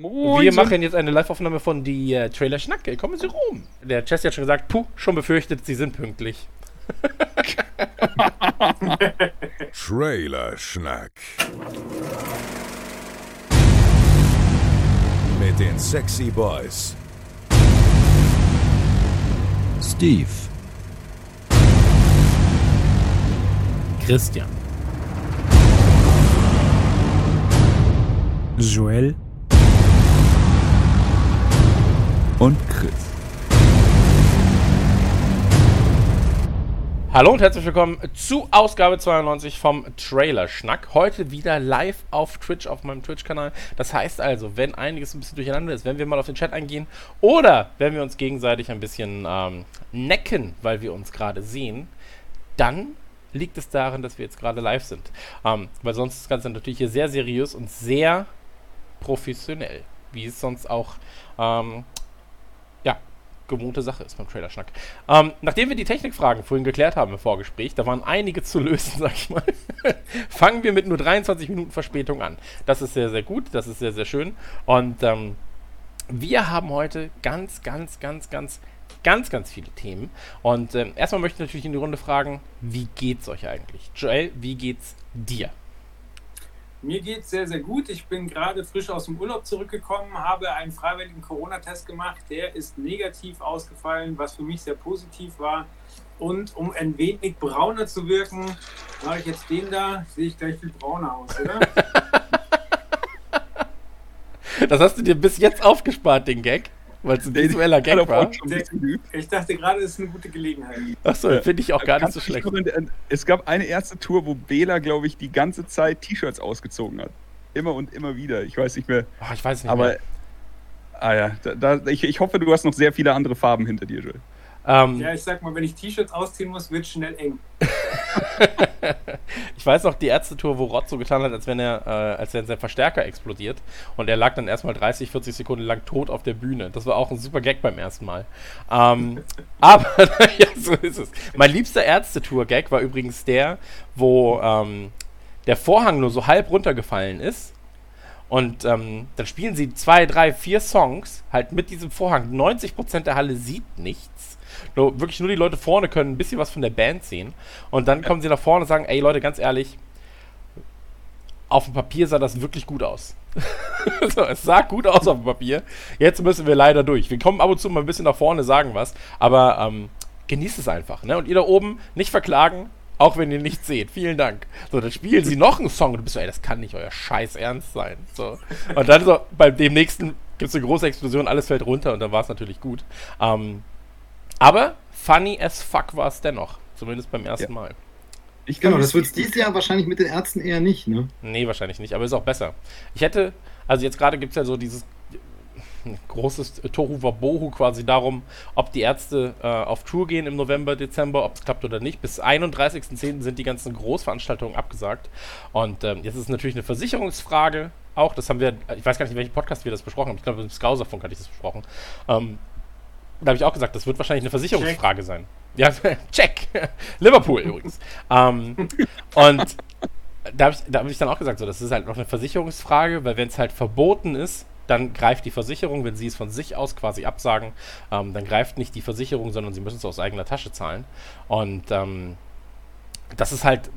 Moin. Wir machen jetzt eine Live-Aufnahme von die äh, Trailer Schnacke. Kommen Sie rum. Der Chess hat schon gesagt, puh, schon befürchtet, Sie sind pünktlich. Trailer Schnack. Mit den Sexy Boys. Steve. Christian. Joel und Chris. Hallo und herzlich willkommen zu Ausgabe 92 vom Trailer Schnack. Heute wieder live auf Twitch, auf meinem Twitch-Kanal. Das heißt also, wenn einiges ein bisschen durcheinander ist, wenn wir mal auf den Chat eingehen oder wenn wir uns gegenseitig ein bisschen ähm, necken, weil wir uns gerade sehen, dann liegt es daran, dass wir jetzt gerade live sind. Ähm, weil sonst ist das Ganze natürlich hier sehr seriös und sehr professionell, wie es sonst auch ähm, gewohnte Sache ist beim Trailer-Schnack. Ähm, nachdem wir die Technikfragen vorhin geklärt haben im Vorgespräch, da waren einige zu lösen, sag ich mal, fangen wir mit nur 23 Minuten Verspätung an. Das ist sehr, sehr gut, das ist sehr, sehr schön. Und ähm, wir haben heute ganz, ganz, ganz, ganz, ganz, ganz viele Themen. Und ähm, erstmal möchte ich natürlich in die Runde fragen, wie geht's euch eigentlich? Joel, wie geht's dir? Mir geht es sehr, sehr gut. Ich bin gerade frisch aus dem Urlaub zurückgekommen, habe einen freiwilligen Corona-Test gemacht. Der ist negativ ausgefallen, was für mich sehr positiv war. Und um ein wenig brauner zu wirken, mache ich jetzt den da. Sehe ich gleich viel brauner aus, oder? das hast du dir bis jetzt aufgespart, den Gag. Weil es ein visueller Gag war. Ich dachte gerade, es ist eine gute Gelegenheit. Achso, ja. finde ich auch gar nicht so schlecht. Es gab eine erste Tour, wo Bela, glaube ich, die ganze Zeit T-Shirts ausgezogen hat. Immer und immer wieder. Ich weiß nicht mehr. Ach, ich weiß nicht aber, mehr. Ah ja, da, da, ich, ich hoffe, du hast noch sehr viele andere Farben hinter dir, Joel. Ähm, ja, ich sag mal, wenn ich T-Shirts ausziehen muss, wird es schnell eng. ich weiß noch die Ärztetour, wo Rott so getan hat, als wenn er, äh, als wenn sein Verstärker explodiert. Und er lag dann erstmal 30, 40 Sekunden lang tot auf der Bühne. Das war auch ein super Gag beim ersten Mal. Ähm, aber, ja, so ist es. Mein liebster Ärztetour-Gag war übrigens der, wo ähm, der Vorhang nur so halb runtergefallen ist. Und ähm, dann spielen sie zwei, drei, vier Songs, halt mit diesem Vorhang. 90% der Halle sieht nichts. Nur, wirklich nur die Leute vorne können ein bisschen was von der Band sehen. Und dann kommen sie nach vorne und sagen, ey Leute, ganz ehrlich, auf dem Papier sah das wirklich gut aus. so, es sah gut aus auf dem Papier. Jetzt müssen wir leider durch. Wir kommen ab und zu mal ein bisschen nach vorne, sagen was, aber ähm, genießt es einfach. Ne? Und ihr da oben nicht verklagen, auch wenn ihr nichts seht. Vielen Dank. So, dann spielen sie noch einen Song und du bist so, ey, das kann nicht euer Scheiß ernst sein. So. Und dann so, bei dem nächsten gibt es eine große Explosion, alles fällt runter und dann war es natürlich gut. Ähm, aber funny as fuck war es dennoch. Zumindest beim ersten ja. Mal. Ich genau, das wird es dieses Jahr wahrscheinlich mit den Ärzten eher nicht, ne? Nee, wahrscheinlich nicht, aber ist auch besser. Ich hätte, also jetzt gerade gibt es ja so dieses großes Tohu Wabohu quasi darum, ob die Ärzte äh, auf Tour gehen im November, Dezember, ob es klappt oder nicht. Bis 31.10. sind die ganzen Großveranstaltungen abgesagt. Und ähm, jetzt ist natürlich eine Versicherungsfrage auch. Das haben wir, ich weiß gar nicht, in welchem Podcast wir das besprochen haben. Ich glaube, im Skauserfunk hatte ich das besprochen. Ähm, da habe ich auch gesagt, das wird wahrscheinlich eine Versicherungsfrage check. sein. Ja, check. Liverpool übrigens. ähm, und da habe ich, hab ich dann auch gesagt, so, das ist halt noch eine Versicherungsfrage, weil wenn es halt verboten ist, dann greift die Versicherung, wenn sie es von sich aus quasi absagen, ähm, dann greift nicht die Versicherung, sondern sie müssen es aus eigener Tasche zahlen. Und ähm, das ist halt,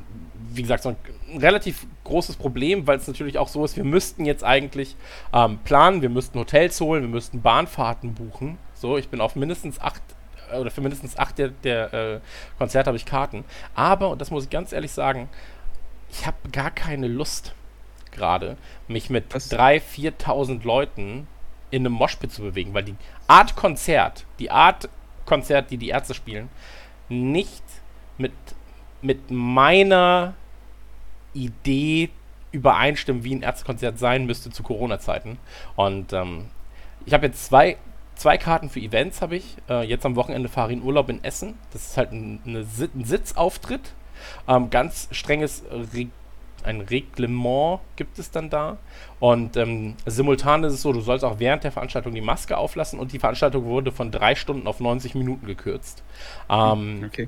wie gesagt, so ein, ein relativ großes Problem, weil es natürlich auch so ist, wir müssten jetzt eigentlich ähm, planen, wir müssten Hotels holen, wir müssten Bahnfahrten buchen so, ich bin auf mindestens acht äh, oder für mindestens acht der, der äh, Konzerte habe ich Karten. Aber, und das muss ich ganz ehrlich sagen, ich habe gar keine Lust gerade, mich mit 3.000, 4.000 Leuten in einem Moshpit zu bewegen, weil die Art Konzert, die Art Konzert, die die Ärzte spielen, nicht mit, mit meiner Idee übereinstimmen, wie ein Ärztekonzert sein müsste zu Corona-Zeiten. Und ähm, ich habe jetzt zwei zwei Karten für Events habe ich. Äh, jetzt am Wochenende fahre ich in Urlaub in Essen. Das ist halt ein, eine, ein Sitzauftritt. Ähm, ganz strenges Re ein Reglement gibt es dann da. Und ähm, simultan ist es so, du sollst auch während der Veranstaltung die Maske auflassen und die Veranstaltung wurde von drei Stunden auf 90 Minuten gekürzt. Ähm, hm, okay.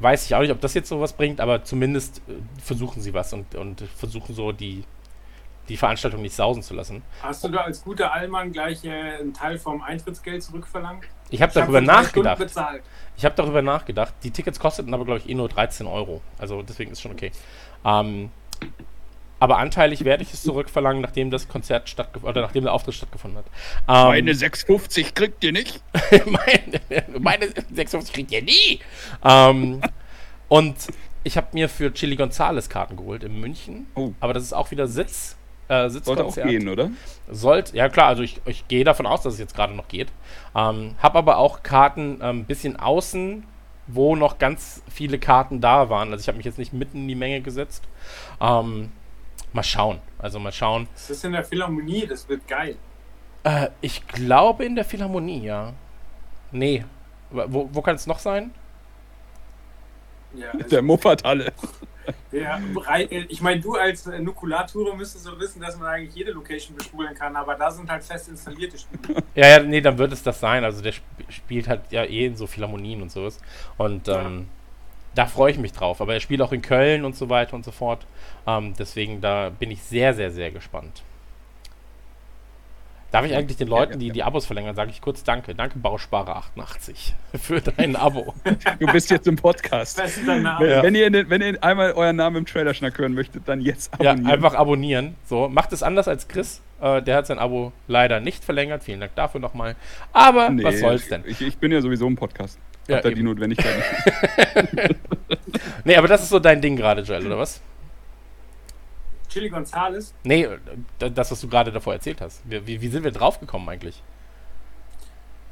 Weiß ich auch nicht, ob das jetzt sowas bringt, aber zumindest äh, versuchen sie was und, und versuchen so die, die Veranstaltung nicht sausen zu lassen. Hast du da als guter Allmann gleich äh, einen Teil vom Eintrittsgeld zurückverlangt? Ich habe hab darüber Stunden nachgedacht. Bezahlt. Ich habe darüber nachgedacht. Die Tickets kosteten aber, glaube ich, eh nur 13 Euro. Also deswegen ist schon okay. Ähm, aber anteilig werde ich es zurückverlangen, nachdem das Konzert stattgefunden oder nachdem der Auftritt stattgefunden hat. Ähm, Meine 6,50 kriegt ihr nicht. meine, meine 56 kriegt ihr nie. Ähm, und ich habe mir für Chili Gonzales Karten geholt in München. Oh. Aber das ist auch wieder Sitz. Äh, Sollte auch Sitzkonzert. gehen, oder? Sollte, ja klar, also ich, ich gehe davon aus, dass es jetzt gerade noch geht. Ähm, hab aber auch Karten ein ähm, bisschen außen, wo noch ganz viele Karten da waren. Also ich habe mich jetzt nicht mitten in die Menge gesetzt. Ähm, mal schauen. Also mal schauen. Das ist in der Philharmonie, das wird geil. Äh, ich glaube in der Philharmonie, ja. Nee. Wo, wo kann es noch sein? Ja, Der also, Muffathalle. der, rei- äh, ich meine, du als äh, Nukulartourer müsstest so wissen, dass man eigentlich jede Location bespulen kann, aber da sind halt fest installierte Spiele. Ja, ja, nee, dann wird es das sein. Also der sp spielt halt ja eh in so Philharmonien und sowas. Und ähm, da freue ich mich drauf. Aber er spielt auch in Köln und so weiter und so fort. Ähm, deswegen, da bin ich sehr, sehr, sehr gespannt. Darf ich eigentlich den Leuten, ja, die ja. die Abos verlängern, sage ich kurz Danke. Danke, Bausparer88 für dein Abo. Du bist jetzt im Podcast. Wenn, Ja. wenn, ihr den, wenn ihr einmal euren Namen im Trailer-Schnack hören möchtet, dann jetzt ja, abonnieren. einfach abonnieren. So, macht es anders als Chris. Äh, der hat sein Abo leider nicht verlängert. Vielen Dank dafür nochmal. Aber Nee, was soll's denn? Ich, ich bin ja sowieso im Podcast. Ja, Habt ihr die eben. Notwendigkeit nicht. Nee, aber das ist so dein Ding gerade, Joel, oder was? Chili Gonzales. Nee, d- das, was du gerade davor erzählt hast. Wie, wie, wie sind wir draufgekommen eigentlich?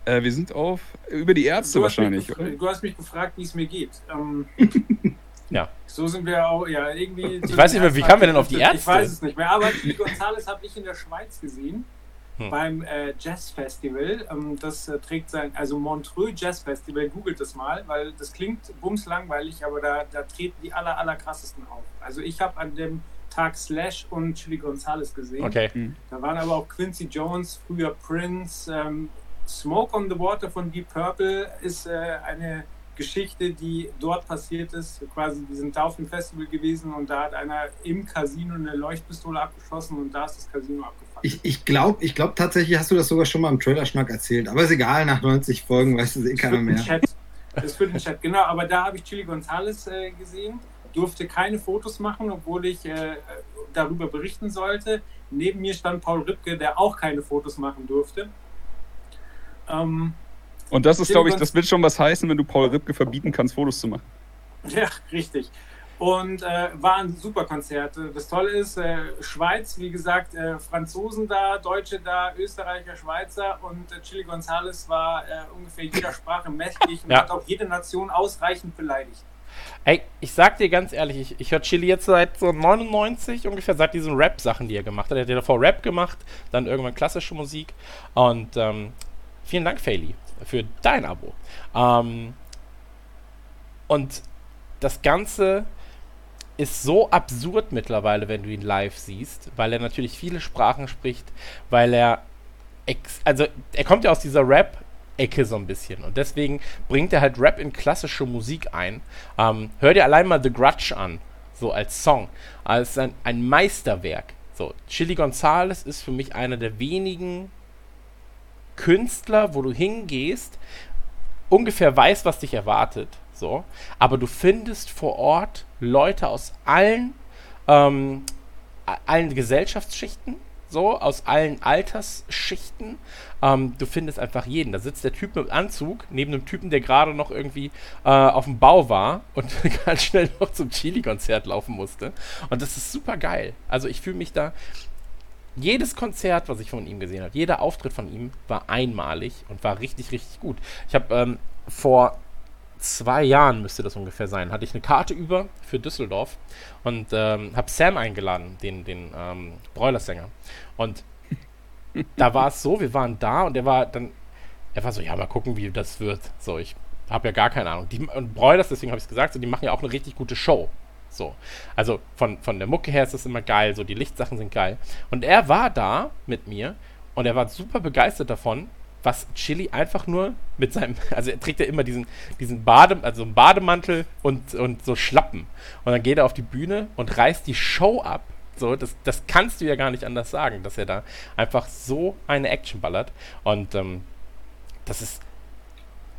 Äh, wir sind auf über die Ärzte Du wahrscheinlich, du hast mich gefragt, wie es mir geht. Ähm, Ja. So sind wir auch, ja, irgendwie. Ich weiß nicht mehr, wie kamen wir denn auf die Ich Ärzte? weiß es nicht mehr, aber Chili Gonzales habe ich in der Schweiz gesehen. Hm. Beim äh, Jazz Festival. Ähm, das äh, trägt sein, also Montreux Jazz Festival, googelt das mal, weil das klingt bumslangweilig, aber da, da treten die aller, aller krassesten auf. Also ich habe an dem Tag Slash und Chili Gonzales gesehen. Okay. Da waren aber auch Quincy Jones, früher Prince. Ähm, Smoke on the Water von Deep Purple ist äh, eine Geschichte, die dort passiert ist. Quasi, die sind da auf dem Festival gewesen und da hat einer im Casino eine Leuchtpistole abgeschossen und da ist das Casino abgefahren. Ich, ich glaube ich glaub tatsächlich, hast du das sogar schon mal im Trailer-Schnack erzählt. Aber ist egal, nach 90 Folgen weiß es eh keiner mehr. Chat. Das für den Chat, genau. Aber da habe ich Chili Gonzales äh, gesehen, durfte keine Fotos machen, obwohl ich äh, darüber berichten sollte. Neben mir stand Paul Ripke, der auch keine Fotos machen durfte. Ähm, Und das ist, glaube ich, das wird schon was heißen, wenn du Paul Ripke verbieten kannst, Fotos zu machen. Ja, richtig. Und äh, waren super Konzerte. Das Tolle ist, äh, Schweiz, wie gesagt, äh, Franzosen da, Deutsche da, Österreicher, Schweizer und äh, Chili Gonzales war äh, ungefähr jeder Sprache mächtig und Ja. hat auch jede Nation ausreichend beleidigt. Ey, ich sag dir ganz ehrlich, ich, ich höre Chili jetzt seit so 99 ungefähr, seit diesen Rap-Sachen, die er gemacht hat. Er hat ja davor Rap gemacht, dann irgendwann klassische Musik. Und ähm, vielen Dank, Faili, für dein Abo. Ähm, und das Ganze ist so absurd mittlerweile, wenn du ihn live siehst, weil er natürlich viele Sprachen spricht, weil er also er kommt ja aus dieser Rap-Ecke so ein bisschen und deswegen bringt er halt Rap in klassische Musik ein. Ähm, hör dir allein mal The Grudge an, so als Song, als ein, ein Meisterwerk. So, Chili Gonzales ist für mich einer der wenigen Künstler, wo du hingehst, ungefähr weißt, was dich erwartet, so, aber du findest vor Ort Leute aus allen, ähm, allen Gesellschaftsschichten, so, aus allen Altersschichten. Ähm, du findest einfach jeden. Da sitzt der Typ mit Anzug neben einem Typen, der gerade noch irgendwie äh, auf dem Bau war und ganz schnell noch zum Chili-Konzert laufen musste. Und das ist super geil. Also ich fühle mich da. Jedes Konzert, was ich von ihm gesehen habe, jeder Auftritt von ihm war einmalig und war richtig, richtig gut. Ich habe ähm, vor zwei Jahren müsste das ungefähr sein, hatte ich eine Karte über für Düsseldorf und ähm, habe Sam eingeladen, den, den ähm, Broilersänger. Und da war es so, wir waren da und er war dann, er war so, ja, mal gucken, wie das wird. So, ich habe ja gar keine Ahnung. Die, und Broilers, deswegen habe ich es gesagt, so, die machen ja auch eine richtig gute Show. So, also von, von der Mucke her ist das immer geil, so die Lichtsachen sind geil. Und er war da mit mir und er war super begeistert davon, was Chili einfach nur mit seinem, also er trägt ja immer diesen, diesen Bade, also einen Bademantel und, und so Schlappen. Und dann geht er auf die Bühne und reißt die Show ab So, das, das kannst du ja gar nicht anders sagen, dass er da einfach so eine Action ballert. Und ähm, das ist,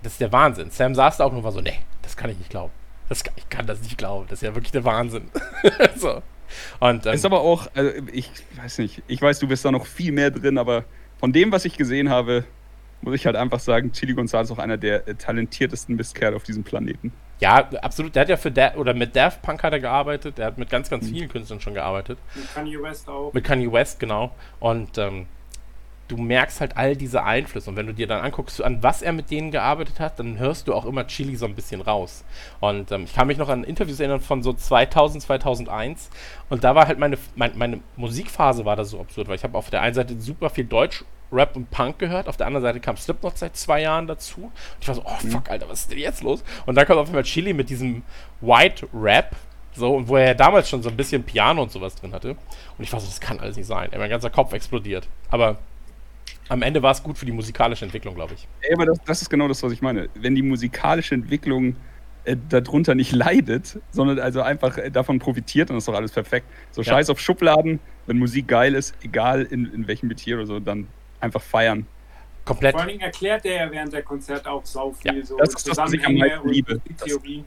das ist der Wahnsinn. Sam saß da auch nur war so, nee, das kann ich nicht glauben. Das, kann- ich kann das nicht glauben. Das ist ja wirklich der Wahnsinn. so. Und ähm, Ist aber auch, also ich weiß nicht, ich weiß, du bist da noch viel mehr drin, aber von dem, was ich gesehen habe, muss ich halt einfach sagen, Chili Gonzalez ist auch einer der talentiertesten Mistkerle auf diesem Planeten. Ja, absolut. Der hat ja für da oder mit Daft Punk hat er gearbeitet. Der hat mit ganz, ganz vielen Künstlern schon gearbeitet. Mit Kanye West auch. Mit Kanye West, genau. Und ähm, du merkst halt all diese Einflüsse. Und wenn du dir dann anguckst, an was er mit denen gearbeitet hat, dann hörst du auch immer Chili so ein bisschen raus. Und ähm, ich kann mich noch an Interviews erinnern von so 2000, 2001. Und da war halt meine, mein, meine Musikphase war da so absurd, weil ich habe auf der einen Seite super viel Deutsch, Rap und Punk gehört, auf der anderen Seite kam Slipknot seit zwei Jahren dazu. Und ich war so, oh fuck, Alter, was ist denn jetzt los? Und dann kommt auf einmal Chili mit diesem White Rap, so, und wo er ja damals schon so ein bisschen Piano und sowas drin hatte. Und ich war so, das kann alles nicht sein. Ey, Mein ganzer Kopf explodiert. Aber am Ende war es gut für die musikalische Entwicklung, glaube ich. Ey, aber das, das ist genau das, was ich meine. Wenn die musikalische Entwicklung äh, darunter nicht leidet, sondern also einfach äh, davon profitiert, dann ist doch alles perfekt. So Ja. scheiß auf Schubladen, wenn Musik geil ist, egal in, in welchem Metier oder so, dann einfach feiern. Komplett. Vor allen Dingen erklärt er ja während der Konzerte auch sau viel Ja, so das ist das, was ich am meisten liebe. Musiktheorie.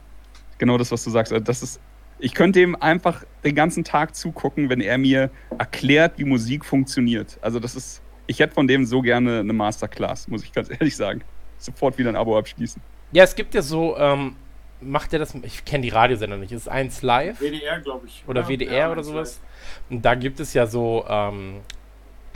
Genau das, was du sagst. Also das ist, ich könnte ihm einfach den ganzen Tag zugucken, wenn er mir erklärt, wie Musik funktioniert. Also das ist, ich hätte von dem so gerne eine Masterclass, muss ich ganz ehrlich sagen. Sofort wieder ein Abo abschließen. Ja, es gibt ja so, ähm, macht er das, ich kenne die Radiosender nicht, ist eins live WDR, glaube ich. oder WDR Ja, oder sowas. Und da gibt es ja so, ähm,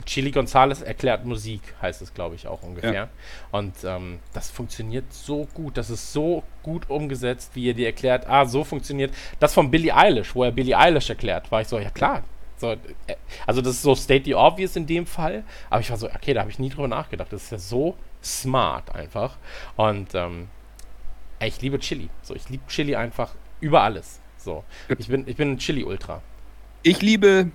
Chili Gonzales erklärt Musik, heißt es, glaube ich, auch ungefähr. Und ähm, das funktioniert so gut, das ist so gut umgesetzt, wie er dir erklärt, ah, so funktioniert. Das von Billie Eilish, wo er Billie Eilish erklärt, war ich so, ja klar. So, äh, also das ist so state the obvious in dem Fall, aber ich war so, okay, da habe ich nie drüber nachgedacht. Das ist ja so smart einfach. Und ähm, ich liebe Chili. So, ich liebe Chili einfach über alles. So, ich bin, ich bin ein Chili-Ultra. Ich liebe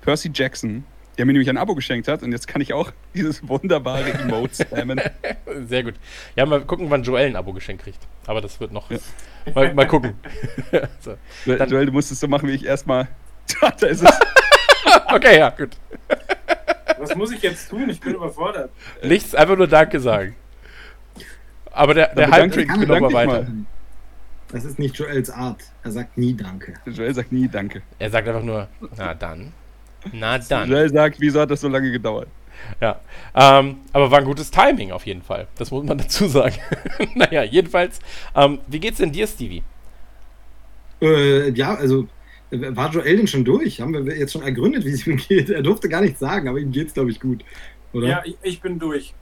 Percy Jackson, der mir nämlich ein Abo geschenkt hat und jetzt kann ich auch dieses wunderbare Emote spammen. Sehr gut. Ja, mal gucken, wann Joel ein Abo geschenkt kriegt. Aber das wird noch. Ja. Mal, mal gucken. so. Dann- Joel, du musst es so machen, wie ich erstmal. da ist es. Okay, ja, gut. Was muss ich jetzt tun? Ich bin überfordert. Nichts, einfach nur Danke sagen. Aber der, der ich- geht noch mal bedanke ich weiter. mal. Das ist nicht Joels Art. Er sagt nie Danke. Joel sagt nie Danke. Er sagt einfach nur, na dann. Na dann. Joel sagt, wieso hat das so lange gedauert? Ja. Ähm, aber war ein gutes Timing auf jeden Fall. Das muss man dazu sagen. naja, jedenfalls. Ähm, wie geht's denn dir, Stevie? Äh, ja, also war Joel denn schon durch? Haben wir jetzt schon ergründet, wie es ihm geht? Er durfte gar nichts sagen, aber ihm geht's, glaube ich, gut. Oder? Ja, ich, ich bin durch.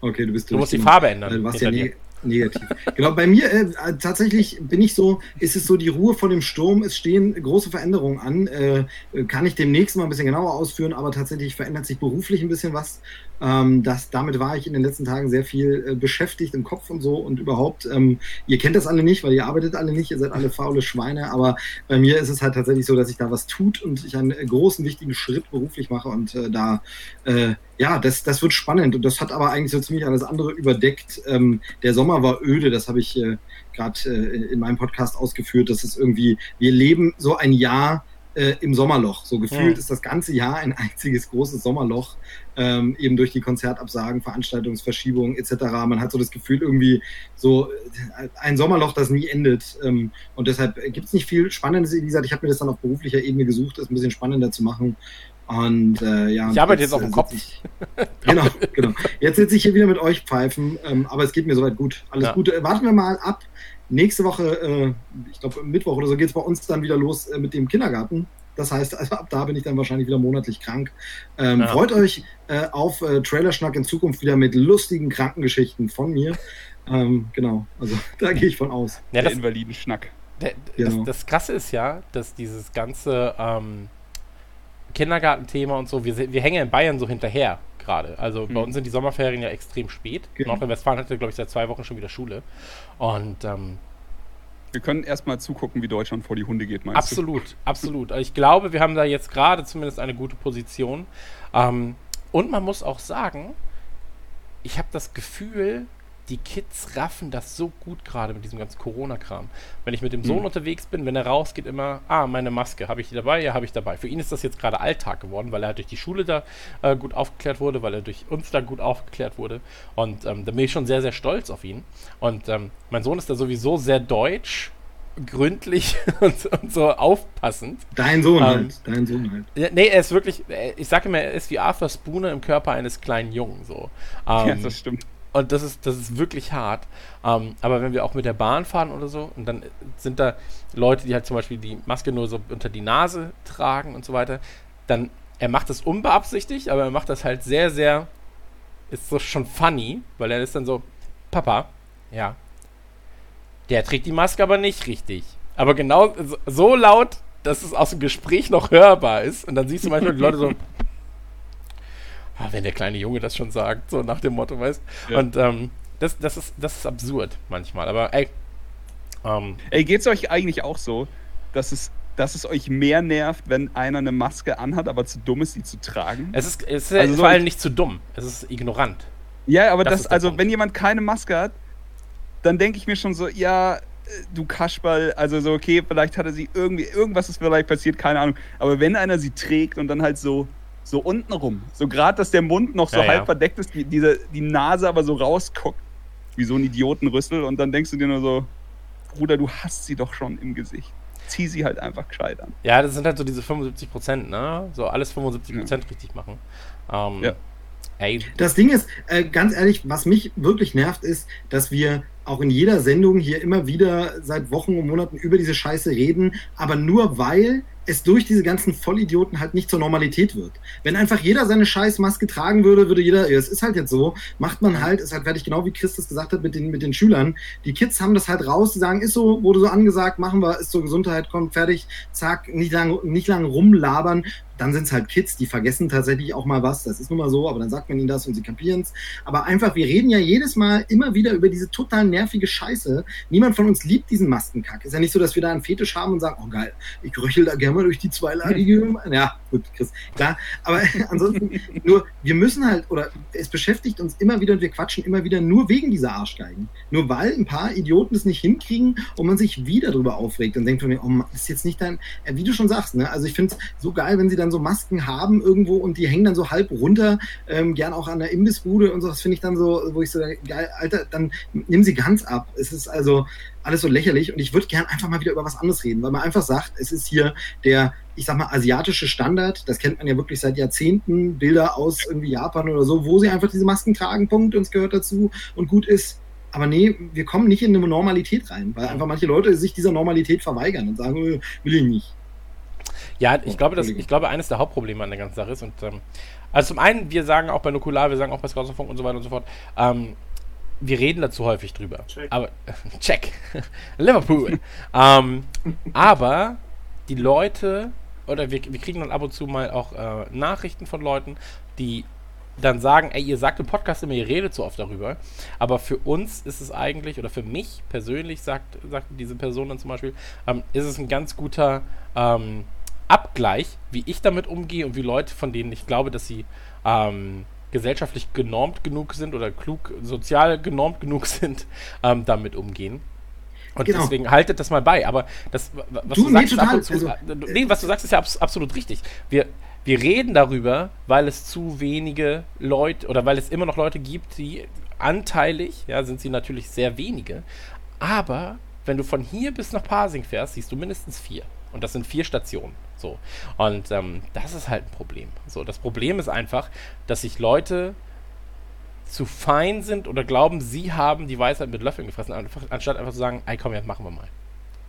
Okay, du bist Du durch. musst die genau. Farbe ändern. Äh, Du warst ja dir. Negativ. genau, bei mir äh, tatsächlich bin ich so, ist es so die Ruhe vor dem Sturm, es stehen große Veränderungen an. Äh, kann ich demnächst mal ein bisschen genauer ausführen, aber tatsächlich verändert sich beruflich ein bisschen was. Ähm, das, damit war ich in den letzten Tagen sehr viel äh, beschäftigt im Kopf und so und überhaupt. Ähm, ihr kennt das alle nicht, weil ihr arbeitet alle nicht, ihr seid alle faule Schweine, aber bei mir ist es halt tatsächlich so, dass sich da was tut und ich einen äh, großen, wichtigen Schritt beruflich mache und äh, da äh, ja, das, das wird spannend und das hat aber eigentlich so ziemlich alles andere überdeckt. Ähm, der Sommer war öde, das habe ich äh, gerade äh, in meinem Podcast ausgeführt. Das ist irgendwie, wir leben so ein Jahr äh, im Sommerloch. So gefühlt Ja. ist das ganze Jahr ein einziges großes Sommerloch, ähm, eben durch die Konzertabsagen, Veranstaltungsverschiebungen etc. Man hat so das Gefühl irgendwie so äh, ein Sommerloch, das nie endet. Ähm, und deshalb gibt es nicht viel Spannendes. Wie gesagt, ich habe mir das dann auf beruflicher Ebene gesucht, das ein bisschen spannender zu machen. Und äh, ja, Ich arbeite jetzt auf äh, dem sitz Kopf. Ich, genau, genau. Jetzt sitze ich hier wieder mit euch pfeifen, ähm, aber es geht mir soweit gut. Alles Ja. Gute. Warten wir mal ab. Nächste Woche, äh, ich glaube Mittwoch oder so, geht es bei uns dann wieder los äh, mit dem Kindergarten. Das heißt, also ab da bin ich dann wahrscheinlich wieder monatlich krank. Ähm, Ja. Freut euch äh, auf äh, Trailerschnack in Zukunft wieder mit lustigen Krankengeschichten von mir. Ähm, genau, also da gehe ich von aus. Ja, der das, invaliden Schnack. der, Genau. das, das Krasse ist ja, dass dieses ganze ähm, Kindergartenthema und so, wir, wir hängen in Bayern so hinterher gerade. Also bei Mhm. uns sind die Sommerferien ja extrem spät. Genau. Nordrhein-Westfalen hatte, glaube ich, seit zwei Wochen schon wieder Schule. Und ähm, Wir können erstmal zugucken, wie Deutschland vor die Hunde geht, meinst Absolut, absolut. Also Ich glaube, wir haben da jetzt gerade zumindest eine gute Position. Ähm, und man muss auch sagen, ich habe das Gefühl, die Kids raffen das so gut gerade mit diesem ganzen Corona-Kram. Wenn ich mit dem Sohn Mhm. unterwegs bin, wenn er rausgeht, immer, ah, meine Maske, habe ich die dabei? Ja, habe ich dabei. Für ihn ist das jetzt gerade Alltag geworden, weil er halt durch die Schule da äh, gut aufgeklärt wurde, weil er durch uns da gut aufgeklärt wurde. Und ähm, da bin ich schon sehr, sehr stolz auf ihn. Und ähm, mein Sohn ist da sowieso sehr deutsch, gründlich und, und so aufpassend. Dein Sohn Ähm, halt. Dein Sohn halt. Ja, nee, er ist wirklich, äh, ich sage immer, er ist wie Arthur Spooner im Körper eines kleinen Jungen. So. Ähm, ja, das stimmt. Und das ist, das ist wirklich hart. Ähm, aber wenn wir auch mit der Bahn fahren oder so, und dann sind da Leute, die halt zum Beispiel die Maske nur so unter die Nase tragen und so weiter, dann, er macht das unbeabsichtigt, aber er macht das halt sehr, sehr, ist so schon funny, weil er ist dann so, Papa, ja, der trägt die Maske aber nicht richtig. Aber genau so, laut, dass es aus dem Gespräch noch hörbar ist. Und dann siehst du manchmal die Leute so, wenn der kleine Junge das schon sagt, so nach dem Motto, weißt Ja. Und ähm, das, das, ist, das ist absurd manchmal. Aber ey, ähm, Ey, geht's euch eigentlich auch so, dass es, dass es euch mehr nervt, wenn einer eine Maske anhat, aber zu dumm ist, sie zu tragen? es ist, es ist Also so vor allem ich- nicht zu dumm. Es ist ignorant. Ja, aber Das das, also Punkt. wenn jemand keine Maske hat, dann denke ich mir schon so, ja, äh, du Kaschball, also so, okay, vielleicht hatte sie irgendwie, irgendwas ist vielleicht passiert, keine Ahnung. Aber wenn einer sie trägt und dann halt so, so unten rum, so gerade, dass der Mund noch so Ja, halb ja. verdeckt ist, die, diese, die Nase aber so rausguckt, wie so ein Idiotenrüssel und dann denkst du dir nur so, Bruder, du hast sie doch schon im Gesicht. Zieh sie halt einfach gescheit an. Ja, das sind halt so diese 75 Prozent, ne? So alles 75 Prozent richtig machen. Ähm, Ja. Ey, Das Ding ist, äh, ganz ehrlich, was mich wirklich nervt, ist, dass wir auch in jeder Sendung hier immer wieder seit Wochen und Monaten über diese Scheiße reden, aber nur weil es durch diese ganzen Vollidioten halt nicht zur Normalität wird. Wenn einfach jeder seine scheiß Maske tragen würde, würde jeder, es ist halt jetzt so, macht man halt, ist halt fertig, genau wie Christus gesagt hat mit den, mit den Schülern. Die Kids haben das halt raus, die sagen, ist so, wurde so angesagt, machen wir, ist zur Gesundheit, kommt fertig, zack, nicht lang, nicht lang rumlabern. Dann sind es halt Kids, die vergessen tatsächlich auch mal was, das ist nun mal so, aber dann sagt man ihnen das und sie kapieren es. Aber einfach, wir reden ja jedes Mal immer wieder über diese total nervige Scheiße. Niemand von uns liebt diesen Maskenkack. Ist ja nicht so, dass wir da einen Fetisch haben und sagen, oh geil, ich röchel da gerne mal durch die zweilagige. Ja, gut, Chris, klar. Aber ansonsten, nur, wir müssen halt, oder es beschäftigt uns immer wieder und wir quatschen immer wieder nur wegen dieser Arschgeigen. Nur weil ein paar Idioten es nicht hinkriegen und man sich wieder drüber aufregt und denkt von mir, oh, Mann, ist jetzt nicht dein, äh, wie du schon sagst, ne? Also ich finde es so geil, wenn sie dann so Masken haben irgendwo und die hängen dann so halb runter, ähm, gern auch an der Imbissbude und so. Das finde ich dann so, wo ich so, geil, Alter, dann nimm sie ganz ab. Es ist also alles so lächerlich und ich würde gern einfach mal wieder über was anderes reden, weil man einfach sagt, es ist hier der, ich sag mal, asiatische Standard. Das kennt man ja wirklich seit Jahrzehnten. Bilder aus irgendwie Japan oder so, wo sie einfach diese Masken tragen, Punkt, und es gehört dazu und gut ist. Aber nee, wir kommen nicht in eine Normalität rein, weil einfach manche Leute sich dieser Normalität verweigern und sagen, äh, will ich nicht. Ja, ich glaube, Entschuldigung. ich glaube, eines der Hauptprobleme an der ganzen Sache ist, und ähm, also zum einen, wir sagen auch bei Nukular, wir sagen auch bei Scoutsfunk und so weiter und so fort, ähm, wir reden dazu häufig drüber. Check. Aber, check. Liverpool. ähm, aber die Leute, oder wir, wir kriegen dann ab und zu mal auch äh, Nachrichten von Leuten, die dann sagen, ey, ihr sagt im Podcast immer, ihr redet so oft darüber, aber für uns ist es eigentlich, oder für mich persönlich, sagt, sagt diese Person dann zum Beispiel, ähm, ist es ein ganz guter ähm, Abgleich, wie ich damit umgehe und wie Leute, von denen ich glaube, dass sie ähm, gesellschaftlich genormt genug sind oder klug, sozial genormt genug sind, ähm, damit umgehen. Und Genau. deswegen haltet das mal bei. Aber das, wa- was Du, du, nee, sagst, total, zu, also, äh, nee, was du sagst, ist ja abs absolut richtig. Wir, wir reden darüber, weil es zu wenige Leute oder weil es immer noch Leute gibt, die anteilig, ja, sind sie natürlich sehr wenige. Aber wenn du von hier bis nach Pasing fährst, siehst du mindestens vier. Und das sind vier Stationen. So. Und ähm, das ist halt ein Problem. So, das Problem ist einfach, dass sich Leute zu fein sind oder glauben, sie haben die Weisheit mit Löffeln gefressen, anstatt einfach zu sagen, ey komm, jetzt machen wir mal.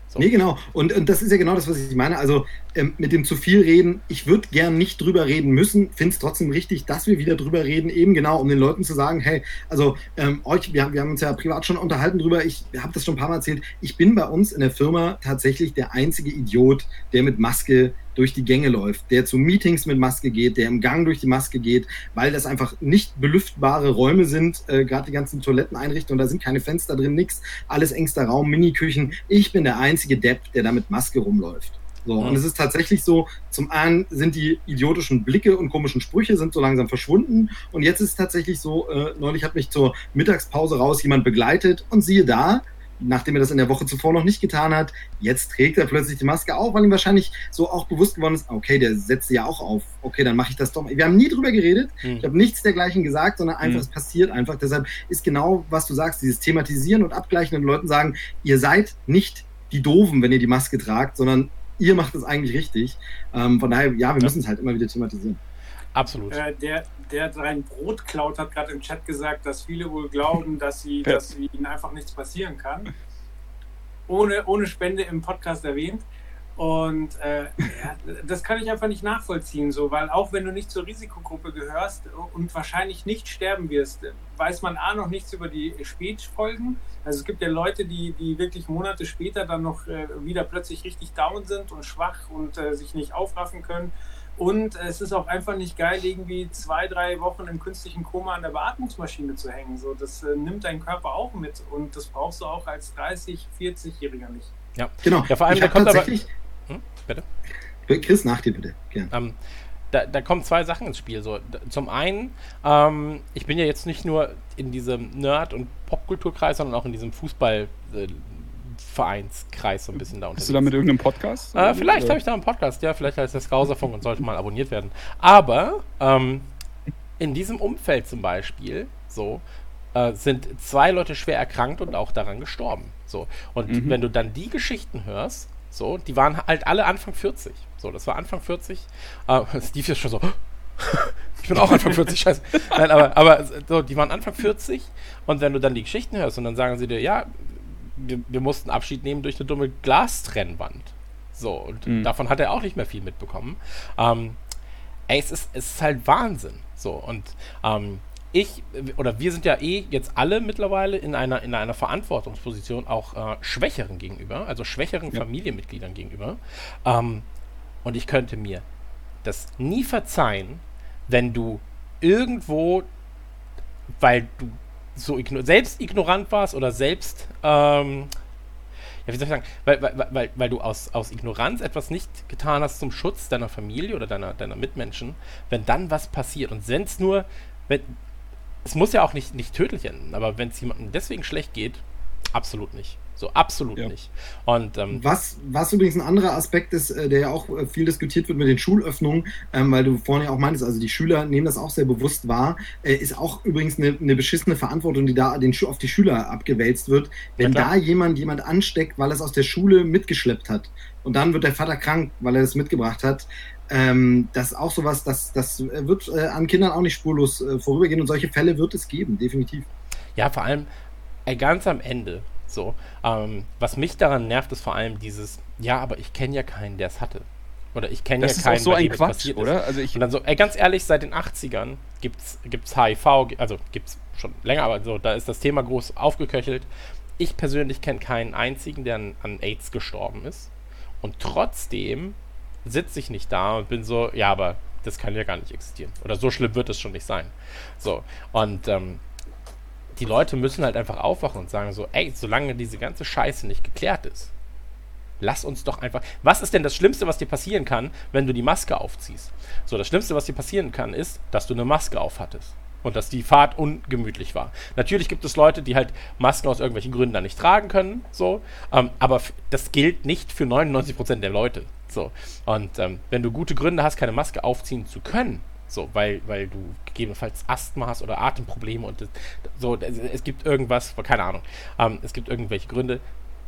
So. Nee, genau. Und, und das ist ja genau das, was ich meine. Also ähm, mit dem zu viel reden, ich würde gern nicht drüber reden müssen, finde es trotzdem richtig, dass wir wieder drüber reden, eben genau, um den Leuten zu sagen, hey, also ähm, euch, wir, haben- wir haben uns ja privat schon unterhalten drüber, ich habe das schon ein paar Mal erzählt, ich bin bei uns in der Firma tatsächlich der einzige Idiot, der mit Maske durch die Gänge läuft, der zu Meetings mit Maske geht, der im Gang durch die Maske geht, weil das einfach nicht belüftbare Räume sind, äh, gerade die ganzen Toiletteneinrichtungen, da sind keine Fenster drin, nix, alles engster Raum, Miniküchen. Ich bin der einzige Depp, der da mit Maske rumläuft. So, und es ist tatsächlich so, zum einen sind die idiotischen Blicke und komischen Sprüche sind so langsam verschwunden. Und jetzt ist es tatsächlich so, äh, neulich hat mich zur Mittagspause raus jemand begleitet und siehe da, nachdem er das in der Woche zuvor noch nicht getan hat, jetzt trägt er plötzlich die Maske auf, weil ihm wahrscheinlich so auch bewusst geworden ist, okay, der setzt sie ja auch auf. Okay, dann mache ich das doch. Wir haben nie drüber geredet. Hm. Ich habe nichts dergleichen gesagt, sondern einfach, Mhm. es passiert einfach. Deshalb ist genau, was du sagst, dieses Thematisieren und Abgleichen und Leuten sagen, ihr seid nicht die Doofen, wenn ihr die Maske tragt, sondern ihr macht es eigentlich richtig. Ähm, von daher, ja, wir Ja. müssen es halt immer wieder thematisieren. Absolut. Äh, der, der rein Brot klaut, hat gerade im Chat gesagt, dass viele wohl glauben, dass, sie, Ja. dass ihnen einfach nichts passieren kann. Ohne, ohne Spende im Podcast erwähnt. Und äh, ja, das kann ich einfach nicht nachvollziehen, so, weil auch wenn du nicht zur Risikogruppe gehörst und wahrscheinlich nicht sterben wirst, weiß man A noch nichts über die Spätfolgen. Also es gibt ja Leute, die, die wirklich Monate später dann noch äh, wieder plötzlich richtig down sind und schwach und äh, sich nicht aufraffen können. Und es ist auch einfach nicht geil, irgendwie zwei, drei Wochen im künstlichen Koma an der Beatmungsmaschine zu hängen. So, das äh, nimmt dein Körper auch mit und das brauchst du auch als 30, 40-Jähriger nicht. Genau. Ja, vor allem, ich da kommt aber-. Hm? Bitte? Chris, nach dir bitte. Gern. Ähm, da, da kommen zwei Sachen ins Spiel. So. Zum einen, ähm, ich bin ja jetzt nicht nur in diesem Nerd- und Popkulturkreis, sondern auch in diesem Fußballvereinskreis so ein bisschen da unterwegs. Bist du da mit irgendeinem Podcast? Äh, vielleicht habe ich da einen Podcast, ja, vielleicht heißt das Skauserfunk und sollte mal abonniert werden. Aber ähm, in diesem Umfeld zum Beispiel, so, äh, sind zwei Leute schwer erkrankt und auch daran gestorben. So. Und Mhm. wenn du dann die Geschichten hörst, so, die waren halt alle Anfang 40. So, das war Anfang 40. Äh, Steve ist schon so. ich bin auch Anfang 40, scheiße. Nein, aber, aber so, die waren Anfang 40 und wenn du dann die Geschichten hörst und dann sagen sie dir, ja, wir, wir mussten Abschied nehmen durch eine dumme Glastrennwand. So, und Mhm. davon hat er auch nicht mehr viel mitbekommen. Ähm, ey, es ist, es ist halt Wahnsinn. So, und ähm, ich, oder wir sind ja eh jetzt alle mittlerweile in einer, in einer Verantwortungsposition auch äh, Schwächeren gegenüber, also schwächeren Ja. Familienmitgliedern gegenüber. Ähm, und ich könnte mir das nie verzeihen, wenn du irgendwo, weil du so igno selbst ignorant warst oder selbst, ähm, ja, wie soll ich sagen, weil, weil, weil, weil du aus, aus Ignoranz etwas nicht getan hast zum Schutz deiner Familie oder deiner, deiner Mitmenschen, wenn dann was passiert und wenn es nur, wenn, es muss ja auch nicht, nicht tödlich enden, aber wenn es jemandem deswegen schlecht geht, absolut nicht. So, absolut Ja. nicht. Und ähm, Was, was übrigens ein anderer Aspekt ist, äh, der ja auch äh, viel diskutiert wird mit den Schulöffnungen, ähm, weil du vorhin ja auch meintest, also die Schüler nehmen das auch sehr bewusst wahr, äh, ist auch übrigens eine, eine beschissene Verantwortung, die da den, auf die Schüler abgewälzt wird. Wenn Ja, da jemand jemand ansteckt, weil er es aus der Schule mitgeschleppt hat und dann wird der Vater krank, weil er das mitgebracht hat, ähm, das ist auch sowas, das, das äh, wird äh, an Kindern auch nicht spurlos äh, vorübergehen und solche Fälle wird es geben, definitiv. Ja, vor allem äh, ganz am Ende. So, ähm, was mich daran nervt, ist vor allem dieses, ja, aber ich kenne ja keinen, der es hatte. Oder ich kenne ja Das ist keinen, auch so bei ein dem es Quatsch, passiert ist. oder? Also ich, Und dann so, ey, ganz ehrlich, seit den 80ern gibt's, gibt's HIV, also gibt's schon länger, aber so, da ist das Thema groß aufgeköchelt. Ich persönlich kenne keinen einzigen, der an, an AIDS gestorben ist. Und trotzdem sitze ich nicht da und bin so, ja, aber das kann ja gar nicht existieren. Oder so schlimm wird es schon nicht sein. So, und ähm, die Leute müssen halt einfach aufwachen und sagen so, ey, solange diese ganze Scheiße nicht geklärt ist, lass uns doch einfach. Was ist denn das Schlimmste, was dir passieren kann, wenn du die Maske aufziehst? So, das Schlimmste, was dir passieren kann, ist, dass du eine Maske aufhattest. Und dass die Fahrt ungemütlich war. Natürlich gibt es Leute, die halt Masken aus irgendwelchen Gründen dann nicht tragen können, so. Ähm, aber das gilt nicht für 99% der Leute. So. Und ähm, wenn du gute Gründe hast, keine Maske aufziehen zu können, so, weil, weil du gegebenenfalls Asthma hast oder Atemprobleme und so, es, es gibt irgendwas, keine Ahnung, ähm, es gibt irgendwelche Gründe.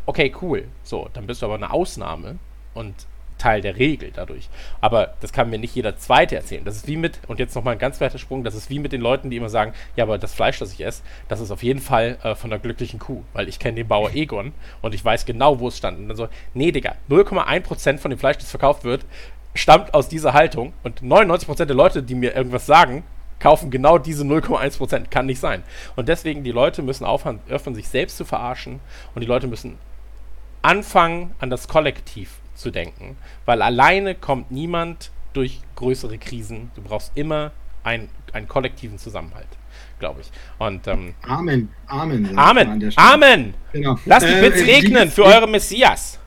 Okay, cool. So, dann bist du aber eine Ausnahme und Teil der Regel dadurch. Aber das kann mir nicht jeder Zweite erzählen. Das ist wie mit, und jetzt nochmal ein ganz weiter Sprung, das ist wie mit den Leuten, die immer sagen, ja, aber das Fleisch, das ich esse, das ist auf jeden Fall äh, von der glücklichen Kuh, weil ich kenne den Bauer Egon und ich weiß genau, wo es stand. Und dann so, nee, Digga, 0,1% von dem Fleisch, das verkauft wird, stammt aus dieser Haltung und 99% der Leute, die mir irgendwas sagen, kaufen genau diese 0,1%. Kann nicht sein. Und deswegen, die Leute müssen aufhören, aufhören, sich selbst zu verarschen und die Leute müssen anfangen, an das Kollektiv zu denken. Weil alleine kommt niemand durch größere Krisen. Du brauchst immer ein, einen kollektiven Zusammenhalt, glaube ich. Und ähm, Amen, Amen. Amen. Amen! Genau. Lasst die Bits äh, regnen für eure Messias!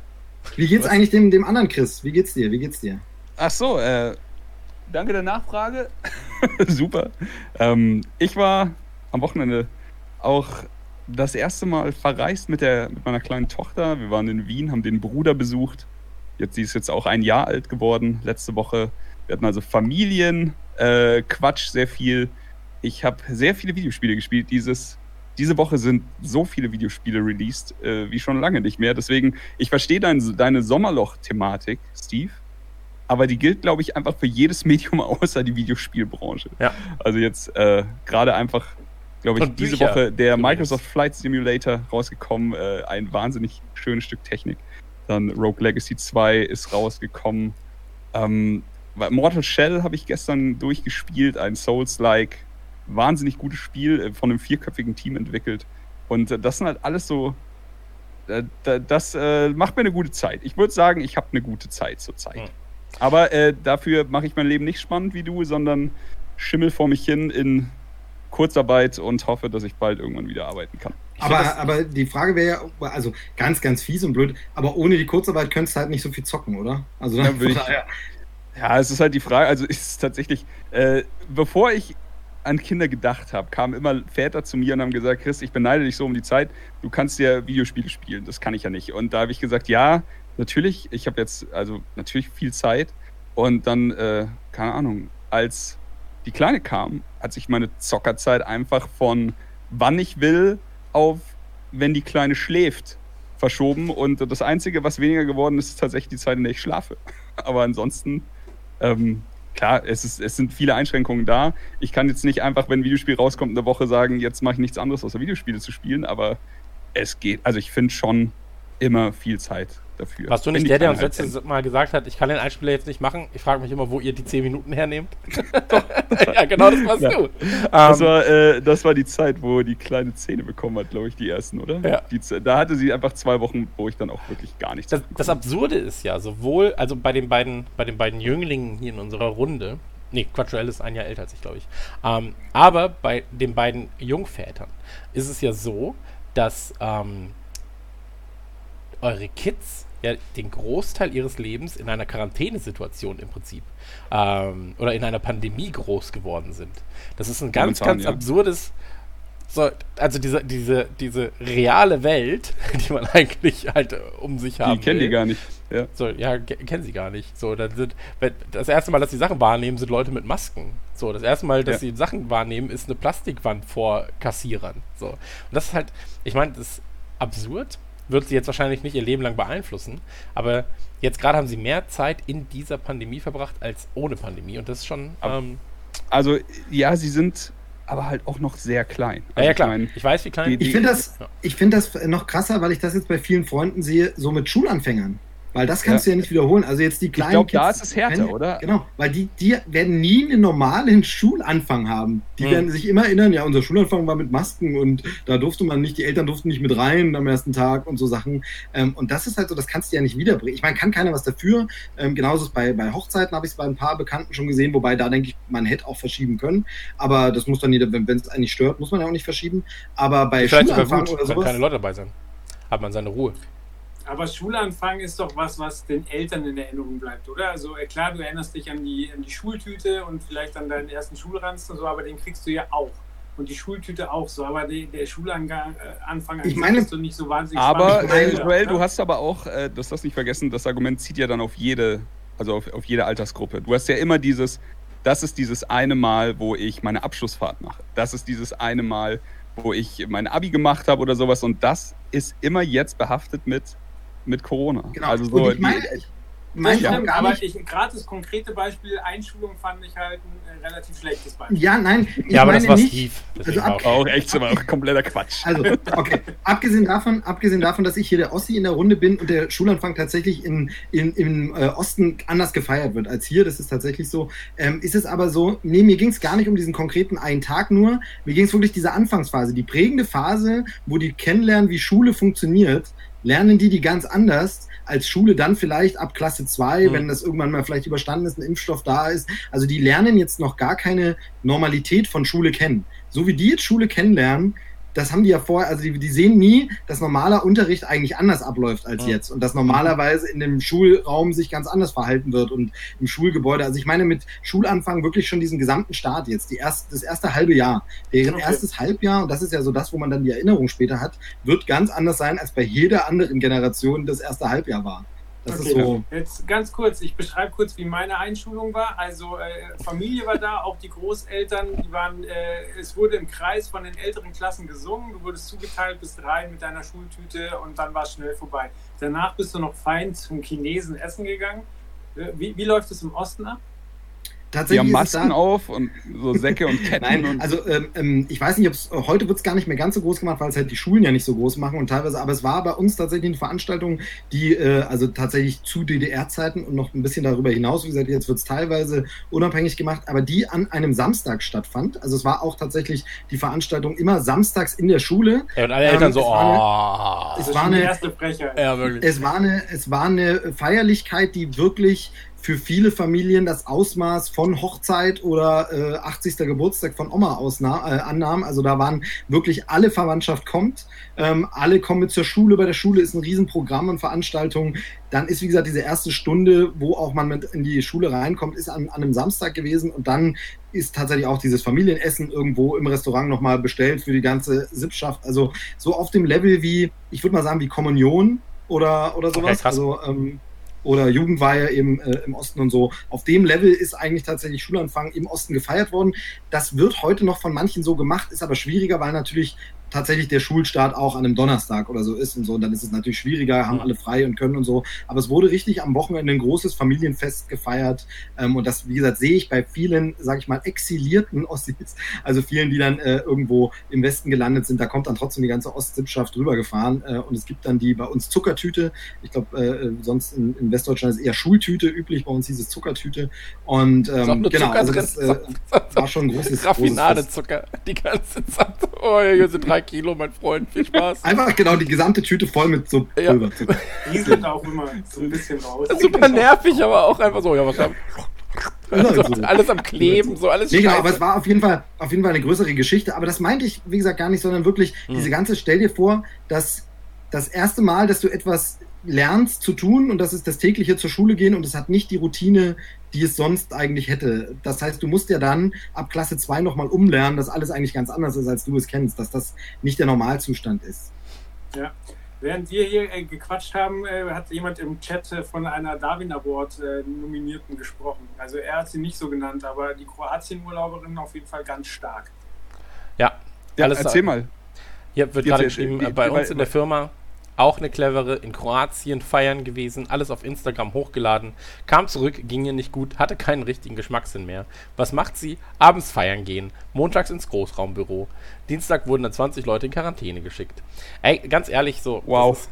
Wie geht's Was? eigentlich dem, dem anderen Chris? Wie geht's dir? Wie geht's dir? Ach so, äh, danke der Nachfrage. Super. Ähm, ich war am Wochenende auch das erste Mal verreist mit, der, mit meiner kleinen Tochter. Wir waren in Wien, haben den Bruder besucht. Jetzt, sie ist jetzt auch ein Jahr alt geworden, letzte Woche. Wir hatten also Familien, äh, Quatsch, sehr viel. Ich habe sehr viele Videospiele gespielt. Dieses, diese Woche sind so viele Videospiele released äh, wie schon lange nicht mehr. Deswegen, ich verstehe dein, deine Sommerloch-Thematik, Steve. Aber die gilt, glaube ich, einfach für jedes Medium außer die Videospielbranche. Ja. Also jetzt äh, gerade einfach, glaube ich, Und diese Bücher Woche der. Microsoft Flight Simulator rausgekommen. Äh, ein wahnsinnig schönes Stück Technik. Dann Rogue Legacy 2 ist rausgekommen. Ähm, Mortal Shell habe ich gestern durchgespielt, ein Souls-like, wahnsinnig gutes Spiel äh, von einem vierköpfigen Team entwickelt. Und äh, das sind halt alles so, äh, da- das äh, macht mir eine gute Zeit. Ich würde sagen, ich habe eine gute Zeit zurzeit. Aber äh, dafür mache ich mein Leben nicht spannend wie du, sondern schimmel vor mich hin in Kurzarbeit und hoffe, dass ich bald irgendwann wieder arbeiten kann. find das- Aber, aber die Frage wäre ja, also ganz, ganz fies und blöd, aber ohne die Kurzarbeit könntest du halt nicht so viel zocken, oder? Also Ja, dann, würde ich- Ja, es ist halt die Frage, also ist es tatsächlich, äh, bevor ich an Kinder gedacht habe, kamen immer Väter zu mir und haben gesagt, Chris, ich beneide dich so um die Zeit, du kannst ja Videospiele spielen, das kann ich ja nicht. Und da habe ich gesagt, ja, natürlich, ich habe jetzt also natürlich viel Zeit und dann, äh, keine Ahnung, als die Kleine kam, hat sich meine Zockerzeit einfach von wann ich will auf wenn die Kleine schläft verschoben und das Einzige, was weniger geworden ist, ist tatsächlich die Zeit, in der ich schlafe. Aber ansonsten, ähm, klar, es, ist, es sind viele Einschränkungen da. Ich kann jetzt nicht einfach, wenn ein Videospiel rauskommt, in der Woche sagen, jetzt mache ich nichts anderes, außer Videospiele zu spielen, aber es geht. Also ich finde schon immer viel Zeit dafür. Warst du nicht der, der uns letztes Mal gesagt hat, ich kann den Einspieler jetzt nicht machen? Ich frage mich immer, wo ihr die 10 Minuten hernehmt. ja, genau, das warst Ja. du. Das Ähm, war, äh, das war die Zeit, wo die kleine Zähne bekommen hat, glaube ich, die ersten, oder? Ja. Die, da hatte sie einfach zwei Wochen, wo ich dann auch wirklich gar nichts das, das. Absurde ist ja, sowohl, also bei den beiden, bei den beiden Jünglingen hier in unserer Runde, nee, Quattroel ist ein Jahr älter als ich, glaube ich, ähm, aber bei den beiden Jungvätern ist es ja so, dass ähm, eure Kids ja den Großteil ihres Lebens in einer Quarantänesituation im Prinzip ähm, oder in einer Pandemie groß geworden sind. Das ist ein ganz, Momentan, ganz ja. absurdes so, also diese, diese, diese reale Welt, die man eigentlich halt äh, um sich haben Die kennen die will. gar nicht. Ja. So, ja, ke- kennen sie gar nicht. So, dann sind, das erste Mal, dass sie Sachen wahrnehmen, sind Leute mit Masken. So, das erste Mal, dass Ja. sie Sachen wahrnehmen, ist eine Plastikwand vor Kassierern. So. Und das ist halt, ich meine, das ist absurd, wird sie jetzt wahrscheinlich nicht ihr Leben lang beeinflussen, aber jetzt gerade haben sie mehr Zeit in dieser Pandemie verbracht als ohne Pandemie und das ist schon, ähm, Also, ja, sie sind aber halt auch noch sehr klein. ja, Also ja ich klar, mein, ich weiß, wie klein. die- Ich finde das, Ja. ich finde das noch krasser, weil ich das jetzt bei vielen Freunden sehe, so mit Schulanfängern. Weil das kannst du ja nicht wiederholen. Also jetzt die kleinen glaub, da Kids, ist es härter, wenn- oder? Genau, weil die, die werden nie einen normalen Schulanfang haben. Die Hm. werden sich immer erinnern, ja, unser Schulanfang war mit Masken und da durfte man nicht, die Eltern durften nicht mit rein am ersten Tag und so Sachen. Ähm, und das ist halt so, das kannst du ja nicht wiederbringen. Ich meine, kann keiner was dafür. Ähm, genauso ist bei, bei Hochzeiten habe ich es bei ein paar Bekannten schon gesehen, wobei da denke ich, man hätte auch verschieben können. Aber das muss dann jeder, wenn es einen nicht stört, muss man ja auch nicht verschieben. Aber bei Vielleicht Schulanfang gut, oder sowas. keine Leute dabei sind. Hat man seine Ruhe. Aber Schulanfang ist doch was, was den Eltern in Erinnerung bleibt, oder? Also äh, klar, du erinnerst dich an die, an die Schultüte und vielleicht an deinen ersten Schulranzen und so, aber den kriegst du ja auch. Und die Schultüte auch so. Aber die, der Schulanfang äh, Ich meine- ist so nicht so wahnsinnig Aber spannend. Joel, du hast aber auch, äh, das darfst nicht vergessen, das Argument zieht ja dann auf jede, also auf, auf jede Altersgruppe. Du hast ja immer dieses, das ist dieses eine Mal, wo ich meine Abschlussfahrt mache. Das ist dieses eine Mal, wo ich mein Abi gemacht habe oder sowas. Und das ist immer jetzt behaftet mit, mit Corona. Genau. Also so, und ich die- meine, ich meine Ja, gar aber ich, gerade das konkrete Beispiel Einschulung fand ich halt ein äh, relativ schlechtes Beispiel. Ja, nein, ich Ja, aber das meine war nicht. Steve. Deswegen Also war ab- auch- auch echt aber auch kompletter Quatsch. Also, okay. abgesehen, davon, abgesehen davon, dass ich hier der Ossi in der Runde bin und der Schulanfang tatsächlich in, in, im äh, Osten anders gefeiert wird als hier, das ist tatsächlich so, ähm, ist es aber so, nee, mir ging es gar nicht um diesen konkreten einen Tag nur, mir ging es wirklich diese Anfangsphase, die prägende Phase, wo die kennenlernen, wie Schule funktioniert, lernen die die ganz anders als Schule dann vielleicht ab Klasse 2, Mhm. wenn das irgendwann mal vielleicht überstanden ist, ein Impfstoff da ist. Also die lernen jetzt noch gar keine Normalität von Schule kennen. So wie die jetzt Schule kennenlernen, das haben die ja vorher, also die, die sehen nie, dass normaler Unterricht eigentlich anders abläuft als Ja. jetzt und dass normalerweise in dem Schulraum sich ganz anders verhalten wird und im Schulgebäude. Also ich meine mit Schulanfang wirklich schon diesen gesamten Start jetzt, die erst, das erste halbe Jahr. Deren Okay. erstes Halbjahr, und das ist ja so das, wo man dann die Erinnerung später hat, wird ganz anders sein, als bei jeder anderen Generation das erste Halbjahr war. Das ist Okay. so. Jetzt ganz kurz, ich beschreibe kurz, wie meine Einschulung war. Also äh, Familie war da, auch die Großeltern, die waren, äh, es wurde im Kreis von den älteren Klassen gesungen, du wurdest zugeteilt, bist rein mit deiner Schultüte und dann war es schnell vorbei. Danach bist du noch fein zum Chinesen essen gegangen. Äh, Wie, wie läuft es im Osten ab? Die Tatsächlich haben ist es Masken da, auf und so Säcke und Ketten. Nein, und also ähm, ähm, ich weiß nicht, ob es heute wird es gar nicht mehr ganz so groß gemacht, weil es halt die Schulen ja nicht so groß machen und teilweise, aber es war bei uns tatsächlich eine Veranstaltung, die äh, also tatsächlich zu DDR-Zeiten und noch ein bisschen darüber hinaus, wie gesagt, jetzt wird es teilweise unabhängig gemacht, aber die an einem Samstag stattfand. Also es war auch tatsächlich die Veranstaltung immer samstags in der Schule. Ja, und alle Ähm, Eltern so, es war oh. Es Das war ist schon die eine- erste Frechheit. Ja, wirklich. Es war eine, es war eine Feierlichkeit, die wirklich für viele Familien das Ausmaß von Hochzeit oder äh, 80. Geburtstag von Oma ausna äh, annahm. Also da waren wirklich alle Verwandtschaft kommt, ähm, alle kommen mit zur Schule. Bei der Schule ist ein Riesenprogramm und Veranstaltung. Dann ist, wie gesagt, diese erste Stunde, wo auch man mit in die Schule reinkommt, ist an, an einem Samstag gewesen. Und dann ist tatsächlich auch dieses Familienessen irgendwo im Restaurant nochmal bestellt für die ganze Sippschaft. Also so auf dem Level wie, ich würde mal sagen, wie Kommunion oder, oder sowas. Okay, also, ähm, oder Jugendweihe eben äh, im Osten und so. Auf dem Level ist eigentlich tatsächlich Schulanfang im Osten gefeiert worden. Das wird heute noch von manchen so gemacht, ist aber schwieriger, weil natürlich tatsächlich der Schulstart auch an einem Donnerstag oder so ist und so. Und dann ist es natürlich schwieriger, haben alle frei und können und so. Aber es wurde richtig am Wochenende ein großes Familienfest gefeiert. Ähm, und das, wie gesagt, sehe ich bei vielen, sage ich mal, exilierten Ossis, also vielen, die dann äh, irgendwo im Westen gelandet sind. Da kommt dann trotzdem die ganze Ostsippschaft rübergefahren. Äh, und es gibt dann die bei uns Zuckertüte. Ich glaube, äh, sonst in, in Westdeutschland ist eher Schultüte üblich. Bei uns hieß es Zuckertüte. Und ähm, genau, Zucker also das äh, war schon ein großes, großes Fest. Raffinadezucker die ganze Zeit. Oh, hier sind drei Kilo, mein Freund. Viel Spaß. Einfach genau die gesamte Tüte voll mit so Ja. Pulverzucker. Die sind auch immer so ein bisschen raus. Super nervig, aber auch einfach so. Ja, was haben Also, so, alles am Kleben, so alles Nee, genau, aber es war auf jeden Fall auf jeden Fall eine größere Geschichte. Aber das meinte ich, wie gesagt, gar nicht, sondern wirklich Mhm. diese ganze, stell dir vor, dass das erste Mal, dass du etwas lernst zu tun und das ist das tägliche zur Schule gehen und es hat nicht die Routine, die es sonst eigentlich hätte. Das heißt, du musst ja dann ab Klasse 2 nochmal umlernen, dass alles eigentlich ganz anders ist, als du es kennst, dass das nicht der Normalzustand ist. Ja. Während wir hier äh, gequatscht haben, äh, hat jemand im Chat äh, von einer Darwin Award äh, Nominierten gesprochen. Also er hat sie nicht so genannt, aber die Kroatien-Urlauberin auf jeden Fall ganz stark. Ja, ja, alles erzähl mal. Hier wird gerade geschrieben, die- bei die- uns in der Firma auch eine clevere, in Kroatien feiern gewesen, alles auf Instagram hochgeladen, kam zurück, ging ihr nicht gut, hatte keinen richtigen Geschmackssinn mehr. Was macht sie? Abends feiern gehen, montags ins Großraumbüro. Dienstag wurden dann 20 Leute in Quarantäne geschickt. Ey, ganz ehrlich, so. Wow. ist-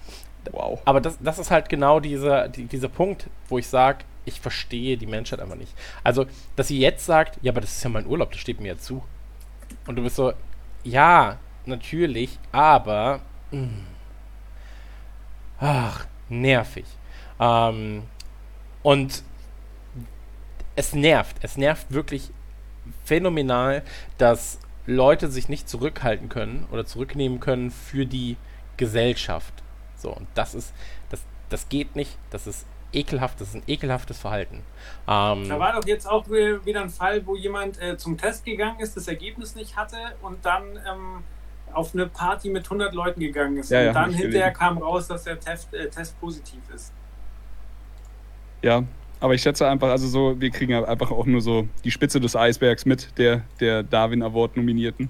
Wow. aber das, das ist halt genau dieser, die, dieser Punkt, wo ich sage, ich verstehe die Menschheit einfach nicht. Also, dass sie jetzt sagt, ja, aber das ist ja mein Urlaub, das steht mir ja zu. Und du bist so, ja, natürlich, aber. mh. Ach, nervig. Ähm, und es nervt. Es nervt wirklich phänomenal, dass Leute sich nicht zurückhalten können oder zurücknehmen können für die Gesellschaft. So, und das ist, das, das geht nicht, das ist ekelhaft, das ist ein ekelhaftes Verhalten. Ähm, Da war doch jetzt auch wi- wieder ein Fall, wo jemand äh, zum Test gegangen ist, das Ergebnis nicht hatte und dann ähm, auf eine Party mit 100 Leuten gegangen ist. Ja, ja, und dann hab ich hinterher gelesen. kam raus, dass der Test, äh, Test positiv ist. Ja, aber ich schätze einfach, also so, wir kriegen ja einfach auch nur so die Spitze des Eisbergs mit, der, der Darwin Award Nominierten.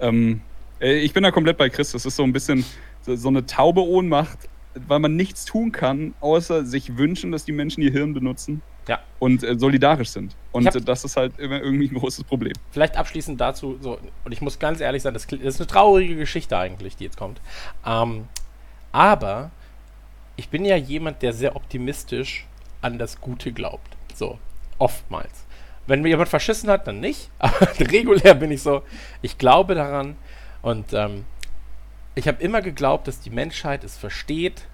Ähm, äh, ich bin da komplett bei Chris. Das ist so ein bisschen so, so eine taube Ohnmacht, weil man nichts tun kann, außer sich wünschen, dass die Menschen ihr Hirn benutzen Ja. und äh, solidarisch sind. Und hab- äh, das ist halt immer irgendwie ein großes Problem. vielleicht abschließend dazu, so, und ich muss ganz ehrlich sein, das, das ist eine traurige Geschichte eigentlich, die jetzt kommt. Ähm, aber ich bin ja jemand, der sehr optimistisch an das Gute glaubt. So, oftmals. Wenn mir jemand verschissen hat, dann nicht. Aber regulär bin ich so, ich glaube daran. Und ähm, ich habe immer geglaubt, dass die Menschheit es versteht.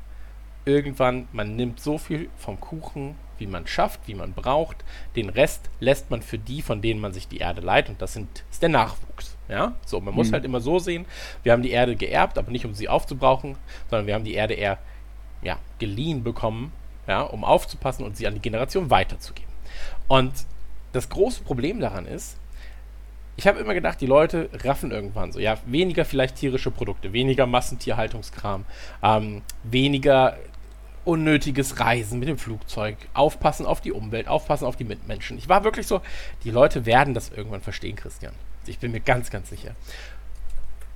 Irgendwann, man nimmt so viel vom Kuchen, wie man schafft, wie man braucht. Den Rest lässt man für die, von denen man sich die Erde leiht. Und das sind, ist der Nachwuchs. Ja, so, man muss Mhm. halt immer so sehen, wir haben die Erde geerbt, aber nicht um sie aufzubrauchen, sondern wir haben die Erde eher, ja, geliehen bekommen, ja, um aufzupassen und sie an die Generation weiterzugeben. Und das große Problem daran ist, ich habe immer gedacht, die Leute raffen irgendwann so, ja, weniger vielleicht tierische Produkte, weniger Massentierhaltungskram, ähm, weniger unnötiges Reisen mit dem Flugzeug, aufpassen auf die Umwelt, aufpassen auf die Mitmenschen. Ich war wirklich so, die Leute werden das irgendwann verstehen, Christian. Ich bin mir ganz, ganz sicher.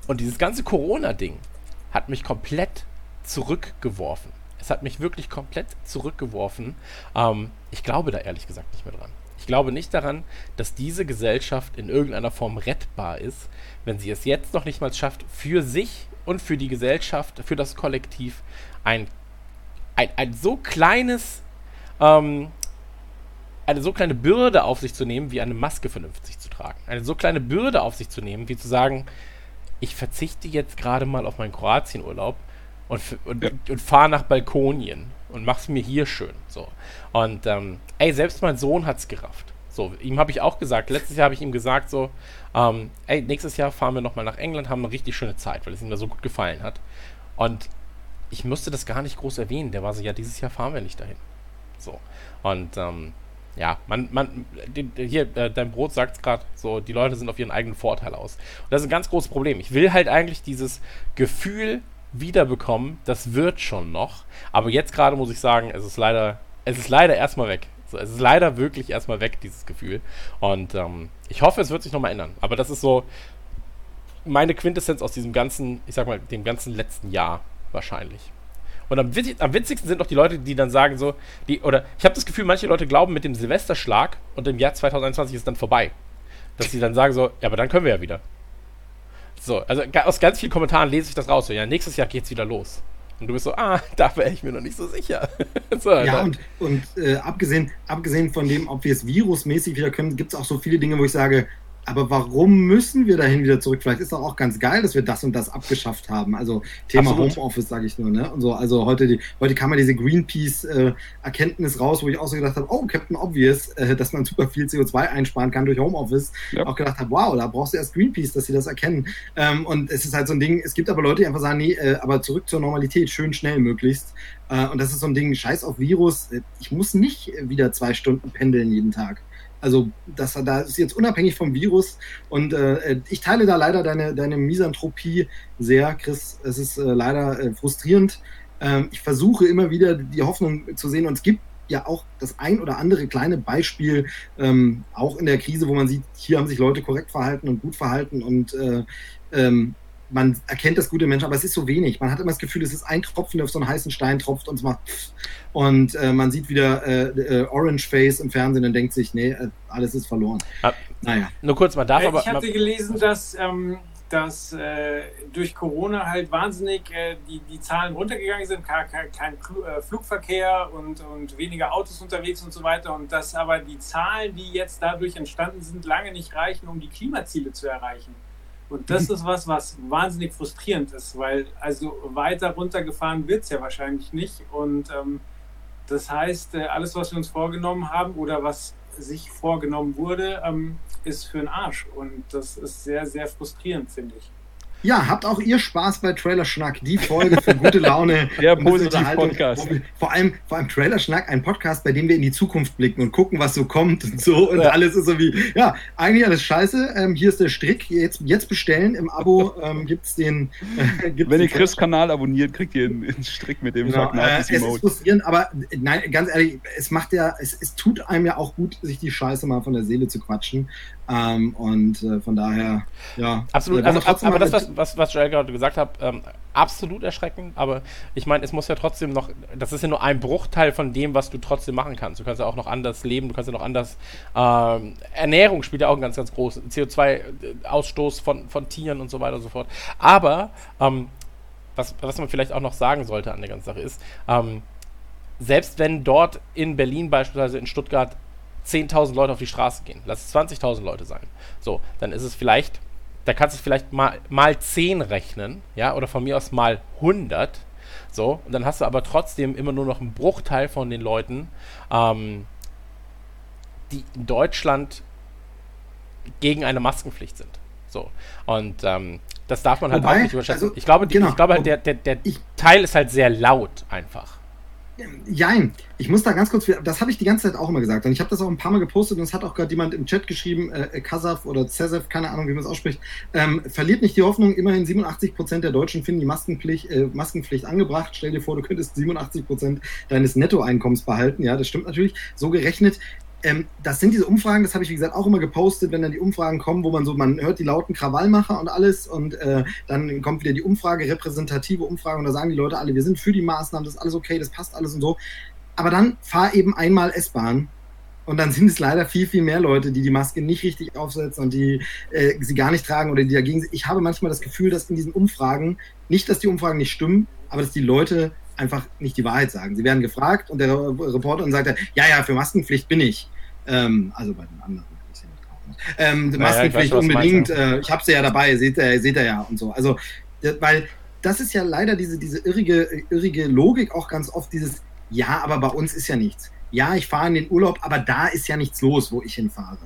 Und dieses ganze Corona-Ding hat mich komplett zurückgeworfen. Es hat mich wirklich komplett zurückgeworfen. Ähm, ich glaube da ehrlich gesagt nicht mehr dran. Ich glaube nicht daran, dass diese Gesellschaft in irgendeiner Form rettbar ist, wenn sie es jetzt noch nicht mal schafft, für sich und für die Gesellschaft, für das Kollektiv ein, ein, ein so kleines, ähm, eine so kleine Bürde auf sich zu nehmen, wie eine Maske vernünftig zu tragen. Eine so kleine Bürde auf sich zu nehmen, wie zu sagen, ich verzichte jetzt gerade mal auf meinen Kroatienurlaub und, und, Ja. und fahre nach Balkonien und mach's mir hier schön. So. Und ähm, ey, selbst mein Sohn hat's gerafft. So, ihm habe ich auch gesagt, letztes Jahr habe ich ihm gesagt, so, ähm, ey, nächstes Jahr fahren wir nochmal nach England, haben eine richtig schöne Zeit, weil es ihm da so gut gefallen hat. Und ich musste das gar nicht groß erwähnen. Der war so, ja, dieses Jahr fahren wir nicht dahin. So. Und ähm, ja, man, man, hier, äh, dein Brot sagt gerade, so, die Leute sind auf ihren eigenen Vorteil aus. Und das ist ein ganz großes Problem. Ich will halt eigentlich dieses Gefühl wiederbekommen, das wird schon noch. Aber jetzt gerade muss ich sagen, es ist leider, es ist leider erstmal weg. So, es ist leider wirklich erstmal weg, dieses Gefühl. Und ähm, ich hoffe, es wird sich nochmal ändern. Aber das ist so meine Quintessenz aus diesem ganzen, ich sag mal, dem ganzen letzten Jahr wahrscheinlich. Und am, witzig, am witzigsten sind doch die Leute, die dann sagen so, die, oder ich habe das Gefühl, manche Leute glauben mit dem Silvesterschlag und im Jahr 2021 ist dann vorbei. Dass sie dann sagen so, ja, aber dann können wir ja wieder. So, also aus ganz vielen Kommentaren lese ich das raus, so, ja, nächstes Jahr geht's wieder los. Und du bist so, ah, da wäre ich mir noch nicht so sicher. so, Ja, dann- und, und äh, abgesehen, abgesehen von dem, ob wir es virusmäßig wieder können, gibt es auch so viele Dinge, wo ich sage, aber warum müssen wir dahin wieder zurück? Vielleicht ist doch auch ganz geil, dass wir das und das abgeschafft haben. Also Thema Absolut. Homeoffice, sage ich nur. Ne? Und so, also heute, die, heute kam ja diese Greenpeace-Erkenntnis raus, wo ich auch so gedacht habe, oh, Captain Obvious, äh, dass man super viel CO2 einsparen kann durch Homeoffice. Ja. Auch gedacht habe, wow, da brauchst du erst Greenpeace, dass sie das erkennen. Ähm, und es ist halt so ein Ding, es gibt aber Leute, die einfach sagen, nee, äh, aber zurück zur Normalität, schön schnell möglichst. Äh, und das ist so ein Ding, scheiß auf Virus. Äh, Ich muss nicht äh, wieder zwei Stunden pendeln jeden Tag. Also das, da ist jetzt unabhängig vom Virus. Und äh, ich teile da leider deine, deine Misanthropie sehr, Chris. Es ist äh, leider äh, frustrierend. Ähm, ich versuche immer wieder die Hoffnung zu sehen. Und es gibt ja auch das ein oder andere kleine Beispiel, ähm, auch in der Krise, wo man sieht, hier haben sich Leute korrekt verhalten und gut verhalten und äh, ähm, man erkennt das gute Menschen, aber es ist so wenig. Man hat immer das Gefühl, es ist ein Tropfen, der auf so einen heißen Stein tropft und es macht pff. und äh, man sieht wieder äh, äh, Orange Face im Fernsehen und denkt sich, nee, äh, alles ist verloren. Ah. Naja. nur kurz, man darf Äh, aber. ich hatte gelesen, dass, ähm, dass äh, durch Corona halt wahnsinnig äh, die, die Zahlen runtergegangen sind, kein, kein, Flugverkehr und, und weniger Autos unterwegs und so weiter. Und dass aber die Zahlen, die jetzt dadurch entstanden sind, lange nicht reichen, um die Klimaziele zu erreichen. Und das ist was, was wahnsinnig frustrierend ist, weil also weiter runtergefahren wird es ja wahrscheinlich nicht. Und ähm, das heißt, äh, alles, was wir uns vorgenommen haben oder was sich vorgenommen wurde, ähm, ist für den Arsch. Und das ist sehr, sehr frustrierend, finde ich. Ja, habt auch ihr Spaß bei Trailer Schnack, die Folge für gute Laune. Der wo wir- Vor allem, vor allem Trailer Schnack, ein Podcast, bei dem wir in die Zukunft blicken und gucken, was so kommt und so. Und Ja. alles ist so wie, ja, eigentlich alles scheiße. Ähm, hier ist der Strick. Jetzt, jetzt bestellen. Im Abo ähm, gibt's den. Äh, gibt's Wenn ihr Chris Kanal abonniert, kriegt ihr einen, einen Strick mit dem Genau, Fuck äh, es ist frustrierend, aber äh, nein, ganz ehrlich, es macht ja, es, es tut einem ja auch gut, sich die Scheiße mal von der Seele zu quatschen. Ähm, und äh, von daher, ja. Absolut, also, trotzdem aber das, was, was, was Joel gerade gesagt hat, ähm, absolut erschreckend, aber ich meine, es muss ja trotzdem noch, das ist ja nur ein Bruchteil von dem, was du trotzdem machen kannst. Du kannst ja auch noch anders leben, du kannst ja noch anders, ähm, Ernährung spielt ja auch einen ganz, ganz großen, CO2-Ausstoß von, von Tieren und so weiter und so fort. Aber, ähm, was, was man vielleicht auch noch sagen sollte an der ganzen Sache ist, ähm, selbst wenn dort in Berlin beispielsweise in Stuttgart 10.000 Leute auf die Straße gehen, lass es 20.000 Leute sein, so, dann ist es vielleicht, da kannst du es vielleicht mal, mal 10 rechnen, ja, oder von mir aus mal 100 So, und dann hast du aber trotzdem immer nur noch einen Bruchteil von den Leuten, ähm, die in Deutschland gegen eine Maskenpflicht sind. So. Und ähm, das darf man halt Wobei, auch nicht überschätzen. also, ich glaube, die, genau. ich glaube halt, der, der, der Ich- Teil ist halt sehr laut einfach. Jein, ich muss da ganz kurz, das habe ich die ganze Zeit auch immer gesagt und ich habe das auch ein paar Mal gepostet und es hat auch gerade jemand im Chat geschrieben, äh, Kasaf oder Zesev, keine Ahnung, wie man es ausspricht, ähm, verliert nicht die Hoffnung, immerhin 87% der Deutschen finden die Maskenpflicht, äh, Maskenpflicht angebracht. Stell dir vor, du könntest 87% deines Nettoeinkommens behalten, ja, das stimmt natürlich, so gerechnet. Ähm, das sind diese Umfragen, das habe ich wie gesagt auch immer gepostet, wenn dann die Umfragen kommen, wo man so, man hört die lauten Krawallmacher und alles und äh, dann kommt wieder die Umfrage, repräsentative Umfrage und da sagen die Leute alle, wir sind für die Maßnahmen, das ist alles okay, das passt alles und so. Aber dann fahr eben einmal S-Bahn und dann sind es leider viel, viel mehr Leute, die die Maske nicht richtig aufsetzen und die äh, sie gar nicht tragen oder die dagegen sind. Ich habe manchmal das Gefühl, dass in diesen Umfragen, nicht, dass die Umfragen nicht stimmen, aber dass die Leute einfach nicht die Wahrheit sagen. Sie werden gefragt und der Re- Reporter dann sagt, er, ja, ja, für Maskenpflicht bin ich. Ähm, also bei den anderen. Ähm, ich Maskenpflicht weiß unbedingt, äh, ich habe sie ja dabei, seht ihr, seht ihr ja und so. Also, äh, weil das ist ja leider diese, diese irrige, irrige Logik auch ganz oft, dieses, ja, aber bei uns ist ja nichts. Ja, ich fahre in den Urlaub, aber da ist ja nichts los, wo ich hinfahre.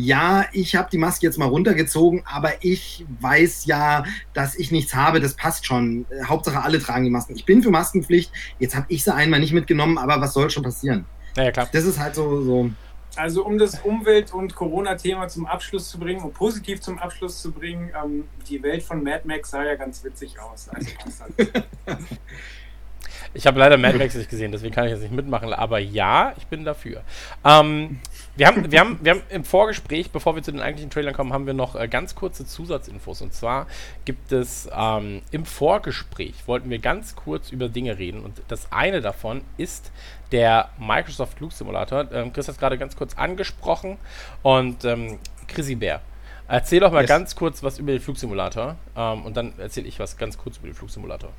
Ja, ich habe die Maske jetzt mal runtergezogen, aber ich weiß ja, dass ich nichts habe, das passt schon. Äh, Hauptsache alle tragen die Masken. Ich bin für Maskenpflicht, jetzt habe ich sie einmal nicht mitgenommen, aber was soll schon passieren? Naja, klar. Das ist halt so, so Also um das Umwelt- und Corona-Thema zum Abschluss zu bringen und positiv zum Abschluss zu bringen, ähm, die Welt von Mad Max sah ja ganz witzig aus. Also passt halt. Ich habe leider Mad Max nicht gesehen, deswegen kann ich jetzt nicht mitmachen, aber ja, ich bin dafür. Ähm, wir, haben, wir, haben, wir haben im Vorgespräch, bevor wir zu den eigentlichen Trailern kommen, haben wir noch äh, ganz kurze Zusatzinfos. Und zwar gibt es ähm, im Vorgespräch, wollten wir ganz kurz über Dinge reden. Und das eine davon ist der Microsoft Flug Simulator. Ähm, Chris hat es gerade ganz kurz angesprochen. Und ähm, Chrissy Bär, erzähl doch mal Yes. ganz kurz was über den Flugsimulator. Ähm, und dann erzähle ich was ganz kurz über den Flugsimulator.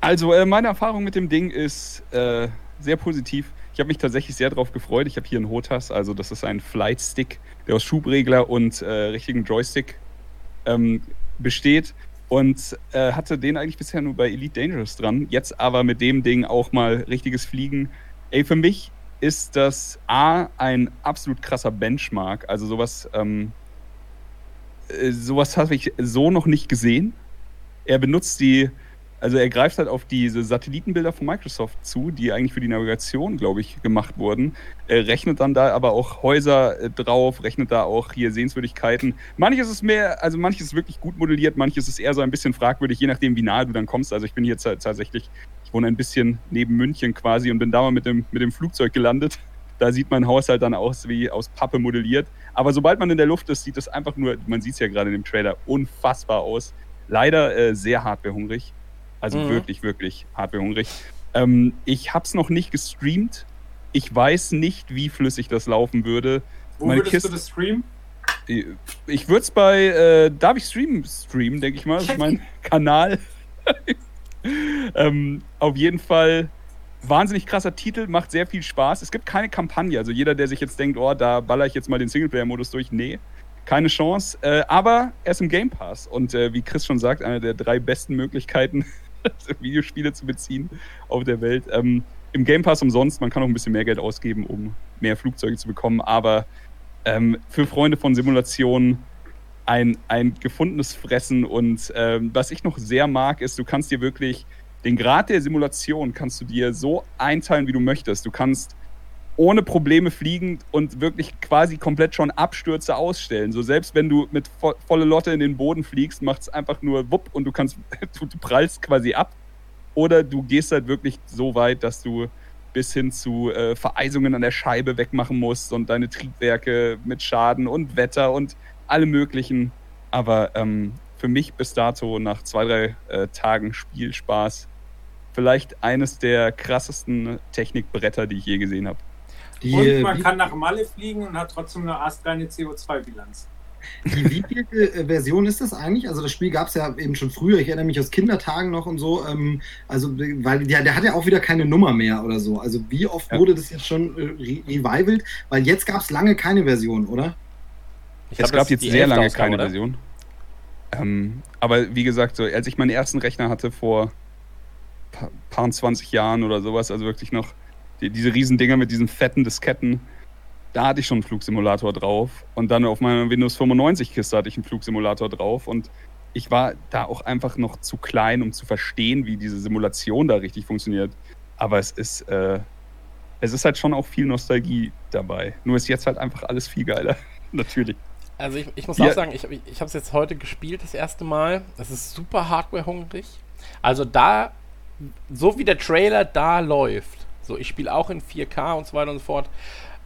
Also, äh, meine Erfahrung mit dem Ding ist äh, sehr positiv. Ich habe mich tatsächlich sehr darauf gefreut. Ich habe hier einen HOTAS, also das ist ein Flight Stick, der aus Schubregler und äh, richtigen Joystick ähm, besteht. Und äh, hatte den eigentlich bisher nur bei Elite Dangerous dran. Jetzt aber mit dem Ding auch mal richtiges Fliegen. Ey, für mich ist das A ein absolut krasser Benchmark. Also sowas, ähm, äh, sowas habe ich so noch nicht gesehen. Er benutzt die also er greift halt auf diese Satellitenbilder von Microsoft zu, die eigentlich für die Navigation, glaube ich, gemacht wurden. Er rechnet dann da aber auch Häuser äh, drauf, rechnet da auch hier Sehenswürdigkeiten. Manches ist mehr, also manches ist wirklich gut modelliert, manches ist eher so ein bisschen fragwürdig, je nachdem, wie nahe du dann kommst. Also ich bin hier ta- tatsächlich, ich wohne ein bisschen neben München quasi und bin da mal mit dem, mit dem Flugzeug gelandet. Da sieht mein Haus halt dann aus wie aus Pappe modelliert. Aber sobald man in der Luft ist, sieht es einfach nur, man sieht es ja gerade in dem Trailer, unfassbar aus. Leider äh, sehr hardwarehungrig. Also Mhm. wirklich, wirklich hardwarehungrig. Ähm, ich habe es noch nicht gestreamt. Ich weiß nicht, wie flüssig das laufen würde. Wo Meine würdest Kiste- du das streamen? Ich würde es bei, äh, darf ich streamen, streamen, denke ich mal. Das ist mein Kanal. ähm, auf jeden Fall wahnsinnig krasser Titel, macht sehr viel Spaß. Es gibt keine Kampagne. Also jeder, der sich jetzt denkt, oh, da baller ich jetzt mal den Singleplayer-Modus durch, nee, keine Chance. Äh, aber er ist im Game Pass und äh, wie Chris schon sagt, eine der drei besten Möglichkeiten, Videospiele zu beziehen auf der Welt. Ähm, Im Game Pass umsonst, man kann auch ein bisschen mehr Geld ausgeben, um mehr Flugzeuge zu bekommen, aber ähm, für Freunde von Simulationen ein, ein gefundenes Fressen und ähm, was ich noch sehr mag, ist, du kannst dir wirklich den Grad der Simulation kannst du dir so einteilen, wie du möchtest. Du kannst ohne Probleme fliegen und wirklich quasi komplett schon Abstürze ausstellen. So selbst wenn du mit vo volle Lotte in den Boden fliegst, macht es einfach nur wupp und du kannst, du, du prallst quasi ab. Oder du gehst halt wirklich so weit, dass du bis hin zu äh, Vereisungen an der Scheibe wegmachen musst und deine Triebwerke mit Schaden und Wetter und alle möglichen. Aber ähm, für mich bis dato nach zwei, drei äh, Tagen Spielspaß vielleicht eines der krassesten Technikbretter, die ich je gesehen habe. Die, Und äh, man wie- kann nach Malle fliegen und hat trotzdem eine astreine CO2-Bilanz. Die wievielte äh, Version ist das eigentlich? Also das Spiel gab es ja eben schon früher. Ich erinnere mich aus Kindertagen noch und so. Ähm, also weil der, der hat ja auch wieder keine Nummer mehr oder so. Also wie oft Ja. wurde das jetzt schon äh, re revivalt? Weil jetzt gab es lange keine Version, oder? Ich es gab jetzt sehr lange Ausgabe, keine oder? Version. Ähm, aber wie gesagt, so, als ich meinen ersten Rechner hatte vor paar 20 Jahren oder sowas, also wirklich noch die, diese Riesendinger mit diesen fetten Disketten. Da hatte ich schon einen Flugsimulator drauf. Und dann auf meiner Windows 95-Kiste hatte ich einen Flugsimulator drauf. Und ich war da auch einfach noch zu klein, um zu verstehen, wie diese Simulation da richtig funktioniert. Aber es ist, äh, es ist halt schon auch viel Nostalgie dabei. Nur ist jetzt halt einfach alles viel geiler. Natürlich. Also ich, ich muss Ja. auch sagen, ich, ich habe es jetzt heute gespielt das erste Mal. Es ist super hardware-hungrig. Also da, so wie der Trailer da läuft, so ich spiele auch in 4K und so weiter und so fort.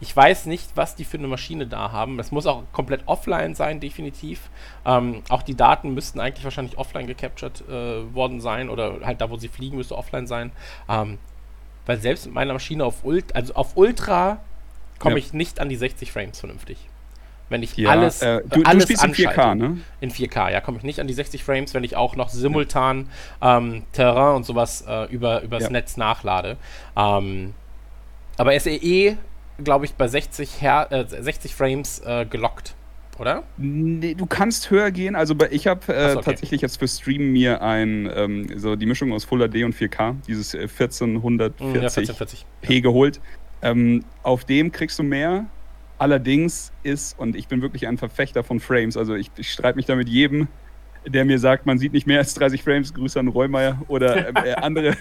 Ich weiß nicht, was die für eine Maschine da haben. Es muss auch komplett offline sein, definitiv. Ähm, auch die Daten müssten eigentlich wahrscheinlich offline gecaptured äh, worden sein oder halt da, wo sie fliegen, müsste offline sein. Ähm, weil selbst mit meiner Maschine auf, Ult also auf Ultra komme Ja. ich nicht an die 60 Frames vernünftig. Wenn ich Ja, alles, äh, du, alles du spielst in 4K, anschalte. ne? In 4K, ja, komme ich nicht an die 60 Frames, wenn ich auch noch simultan ähm, Terrain und sowas äh, über, übers Ja. Netz nachlade. Ähm, aber SEE, glaube ich, bei 60, Her äh, 60 Frames äh, gelockt, oder? Nee, du kannst höher gehen. Also ich habe äh, so, okay. tatsächlich jetzt für Stream mir ein, ähm, so die Mischung aus Full HD und 4K, dieses äh, 1440 Mm, ja, 1440. P geholt. Ähm, auf dem kriegst du mehr. Allerdings ist, und ich bin wirklich ein Verfechter von Frames, also ich, ich streite mich da mit jedem, der mir sagt, man sieht nicht mehr als 30 Frames, Grüße an Reumeier oder äh, äh, andere,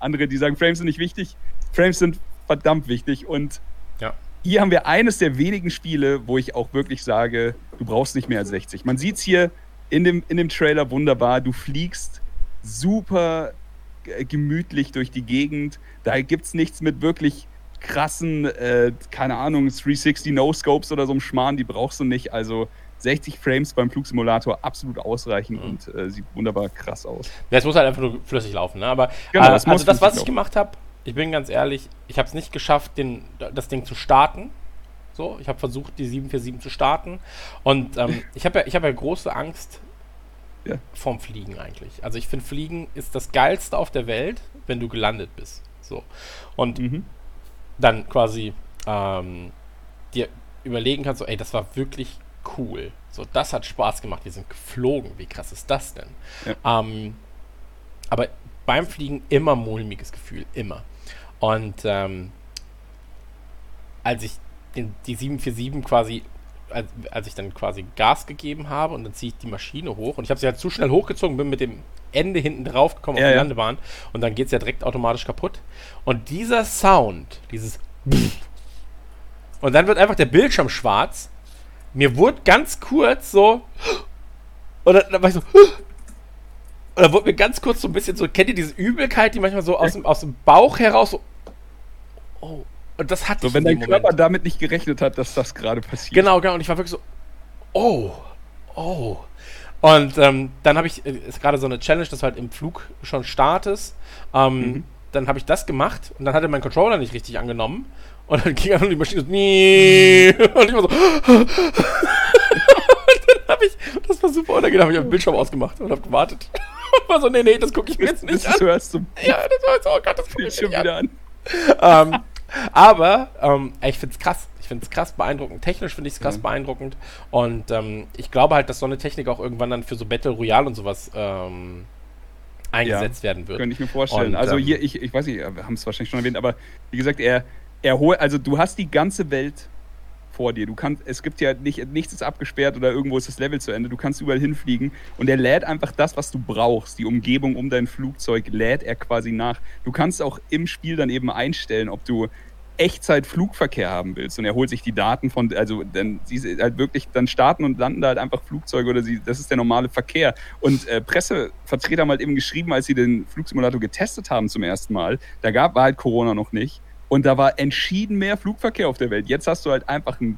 andere, die sagen, Frames sind nicht wichtig. Frames sind verdammt wichtig und Ja. hier haben wir eines der wenigen Spiele, wo ich auch wirklich sage, du brauchst nicht mehr als 60. Man sieht es hier in dem, in dem Trailer wunderbar, du fliegst super äh, gemütlich durch die Gegend. Da gibt es nichts mit wirklich krassen, äh, keine Ahnung, 360 No-Scopes oder so einem Schmarrn, die brauchst du nicht. Also 60 Frames beim Flugsimulator absolut ausreichend Mhm. und äh, sieht wunderbar krass aus. Ja, es muss halt einfach nur flüssig laufen, ne? Aber Genau, äh, es muss also das, was flüssig ich gemacht habe, ich bin ganz ehrlich, ich habe es nicht geschafft, den, das Ding zu starten. So, ich habe versucht, die 747 zu starten. Und ähm, ich habe ja, ich hab ja große Angst Ja. vorm Fliegen eigentlich. Also ich finde, Fliegen ist das Geilste auf der Welt, wenn du gelandet bist. So. Und Mhm. Dann quasi ähm, dir überlegen kannst, so, ey, das war wirklich cool. So, das hat Spaß gemacht. Wir sind geflogen. Wie krass ist das denn? Ähm, aber beim Fliegen immer mulmiges Gefühl, immer. Und ähm, als ich den, die 747 quasi, als, als ich dann quasi Gas gegeben habe und dann ziehe ich die Maschine hoch und ich habe sie halt zu schnell hochgezogen, bin mit dem Ende hinten drauf gekommen Ja, auf die ja. Landebahn und dann geht es ja direkt automatisch kaputt. Und dieser Sound, dieses und dann wird einfach der Bildschirm schwarz. Mir wurde ganz kurz so und dann, dann war ich so und dann wurde mir ganz kurz so ein bisschen so, kennt ihr diese Übelkeit, die manchmal so aus dem, aus dem Bauch heraus so oh und das hatte So, ich wenn in dein dem Körper Moment. damit nicht gerechnet hat, dass das gerade passiert. Genau, genau. Und ich war wirklich so, oh, oh. Und ähm, dann habe ich, äh, ist gerade so eine Challenge, dass du halt im Flug schon startest. Ähm, Mhm. Dann habe ich das gemacht und dann hatte mein Controller nicht richtig angenommen. Und dann ging einfach die Maschine so, nee. Und ich war so, und dann habe ich, das war super unangenehm, habe ich den Bildschirm ausgemacht und habe gewartet. Und war so, nee, nee, das gucke ich mir jetzt nicht du an. hörst du Ja, das war so, oh Gott, das gucke ich schon mir nicht an wieder an. ähm, aber ähm, ich finde es krass. Ich finde es krass beeindruckend. Technisch finde ich es krass Mhm. beeindruckend. Und ähm, ich glaube halt, dass so eine Technik auch irgendwann dann für so Battle Royale und sowas ähm, eingesetzt werden wird. Könnte ich mir vorstellen. Und, also ähm, hier, ich, ich weiß nicht, wir haben es wahrscheinlich schon erwähnt, aber wie gesagt, er, er holt, also du hast die ganze Welt vor dir. Du kannst, es gibt ja nicht, nichts ist abgesperrt oder irgendwo ist das Level zu Ende. Du kannst überall hinfliegen und er lädt einfach das, was du brauchst. Die Umgebung um dein Flugzeug lädt er quasi nach. Du kannst auch im Spiel dann eben einstellen, ob du Echtzeit-Flugverkehr haben willst und er holt sich die Daten von, also dann sie halt wirklich, dann starten und landen da halt einfach Flugzeuge oder sie, das ist der normale Verkehr. Und äh, Pressevertreter haben halt eben geschrieben, als sie den Flugsimulator getestet haben zum ersten Mal, da gab, war halt Corona noch nicht und da war entschieden mehr Flugverkehr auf der Welt. Jetzt hast du halt einfach ein,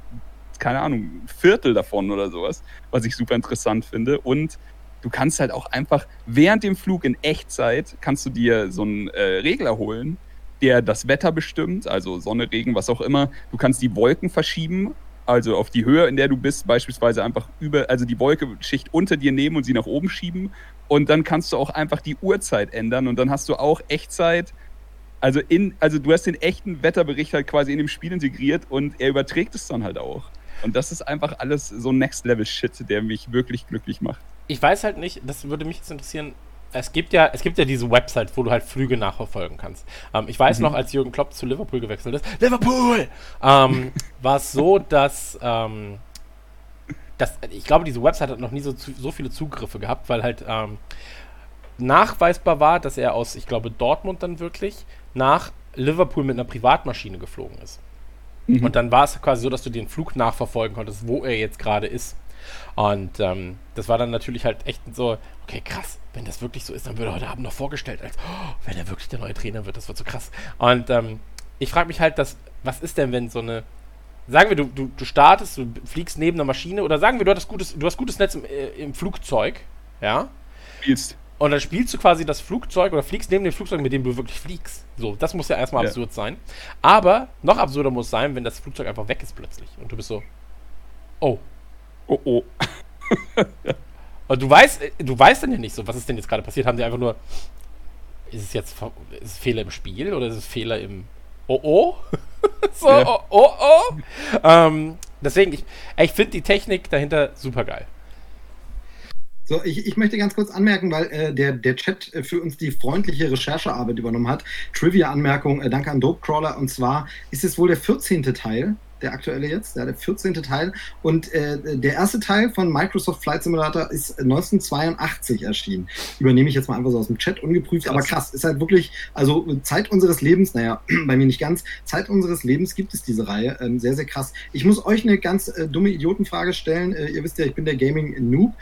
keine Ahnung, ein Viertel davon oder sowas, was ich super interessant finde und du kannst halt auch einfach während dem Flug in Echtzeit kannst du dir so einen äh, Regler holen, der das Wetter bestimmt, also Sonne, Regen, was auch immer. Du kannst die Wolken verschieben, also auf die Höhe, in der du bist, beispielsweise einfach über, also die Wolkenschicht unter dir nehmen und sie nach oben schieben. Und dann kannst du auch einfach die Uhrzeit ändern und dann hast du auch Echtzeit. Also in, also du hast den echten Wetterbericht halt quasi in dem Spiel integriert und er überträgt es dann halt auch. Und das ist einfach alles so Next Level Shit, der mich wirklich glücklich macht. Ich weiß halt nicht, das würde mich jetzt interessieren, es gibt ja, es gibt ja diese Website, wo du halt Flüge nachverfolgen kannst. Ähm, ich weiß mhm. noch, als Jürgen Klopp zu Liverpool gewechselt ist, Liverpool, ähm, war es so, dass, ähm, dass, ich glaube, diese Website hat noch nie so, so viele Zugriffe gehabt, weil halt ähm, nachweisbar war, dass er aus, ich glaube, Dortmund dann wirklich nach Liverpool mit einer Privatmaschine geflogen ist. Mhm. Und dann war es quasi so, dass du den Flug nachverfolgen konntest, wo er jetzt gerade ist. Und ähm, das war dann natürlich halt echt so, okay, krass, wenn das wirklich so ist, dann würde er heute Abend noch vorgestellt, als oh, wenn er wirklich der neue Trainer wird, das wird so krass. Und ähm, ich frage mich halt, dass, was ist denn, wenn so eine, sagen wir, du, du, du startest, du fliegst neben einer Maschine, oder sagen wir, du hast gutes, du hast gutes Netz im, äh, im Flugzeug, ja? Spielst. Und dann spielst du quasi das Flugzeug oder fliegst neben dem Flugzeug, mit dem du wirklich fliegst. So, das muss ja erstmal ja. absurd sein. Aber noch absurder muss sein, wenn das Flugzeug einfach weg ist plötzlich. Und du bist so, oh. Oh, oh. Und du weißt, du weißt dann ja nicht so, was ist denn jetzt gerade passiert? Haben die einfach nur, ist es jetzt ist es Fehler im Spiel oder ist es Fehler im Oh oh? so, ja. oh oh oh? Ähm, deswegen, ich, ich finde die Technik dahinter super geil. So, ich, ich möchte ganz kurz anmerken, weil äh, der, der Chat äh, für uns die freundliche Recherchearbeit übernommen hat. Trivia-Anmerkung, äh, danke an Dopecrawler. Und zwar ist es wohl der 14. Teil der aktuelle jetzt, ja, der 14. Teil. Und äh, der erste Teil von Microsoft Flight Simulator ist 1982 erschienen. Übernehme ich jetzt mal einfach so aus dem Chat, ungeprüft, krass. aber krass, ist halt wirklich, also Zeit unseres Lebens, naja, bei mir nicht ganz, Zeit unseres Lebens gibt es diese Reihe, ähm, sehr, sehr krass. Ich muss euch eine ganz äh, dumme Idiotenfrage stellen. Äh, ihr wisst ja, ich bin der Gaming-Noob.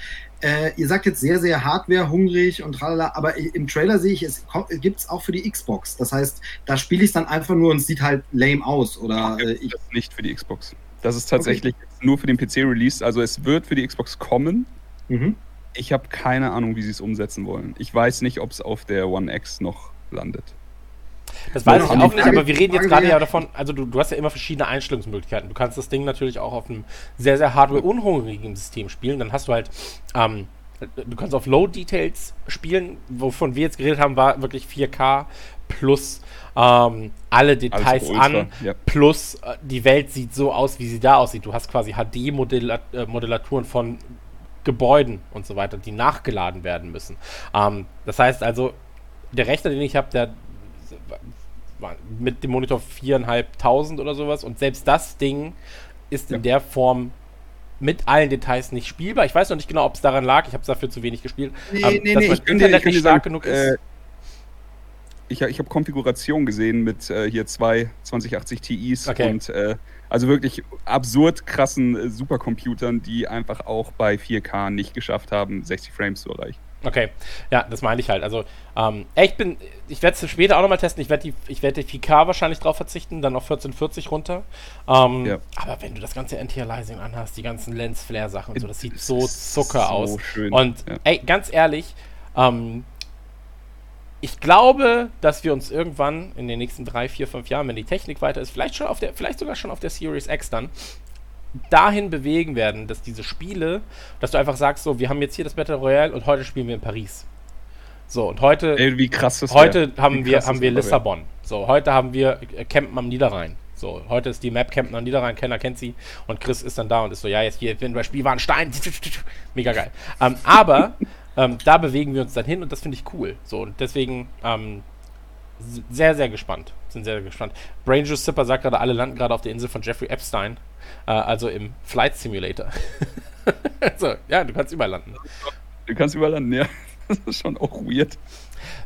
Äh, ihr sagt jetzt sehr, sehr Hardware-hungrig und tralala, aber im Trailer sehe ich, es gibt es auch für die Xbox. Das heißt, da spiele ich es dann einfach nur und es sieht halt lame aus. Oder äh, ich nicht für die Xbox. Das ist tatsächlich okay. nur für den PC released. Also es wird für die Xbox kommen. Mhm. Ich habe keine Ahnung, wie sie es umsetzen wollen. Ich weiß nicht, ob es auf der One X noch landet. Das weiß ich auch nicht, aber wir reden jetzt gerade ja davon, also du, du hast ja immer verschiedene Einstellungsmöglichkeiten. Du kannst das Ding natürlich auch auf einem sehr, sehr hardware-unhungrigen System spielen. Dann hast du halt, ähm, du kannst auf Low Details spielen. Wovon wir jetzt geredet haben, war wirklich 4K plus ähm, alle Details an, ja. plus äh, die Welt sieht so aus, wie sie da aussieht. Du hast quasi HD-Modellaturen äh, von Gebäuden und so weiter, die nachgeladen werden müssen. Ähm, das heißt also, der Rechner, den ich habe, der mit dem Monitor 4.500 oder sowas und selbst das Ding ist ja. in der Form mit allen Details nicht spielbar. Ich weiß noch nicht genau, ob es daran lag. Ich habe es dafür zu wenig gespielt. Nee, ähm, nee, dass nee, ich Internet dir, nicht stark genug ist. Äh, ich, ich habe Konfiguration gesehen mit äh, hier zwei 2080 Ti's okay. und äh, also wirklich absurd krassen äh, Supercomputern, die einfach auch bei 4K nicht geschafft haben, 60 Frames zu erreichen. Okay, ja, das meine ich halt. Also, ähm, ich bin, ich werde es später auch nochmal testen. Ich werde die, ich werde die 4K wahrscheinlich drauf verzichten, dann auf 1440 runter. Ähm, ja. Aber wenn du das ganze Anti-Aliasing anhast, die ganzen Lens-Flare-Sachen und so, das sieht so Zucker so aus. Schön. Und, ja. ey, ganz ehrlich, ähm, ich glaube, dass wir uns irgendwann in den nächsten drei, vier, fünf Jahren, wenn die Technik weiter ist, vielleicht schon auf der, vielleicht sogar schon auf der Series X dann, dahin bewegen werden, dass diese Spiele, dass du einfach sagst, so, wir haben jetzt hier das Battle Royale und heute spielen wir in Paris. So, und heute, Ey, wie krass ist heute der? haben wie wir, haben wir Lissabon. So, heute haben wir Campen am Niederrhein. So, heute ist die Map Campen am Niederrhein, Kenner kennt sie und Chris ist dann da und ist so, ja, jetzt hier, wenn wir Spiel waren, Stein, mega geil. Ähm, aber ähm, da bewegen wir uns dann hin und das finde ich cool. So, und deswegen ähm, sehr, sehr gespannt. Sind sehr, sehr gespannt. Brain Juice Zipper sagt gerade, alle landen gerade auf der Insel von Jeffrey Epstein. Äh, also im Flight Simulator. so, ja, du kannst überall landen. Du kannst überall landen, ja. Das ist schon auch weird.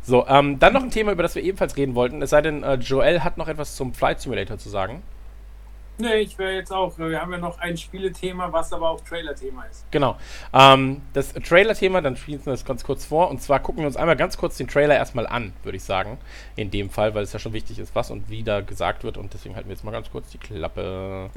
So, ähm, dann noch ein Thema, über das wir ebenfalls reden wollten. Es sei denn, äh, Joel hat noch etwas zum Flight Simulator zu sagen. Nee, ich wäre jetzt auch. Wir haben ja noch ein Spielethema, was aber auch Trailer-Thema ist. Genau. Ähm, das Trailer-Thema, dann spielen wir das ganz kurz vor. Und zwar gucken wir uns einmal ganz kurz den Trailer erstmal an, würde ich sagen. In dem Fall, weil es ja schon wichtig ist, was und wie da gesagt wird. Und deswegen halten wir jetzt mal ganz kurz die Klappe.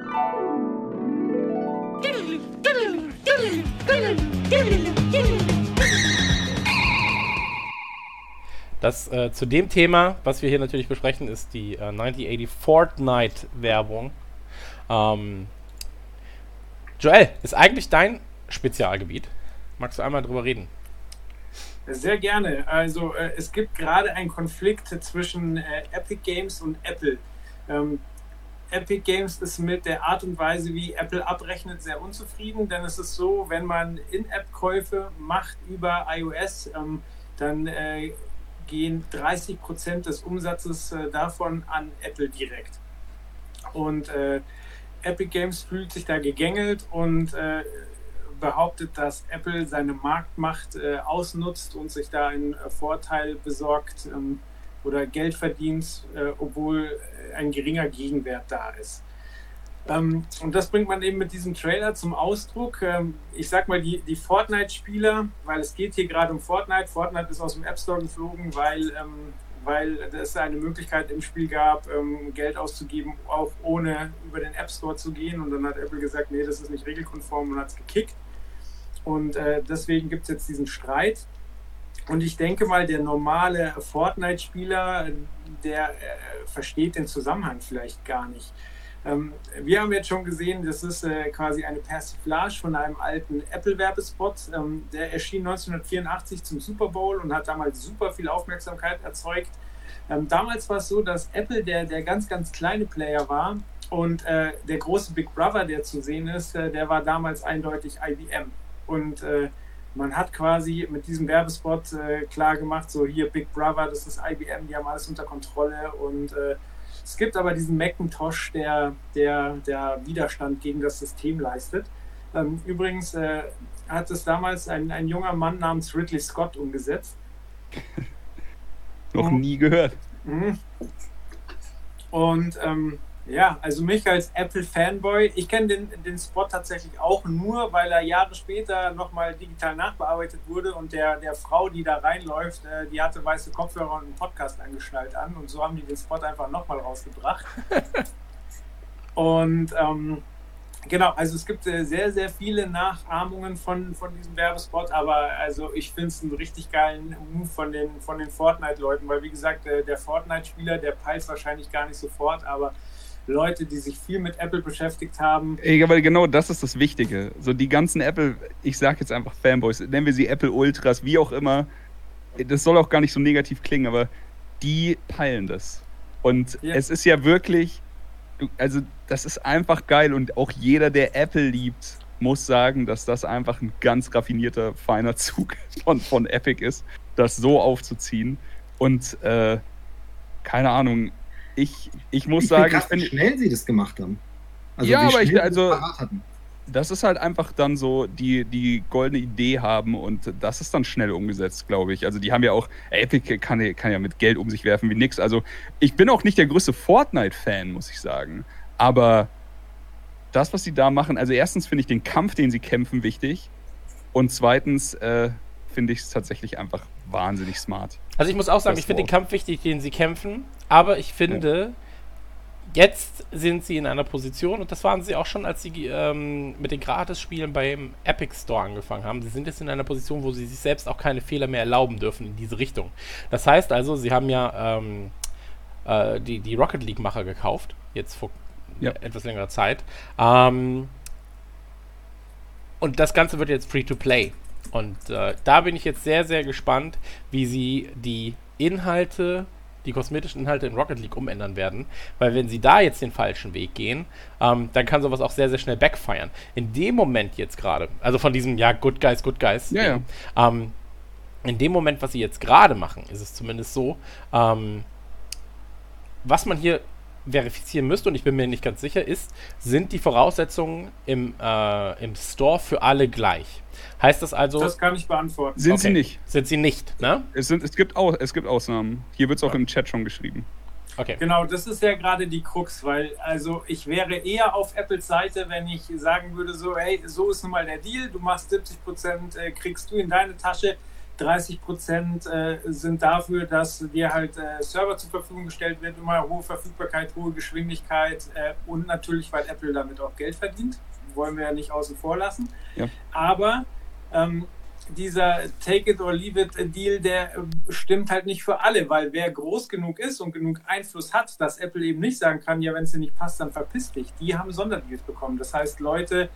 Das äh, zu dem Thema, was wir hier natürlich besprechen, ist die äh, 9080 Fortnite-Werbung ähm, Joel, ist eigentlich dein Spezialgebiet. Magst du einmal drüber reden? Sehr gerne. Also äh, es gibt gerade einen Konflikt zwischen äh, Epic Games und Apple. Ähm, Epic Games ist mit der Art und Weise, wie Apple abrechnet, sehr unzufrieden, denn es ist so, wenn man In-App-Käufe macht über iOS, ähm, dann äh, gehen 30 Prozent des Umsatzes äh, davon an Apple direkt. Und äh, Epic Games fühlt sich da gegängelt und äh, behauptet, dass Apple seine Marktmacht äh, ausnutzt und sich da einen äh, Vorteil besorgt ähm, oder Geld verdient, äh, obwohl ein geringer Gegenwert da ist. Ähm, und das bringt man eben mit diesem Trailer zum Ausdruck. Ähm, ich sag mal, die, die Fortnite-Spieler, weil es geht hier gerade um Fortnite. Fortnite ist aus dem App Store geflogen, weil, ähm, weil es eine Möglichkeit im Spiel gab, ähm, Geld auszugeben, auch ohne über den App Store zu gehen. Und dann hat Apple gesagt, nee, das ist nicht regelkonform und hat es gekickt. Und äh, deswegen gibt es jetzt diesen Streit. Und ich denke mal, der normale Fortnite-Spieler, der äh, versteht den Zusammenhang vielleicht gar nicht. Ähm, wir haben jetzt schon gesehen, das ist äh, quasi eine Persiflage von einem alten Apple-Werbespot. Ähm, der erschien 1984 zum Super Bowl und hat damals super viel Aufmerksamkeit erzeugt. Ähm, damals war es so, dass Apple der, der ganz, ganz kleine Player war und äh, der große Big Brother, der zu sehen ist, äh, der war damals eindeutig IBM. Und äh, man hat quasi mit diesem Werbespot äh, klar gemacht, so hier Big Brother, das ist IBM, die haben alles unter Kontrolle und äh, es gibt aber diesen Macintosh, der, der, der Widerstand gegen das System leistet. Ähm, übrigens äh, hat es damals ein, ein junger Mann namens Ridley Scott umgesetzt. Noch nie gehört. Mhm. Und ähm, ja, also mich als Apple-Fanboy, ich kenne den, den Spot tatsächlich auch nur, weil er Jahre später nochmal digital nachbearbeitet wurde und der, der Frau, die da reinläuft, äh, die hatte weiße Kopfhörer und einen Podcast angeschnallt an und so haben die den Spot einfach nochmal rausgebracht. und ähm, genau, also es gibt äh, sehr, sehr viele Nachahmungen von, von diesem Werbespot, aber also ich finde es einen richtig geilen Move von den, von den Fortnite-Leuten, weil wie gesagt, äh, der Fortnite-Spieler, der peilt wahrscheinlich gar nicht sofort, aber Leute, die sich viel mit Apple beschäftigt haben. Ey, aber genau das ist das Wichtige. So die ganzen Apple, ich sag jetzt einfach Fanboys, nennen wir sie Apple Ultras, wie auch immer. Das soll auch gar nicht so negativ klingen, aber die peilen das. Und ja. es ist ja wirklich, also das ist einfach geil und auch jeder, der Apple liebt, muss sagen, dass das einfach ein ganz raffinierter, feiner Zug von, von Epic ist, das so aufzuziehen. Und äh, keine Ahnung, ich, ich muss ich sagen, krass, wie schnell sie das gemacht haben. Also ja, aber ich, also, das ist halt einfach dann so, die, die goldene Idee haben und das ist dann schnell umgesetzt, glaube ich. Also die haben ja auch, Epic kann, kann ja mit Geld um sich werfen wie nix. Also ich bin auch nicht der größte Fortnite-Fan, muss ich sagen. Aber das, was sie da machen, also erstens finde ich den Kampf, den sie kämpfen, wichtig. Und zweitens äh, finde ich es tatsächlich einfach wahnsinnig smart. Also ich muss auch sagen, ich finde den Kampf wichtig, den sie kämpfen, aber ich finde, ja. jetzt sind sie in einer Position, und das waren sie auch schon, als sie ähm, mit den Gratis-Spielen beim Epic Store angefangen haben. Sie sind jetzt in einer Position, wo sie sich selbst auch keine Fehler mehr erlauben dürfen in diese Richtung. Das heißt also, sie haben ja ähm, äh, die, die Rocket League-Macher gekauft, jetzt vor ja. etwas längerer Zeit. Ähm, und das Ganze wird jetzt Free-to-Play. Und äh, da bin ich jetzt sehr, sehr gespannt, wie sie die Inhalte, die kosmetischen Inhalte in Rocket League umändern werden. Weil wenn sie da jetzt den falschen Weg gehen, ähm, dann kann sowas auch sehr, sehr schnell backfeiern. In dem Moment jetzt gerade, also von diesem, ja, Good Guys, Good Guys, ja, Ding, ja. Ähm, in dem Moment, was sie jetzt gerade machen, ist es zumindest so, ähm, was man hier verifizieren müsste, und ich bin mir nicht ganz sicher, ist, sind die Voraussetzungen im, äh, im Store für alle gleich? Heißt das also. Das kann ich beantworten. Sind okay. sie nicht. Sind sie nicht, ne? Es, sind, es, gibt, auch, es gibt Ausnahmen. Hier wird es auch ja. im Chat schon geschrieben. Okay. Genau, das ist ja gerade die Krux, weil also ich wäre eher auf Apples Seite, wenn ich sagen würde, so, hey, so ist nun mal der Deal, du machst 70 Prozent, äh, kriegst du in deine Tasche, 30 Prozent äh, sind dafür, dass dir halt äh, Server zur Verfügung gestellt wird, immer hohe Verfügbarkeit, hohe Geschwindigkeit äh, und natürlich, weil Apple damit auch Geld verdient, wollen wir ja nicht außen vor lassen. Ja. Aber ähm, dieser Take it or leave it Deal, der äh, stimmt halt nicht für alle, weil wer groß genug ist und genug Einfluss hat, dass Apple eben nicht sagen kann, ja, wenn es dir nicht passt, dann verpiss dich. Die haben Sonderdeals bekommen. Das heißt, Leute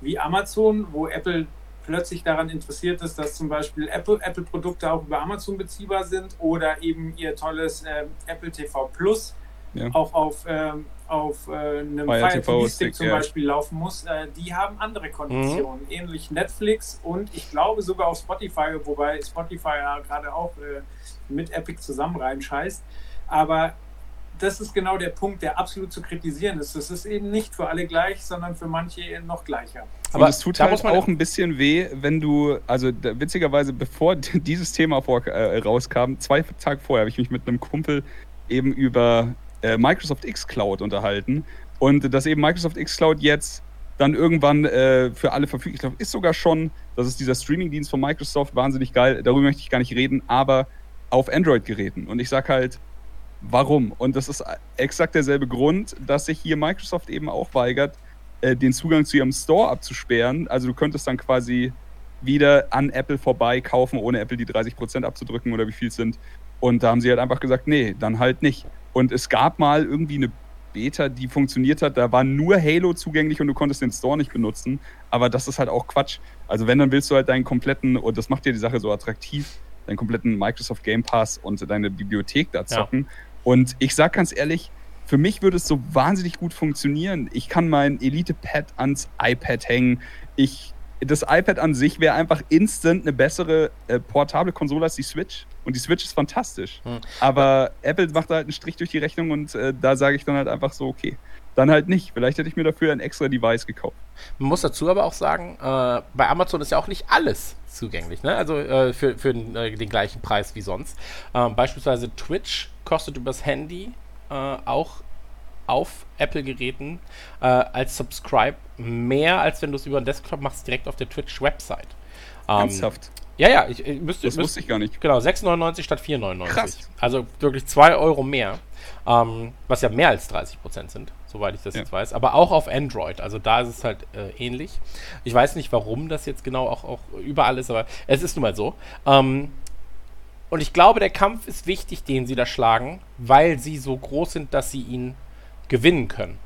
wie Amazon, wo Apple plötzlich daran interessiert ist, dass zum Beispiel Apple-Produkte Apple auch über Amazon beziehbar sind oder eben ihr tolles äh, Apple TV Plus ja. auch auf, ähm, auf äh, einem Fire Fire TV Stick, zum ja. Beispiel laufen muss, äh, die haben andere Konditionen. Mhm. Ähnlich Netflix und ich glaube sogar auf Spotify, wobei Spotify ja gerade auch äh, mit Epic zusammen reinscheißt. Aber das ist genau der Punkt, der absolut zu kritisieren ist. Das ist eben nicht für alle gleich, sondern für manche noch gleicher. Aber es tut da halt muss man- auch ein bisschen weh, wenn du, also da, witzigerweise, bevor dieses Thema vor, äh, rauskam, zwei Tage vorher habe ich mich mit einem Kumpel eben über äh, Microsoft X Cloud unterhalten und dass eben Microsoft X Cloud jetzt dann irgendwann äh, für alle verfügbar, ich glaube, ist sogar schon, das ist dieser Streaming-Dienst von Microsoft, wahnsinnig geil, darüber möchte ich gar nicht reden, aber auf Android-Geräten. Und ich sag halt, warum? Und das ist exakt derselbe Grund, dass sich hier Microsoft eben auch weigert, äh, den Zugang zu ihrem Store abzusperren. Also du könntest dann quasi wieder an Apple vorbei kaufen, ohne Apple die 30% abzudrücken oder wie viel es sind. Und da haben sie halt einfach gesagt, nee, dann halt nicht. Und es gab mal irgendwie eine Beta, die funktioniert hat, da war nur Halo zugänglich und du konntest den Store nicht benutzen. Aber das ist halt auch Quatsch. Also wenn, dann willst du halt deinen kompletten, und das macht dir die Sache so attraktiv, deinen kompletten Microsoft Game Pass und deine Bibliothek da zocken. Und ich sag ganz ehrlich, für mich würde es so wahnsinnig gut funktionieren. Ich kann mein Elite-Pad ans iPad hängen. Ich, das iPad an sich wäre einfach instant eine bessere äh, portable Konsole als die Switch. Und die Switch ist fantastisch. Hm. Aber Apple macht da halt einen Strich durch die Rechnung und äh, da sage ich dann halt einfach so, okay, dann halt nicht. Vielleicht hätte ich mir dafür ein extra Device gekauft. Man muss dazu aber auch sagen, äh, bei Amazon ist ja auch nicht alles zugänglich, ne? Also äh, für, für den, äh, den gleichen Preis wie sonst. Ähm, beispielsweise Twitch kostet übers Handy äh, auch auf Apple-Geräten äh, als Subscribe mehr, als wenn du es über den Desktop machst, direkt auf der Twitch-Website. Ähm, Ernsthaft. ja, ja, ich, ich müsste, Das wusste ich gar nicht. Genau, 6,99 statt 4,99. Krass. Also wirklich 2 Euro mehr. Ähm, was ja mehr als 30 Prozent sind, soweit ich das Ja. jetzt weiß. Aber auch auf Android. Also da ist es halt äh, ähnlich. Ich weiß nicht, warum das jetzt genau auch, auch überall ist, aber es ist nun mal so. Ähm, und ich glaube, der Kampf ist wichtig, den sie da schlagen, weil sie so groß sind, dass sie ihn gewinnen können.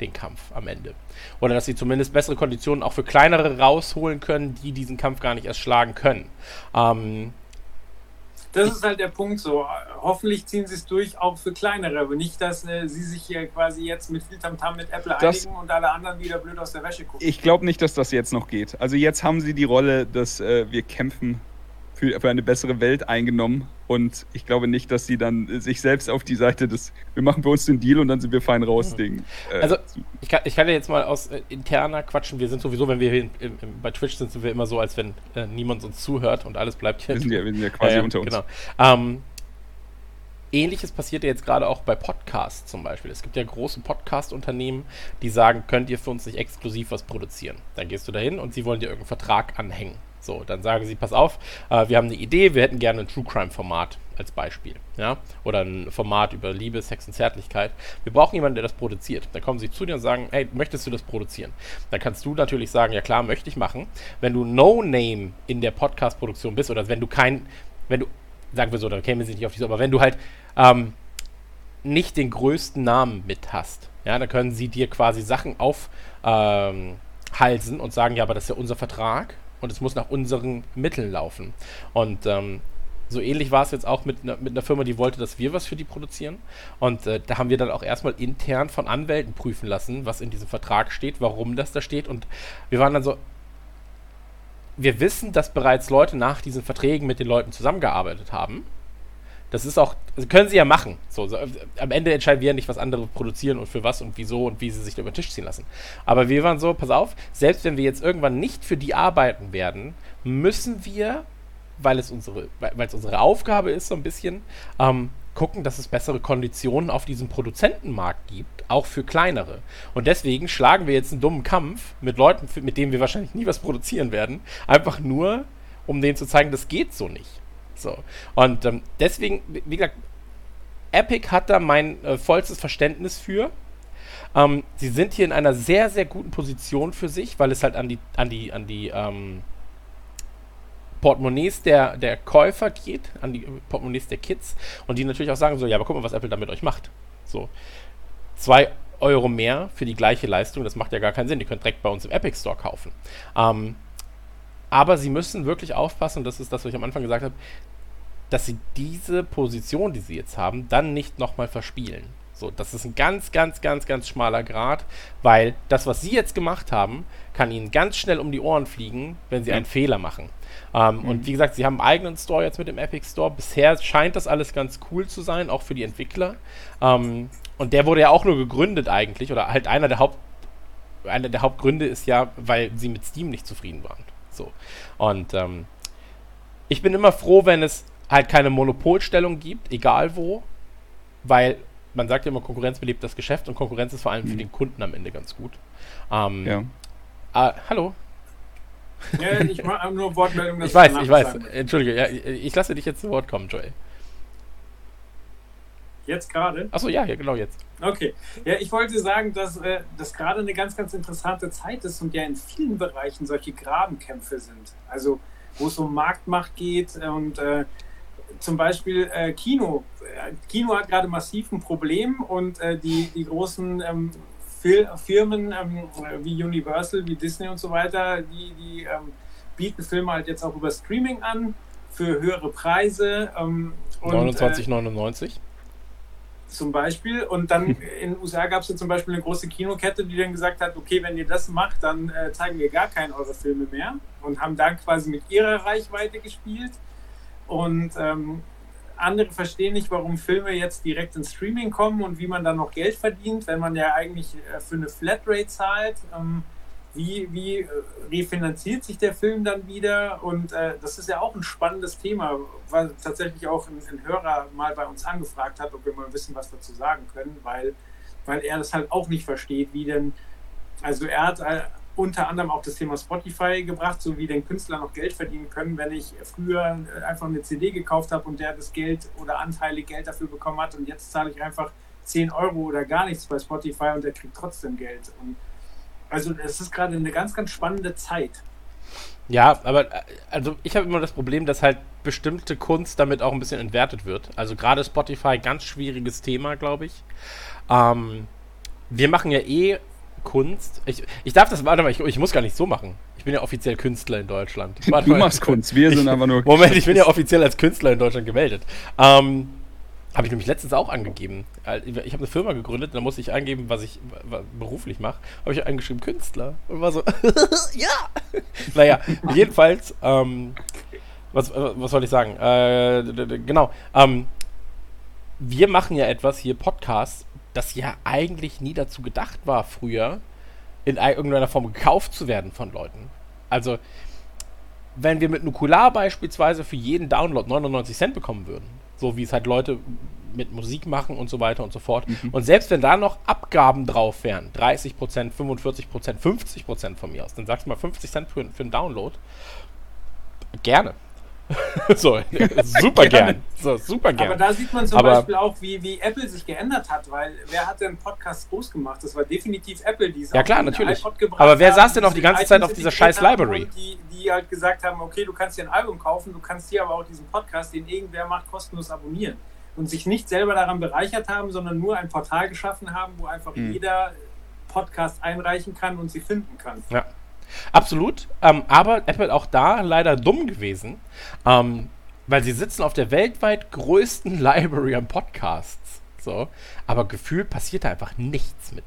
Den Kampf am Ende. Oder dass sie zumindest bessere Konditionen auch für kleinere rausholen können, die diesen Kampf gar nicht erst schlagen können. Ähm, Das ist halt der Punkt so. Hoffentlich ziehen sie es durch, auch für kleinere, aber nicht, dass äh, sie sich hier quasi jetzt mit viel Tamtam mit Apple Das- einigen und alle anderen wieder blöd aus der Wäsche gucken. Ich glaube nicht, dass das jetzt noch geht. Also jetzt haben sie die Rolle, dass äh, wir kämpfen für, für eine bessere Welt eingenommen. Und ich glaube nicht, dass sie dann äh, sich selbst auf die Seite des, wir machen bei uns den Deal und dann sind wir fein raus, Ding. Äh, Also, ich kann, ich kann ja jetzt mal aus äh, interner quatschen. Wir sind sowieso, wenn wir hier in, im, bei Twitch sind, sind wir immer so, als wenn äh, niemand uns zuhört und alles bleibt hier. wir, sind ja, wir sind ja quasi ja, unter uns. Genau. Ähm, Ähnliches passiert ja jetzt gerade auch bei Podcasts zum Beispiel. Es gibt ja große Podcast-Unternehmen, die sagen, könnt ihr für uns nicht exklusiv was produzieren. Dann gehst du dahin und sie wollen dir irgendeinen Vertrag anhängen. So, dann sagen sie, pass auf, äh, wir haben eine Idee, wir hätten gerne ein True Crime-Format als Beispiel. Ja? Oder ein Format über Liebe, Sex und Zärtlichkeit. Wir brauchen jemanden, der das produziert. Dann kommen sie zu dir und sagen, hey, möchtest du das produzieren? Dann kannst du natürlich sagen, ja klar, möchte ich machen. Wenn du No-Name in der Podcast-Produktion bist oder wenn du kein, wenn du, sagen wir so, da kämen sie nicht auf die, aber wenn du halt ähm, nicht den größten Namen mit hast, ja, dann können sie dir quasi Sachen aufhalsen ähm, und sagen, ja, aber das ist ja unser Vertrag und es muss nach unseren Mitteln laufen. Und ähm, so ähnlich war es jetzt auch mit, mit einer Firma, die wollte, dass wir was für die produzieren. Und äh, da haben wir dann auch erstmal intern von Anwälten prüfen lassen, was in diesem Vertrag steht, warum das da steht. Und wir waren dann so, wir wissen, dass bereits Leute nach diesen Verträgen mit den Leuten zusammengearbeitet haben. Das ist auch, also können sie ja machen. So, so, am Ende entscheiden wir ja nicht, was andere produzieren und für was und wieso und wie sie sich da über den Tisch ziehen lassen. Aber wir waren so, pass auf, selbst wenn wir jetzt irgendwann nicht für die arbeiten werden, müssen wir, weil es unsere, weil es unsere Aufgabe ist, so ein bisschen, ähm, gucken, dass es bessere Konditionen auf diesem Produzentenmarkt gibt, auch für kleinere. Und deswegen schlagen wir jetzt einen dummen Kampf mit Leuten, mit denen wir wahrscheinlich nie was produzieren werden, einfach nur, um denen zu zeigen, das geht so nicht. So. Und ähm, deswegen, wie gesagt, Epic hat da mein äh, vollstes Verständnis für. Ähm, sie sind hier in einer sehr, sehr guten Position für sich, weil es halt an die, an die, an die ähm, Portemonnaies der, der Käufer geht, an die Portemonnaies der Kids und die natürlich auch sagen so, ja, aber guck mal, was Apple da mit euch macht. So. Zwei Euro mehr für die gleiche Leistung, das macht ja gar keinen Sinn. Die könnt direkt bei uns im Epic Store kaufen. Ähm, aber sie müssen wirklich aufpassen, und das ist das, was ich am Anfang gesagt habe, dass sie diese Position, die sie jetzt haben, dann nicht nochmal verspielen. So, das ist ein ganz, ganz, ganz, ganz schmaler Grad, weil das, was sie jetzt gemacht haben, kann ihnen ganz schnell um die Ohren fliegen, wenn sie einen Fehler machen. Ähm, mhm. Und wie gesagt, sie haben einen eigenen Store jetzt mit dem Epic Store. Bisher scheint das alles ganz cool zu sein, auch für die Entwickler. Ähm, und der wurde ja auch nur gegründet eigentlich, oder halt einer der Haupt einer der Hauptgründe ist ja, weil sie mit Steam nicht zufrieden waren. So. Und ähm, ich bin immer froh, wenn es halt keine Monopolstellung gibt, egal wo, weil man sagt ja immer, Konkurrenz belebt das Geschäft und Konkurrenz ist vor allem mhm. für den Kunden am Ende ganz gut. Ähm, ja. Äh, hallo? Ja, ich mache nur Wortmeldung. Ich weiß, ich weiß. Entschuldige, ja, ich lasse dich jetzt zu Wort kommen, Joel. Jetzt gerade? Achso, ja, ja, genau jetzt. Okay. Ja, ich wollte sagen, dass äh, das gerade eine ganz, ganz interessante Zeit ist und ja in vielen Bereichen solche Grabenkämpfe sind. Also, wo es um Marktmacht geht und äh, zum Beispiel äh, Kino. Kino hat gerade massiv ein Problem und äh, die, die großen ähm, Firmen ähm, wie Universal, wie Disney und so weiter, die, die ähm, bieten Filme halt jetzt auch über Streaming an für höhere Preise. Ähm, 29,99 zum Beispiel. Und dann in den USA gab es ja zum Beispiel eine große Kinokette, die dann gesagt hat, okay, wenn ihr das macht, dann äh, zeigen wir gar keinen eure Filme mehr und haben dann quasi mit ihrer Reichweite gespielt. Und ähm, andere verstehen nicht, warum Filme jetzt direkt ins Streaming kommen und wie man dann noch Geld verdient, wenn man ja eigentlich äh, für eine Flatrate zahlt. Ähm, wie, wie äh, refinanziert sich der Film dann wieder? Und äh, das ist ja auch ein spannendes Thema, weil tatsächlich auch ein, ein, Hörer mal bei uns angefragt hat, ob wir mal wissen, was dazu sagen können, weil, weil er das halt auch nicht versteht, wie denn, also er hat äh, unter anderem auch das Thema Spotify gebracht, so wie den Künstler noch Geld verdienen können, wenn ich früher äh, einfach eine CD gekauft habe und der das Geld oder Anteile Geld dafür bekommen hat und jetzt zahle ich einfach 10 Euro oder gar nichts bei Spotify und der kriegt trotzdem Geld. Und also es ist gerade eine ganz, ganz spannende Zeit. Ja, aber also ich habe immer das Problem, dass halt bestimmte Kunst damit auch ein bisschen entwertet wird. Also gerade Spotify, ganz schwieriges Thema, glaube ich. Ähm, wir machen ja eh Kunst. Ich, ich darf das, warte mal, ich, ich muss gar nicht so machen. Ich bin ja offiziell Künstler in Deutschland. Warte du machst Kunst, wir sind aber nur. Moment, ich bin ja offiziell als Künstler in Deutschland gemeldet. Ähm, habe ich nämlich letztens auch angegeben. Äh, ich habe eine Firma gegründet, da musste ich eingeben, was ich beruflich mache. Habe ich eingeschrieben Künstler. Und war so, ja! naja, jedenfalls, ähm, was, was soll ich sagen? Äh, genau. Ähm, wir machen ja etwas hier, Podcasts, das ja eigentlich nie dazu gedacht war, früher in irgendeiner Form gekauft zu werden von Leuten. Also, wenn wir mit Nukular beispielsweise für jeden Download 99 Cent bekommen würden, so wie es halt Leute mit Musik machen und so weiter und so fort. Mhm. Und selbst wenn da noch Abgaben drauf wären, 30%, 45%, 50% von mir aus, dann sagst du mal 50 Cent für, für einen Download. Gerne. so, super gern. So, super gern. Aber da sieht man zum Aber Beispiel auch, wie, wie Apple sich geändert hat, weil wer hat denn Podcast groß gemacht? Das war definitiv Apple, die es Ja klar, natürlich. Aber wer saß denn auch die ganze Zeit auf dieser scheiß Library? Die, die halt gesagt haben, okay, du kannst dir ein Album kaufen, du kannst hier aber auch diesen Podcast, den irgendwer macht, kostenlos abonnieren. Und sich nicht selber daran bereichert haben, sondern nur ein Portal geschaffen haben, wo einfach mhm. jeder Podcast einreichen kann und sie finden kann. Ja. Absolut. Ähm, aber Apple auch da leider dumm gewesen, ähm, weil sie sitzen auf der weltweit größten Library an Podcasts. So, aber gefühlt passiert da einfach nichts mit.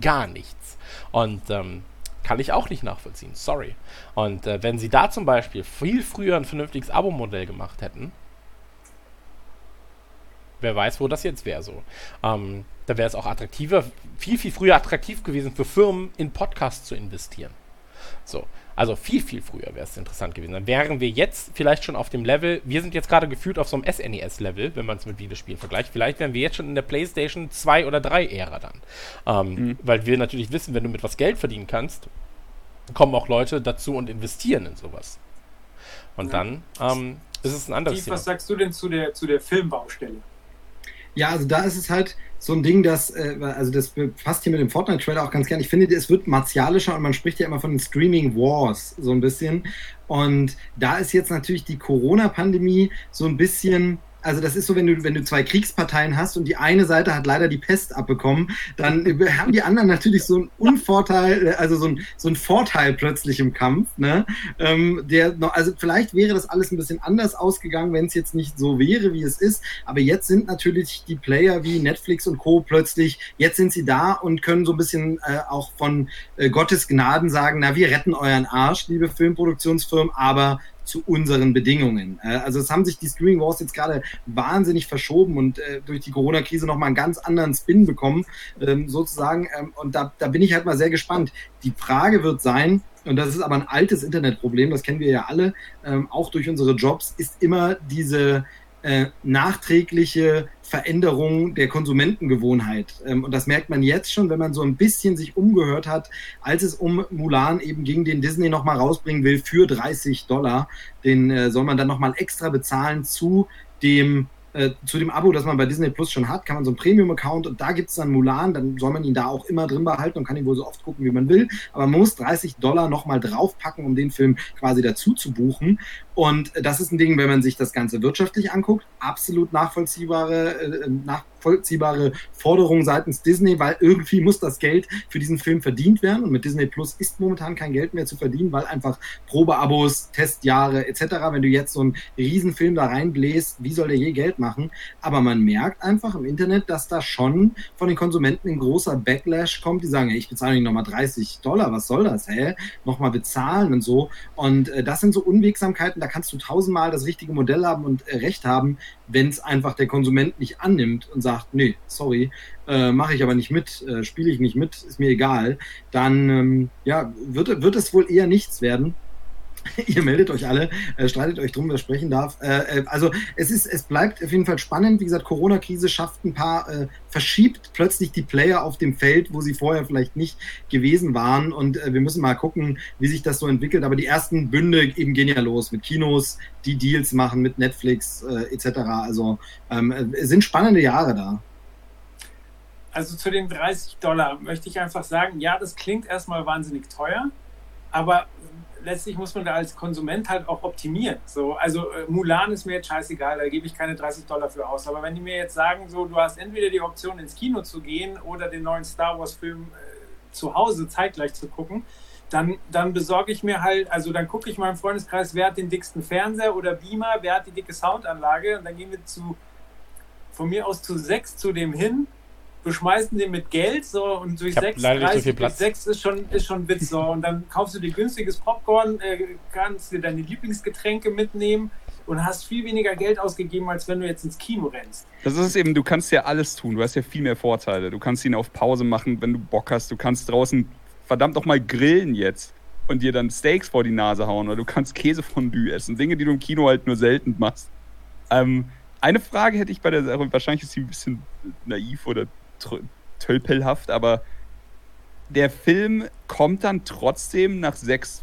Gar nichts. Und ähm, kann ich auch nicht nachvollziehen. Sorry. Und äh, wenn sie da zum Beispiel viel früher ein vernünftiges Abo-Modell gemacht hätten, wer weiß, wo das jetzt wäre so. Ähm, da wäre es auch attraktiver, viel, viel früher attraktiv gewesen für Firmen, in Podcasts zu investieren. So. Also viel, viel früher wäre es interessant gewesen. Dann wären wir jetzt vielleicht schon auf dem Level, wir sind jetzt gerade gefühlt auf so einem SNES-Level, wenn man es mit Videospielen vergleicht. Vielleicht wären wir jetzt schon in der PlayStation 2 oder 3-Ära dann. Ähm, mhm. Weil wir natürlich wissen, wenn du mit was Geld verdienen kannst, kommen auch Leute dazu und investieren in sowas. Und ja. dann ähm, ist es ein anderes Steve, Thema. Was sagst du denn zu der, zu der Filmbaustelle? Ja, also da ist es halt so ein Ding, das, äh, also das befasst hier mit dem Fortnite-Trailer auch ganz gerne. Ich finde, es wird martialischer und man spricht ja immer von den Streaming Wars so ein bisschen. Und da ist jetzt natürlich die Corona-Pandemie so ein bisschen Also das ist so, wenn du, wenn du zwei Kriegsparteien hast und die eine Seite hat leider die Pest abbekommen, dann haben die anderen natürlich so einen Unvorteil, äh, also so ein, so ein Vorteil plötzlich im Kampf. Ne? Ähm, der noch, also vielleicht wäre das alles ein bisschen anders ausgegangen, wenn es jetzt nicht so wäre, wie es ist. Aber jetzt sind natürlich die Player wie Netflix und Co. plötzlich, jetzt sind sie da und können so ein bisschen äh, auch von äh, Gottes Gnaden sagen, na, wir retten euren Arsch, liebe Filmproduktionsfirmen, aber zu unseren Bedingungen. Äh, also es haben sich die Streaming Wars jetzt gerade wahnsinnig verschoben und äh, durch die Corona-Krise nochmal einen ganz anderen Spin bekommen, ähm, sozusagen. Ähm, und da, da bin ich halt mal sehr gespannt. Die Frage wird sein, und das ist aber ein altes Internetproblem, das kennen wir ja alle, ähm, auch durch unsere Jobs, ist immer diese äh, nachträgliche Veränderung der Konsumentengewohnheit. Ähm, und das merkt man jetzt schon, wenn man so ein bisschen sich umgehört hat, als es um Mulan eben ging, den Disney nochmal rausbringen will für 30 Dollar. Den äh, soll man dann nochmal extra bezahlen zu dem äh, zu dem Abo, das man bei Disney Plus schon hat, kann man so einen Premium-Account und da gibt es dann Mulan, dann soll man ihn da auch immer drin behalten und kann ihn wohl so oft gucken, wie man will. Aber man muss 30 Dollar nochmal draufpacken, um den Film quasi dazu zu buchen. Und das ist ein Ding, wenn man sich das Ganze wirtschaftlich anguckt, absolut nachvollziehbare, äh, nach, nachvollziehbare Forderung seitens Disney, weil irgendwie muss das Geld für diesen Film verdient werden und mit Disney Plus ist momentan kein Geld mehr zu verdienen, weil einfach Probeabos, Testjahre etc., wenn du jetzt so einen Riesenfilm da reinbläst, wie soll der je Geld machen? Aber man merkt einfach im Internet, dass da schon von den Konsumenten ein großer Backlash kommt, die sagen, ich bezahle nicht nochmal 30 Dollar, was soll das, hä? Nochmal bezahlen und so. Und äh, das sind so Unwegsamkeiten, da kannst du tausendmal das richtige Modell haben und äh, Recht haben, wenn es einfach der Konsument nicht annimmt und sagt, nee, sorry, äh, mache ich aber nicht mit, äh, spiele ich nicht mit, ist mir egal, dann ähm, ja, wird, wird es wohl eher nichts werden. Ihr meldet euch alle, äh, streitet euch drum, wer sprechen darf. Äh, äh, also es ist, es bleibt auf jeden Fall spannend. Wie gesagt, Corona-Krise schafft ein paar, äh, verschiebt plötzlich die Player auf dem Feld, wo sie vorher vielleicht nicht gewesen waren. Und äh, wir müssen mal gucken, wie sich das so entwickelt. Aber die ersten Bünde eben gehen ja los mit Kinos, die Deals machen mit Netflix äh, etc. Also ähm, es sind spannende Jahre da. Also zu den 30 Dollar möchte ich einfach sagen, ja, das klingt erstmal wahnsinnig teuer, aber letztlich muss man da als Konsument halt auch optimieren. So, also äh, Mulan ist mir jetzt scheißegal, da gebe ich keine 30 Dollar für aus. Aber wenn die mir jetzt sagen, so, du hast entweder die Option ins Kino zu gehen oder den neuen Star Wars Film äh, zu Hause zeitgleich zu gucken, dann, dann besorge ich mir halt, also dann gucke ich im Freundeskreis, wer hat den dicksten Fernseher oder Beamer, wer hat die dicke Soundanlage und dann gehen wir zu, von mir aus zu sechs zu dem hin beschmeißen den mit Geld so und durch 6, 30 so durch 6 ist schon, ist schon Witz so. Und dann kaufst du dir günstiges Popcorn, äh, kannst dir deine Lieblingsgetränke mitnehmen und hast viel weniger Geld ausgegeben, als wenn du jetzt ins Kino rennst. Das ist eben, du kannst ja alles tun, du hast ja viel mehr Vorteile. Du kannst ihn auf Pause machen, wenn du Bock hast. Du kannst draußen verdammt noch mal grillen jetzt und dir dann Steaks vor die Nase hauen oder du kannst Käsefondue essen. Dinge, die du im Kino halt nur selten machst. Ähm, eine Frage hätte ich bei der Sache, wahrscheinlich ist sie ein bisschen naiv oder tölpelhaft, aber der Film kommt dann trotzdem nach sechs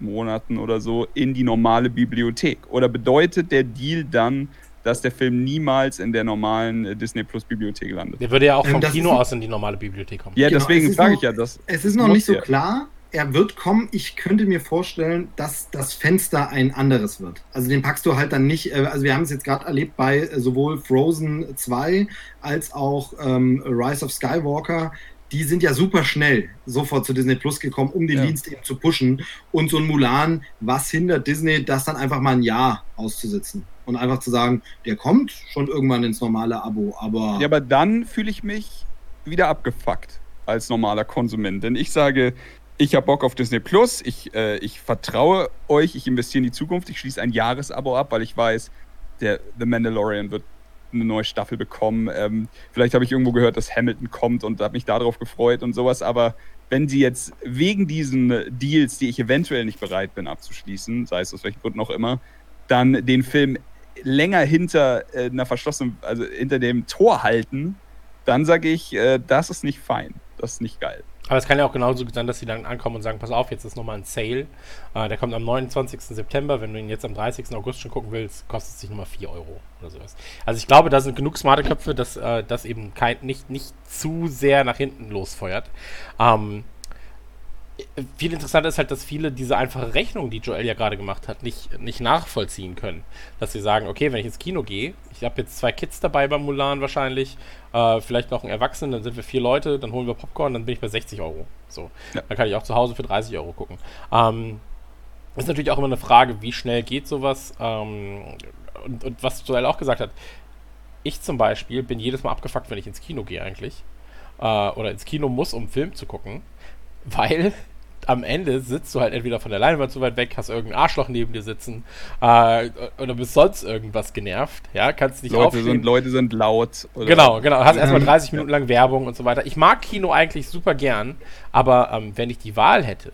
Monaten oder so in die normale Bibliothek. Oder bedeutet der Deal dann, dass der Film niemals in der normalen äh, Disney Plus Bibliothek landet? Der würde ja auch vom ähm, Kino aus in die normale Bibliothek kommen. Ja, genau, deswegen sage ich ja das. Es ist noch nicht so klar, er wird kommen. Ich könnte mir vorstellen, dass das Fenster ein anderes wird. Also den packst du halt dann nicht, äh, also wir haben es jetzt gerade erlebt bei äh, sowohl Frozen 2 als auch ähm, Rise of Skywalker. Die sind ja super schnell sofort zu Disney Plus gekommen, um den ja. Dienst eben zu pushen. Und so ein Mulan, was hindert Disney, das dann einfach mal ein Jahr auszusitzen? Und einfach zu sagen, der kommt schon irgendwann ins normale Abo, aber. Ja, aber dann fühle ich mich wieder abgefuckt als normaler Konsument. Denn ich sage, ich habe Bock auf Disney Plus, ich, äh, ich vertraue euch, ich investiere in die Zukunft, ich schließe ein Jahresabo ab, weil ich weiß, der The Mandalorian wird eine neue Staffel bekommen. Ähm, vielleicht habe ich irgendwo gehört, dass Hamilton kommt und habe mich darauf gefreut und sowas, aber wenn sie jetzt wegen diesen Deals, die ich eventuell nicht bereit bin abzuschließen, sei es aus welchem Grund noch immer, dann den Film länger hinter äh, einer verschlossenen, also hinter dem Tor halten, dann sage ich, äh, das ist nicht fein. Das ist nicht geil. Aber es kann ja auch genauso sein, dass sie dann ankommen und sagen, pass auf, jetzt ist nochmal ein Sale. Äh, der kommt am 29. September. Wenn du ihn jetzt am 30. August schon gucken willst, kostet es sich nochmal 4 Euro oder sowas. Also ich glaube, da sind genug smarte Köpfe, dass äh, das eben kein, nicht, nicht zu sehr nach hinten losfeuert. Ähm, viel interessanter ist halt, dass viele diese einfache Rechnung, die Joel ja gerade gemacht hat, nicht, nicht nachvollziehen können. Dass sie sagen, okay, wenn ich ins Kino gehe, ich habe jetzt zwei Kids dabei beim Mulan wahrscheinlich, äh, vielleicht noch einen Erwachsenen, dann sind wir vier Leute, dann holen wir Popcorn, dann bin ich bei 60 Euro. So. Ja. Dann kann ich auch zu Hause für 30 Euro gucken. Ähm, ist natürlich auch immer eine Frage, wie schnell geht sowas. Ähm, und, und was Joel auch gesagt hat, ich zum Beispiel bin jedes Mal abgefuckt, wenn ich ins Kino gehe eigentlich. Äh, oder ins Kino muss, um Film zu gucken. Weil am Ende sitzt du halt entweder von der Leinwand zu weit weg, hast irgendein Arschloch neben dir sitzen äh, oder bist sonst irgendwas genervt. Ja, kannst nicht Leute aufstehen. sind, Leute sind laut. Oder Genau, genau. Hast erstmal Ähm, 30 Minuten lang Werbung und so weiter. Ich mag Kino eigentlich super gern, aber ähm, wenn ich die Wahl hätte,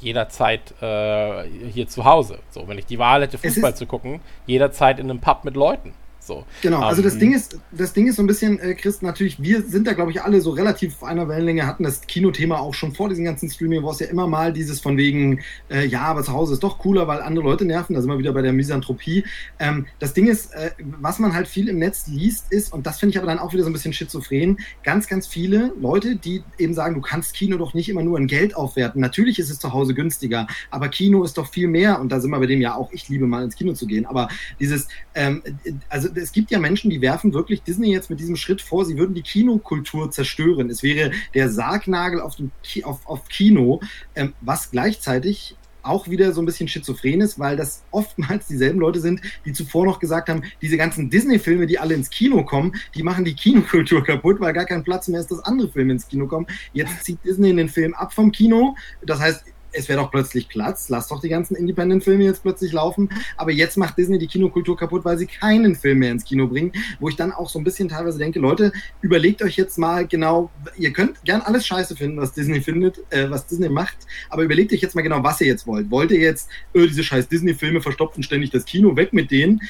jederzeit äh, hier zu Hause. So, wenn ich die Wahl hätte, Fußball zu gucken, jederzeit in einem Pub mit Leuten. So. Genau, also das Ähm, Ding ist, das Ding ist so ein bisschen, äh, Chris, natürlich, wir sind da, glaube ich, alle so relativ auf einer Wellenlänge, hatten das Kinothema auch schon vor diesen ganzen Streaming, wo es ja immer mal dieses von wegen, äh, ja, aber zu Hause ist doch cooler, weil andere Leute nerven, da sind wir wieder bei der Misanthropie. Ähm, das Ding ist, äh, was man halt viel im Netz liest, ist, und das finde ich aber dann auch wieder so ein bisschen schizophren, ganz, ganz viele Leute, die eben sagen, du kannst Kino doch nicht immer nur in Geld aufwerten. Natürlich ist es zu Hause günstiger, aber Kino ist doch viel mehr, und da sind wir bei dem ja auch, ich liebe mal ins Kino zu gehen, aber dieses, ähm, also es gibt ja Menschen, die werfen wirklich Disney jetzt mit diesem Schritt vor, sie würden die Kinokultur zerstören. Es wäre der Sargnagel auf, dem Ki auf, auf Kino, ähm, was gleichzeitig auch wieder so ein bisschen schizophren ist, weil das oftmals dieselben Leute sind, die zuvor noch gesagt haben, diese ganzen Disney-Filme, die alle ins Kino kommen, die machen die Kinokultur kaputt, weil gar kein Platz mehr ist, dass andere Filme ins Kino kommen. Jetzt zieht Disney den Film ab vom Kino. Das heißt, es wäre doch plötzlich Platz, lass doch die ganzen Independent-Filme jetzt plötzlich laufen. Aber jetzt macht Disney die Kinokultur kaputt, weil sie keinen Film mehr ins Kino bringen, wo ich dann auch so ein bisschen teilweise denke, Leute, überlegt euch jetzt mal genau, ihr könnt gern alles scheiße finden, was Disney findet, äh, was Disney macht, aber überlegt euch jetzt mal genau, was ihr jetzt wollt. Wollt ihr jetzt, öh, diese scheiß Disney-Filme verstopfen ständig das Kino, weg mit denen?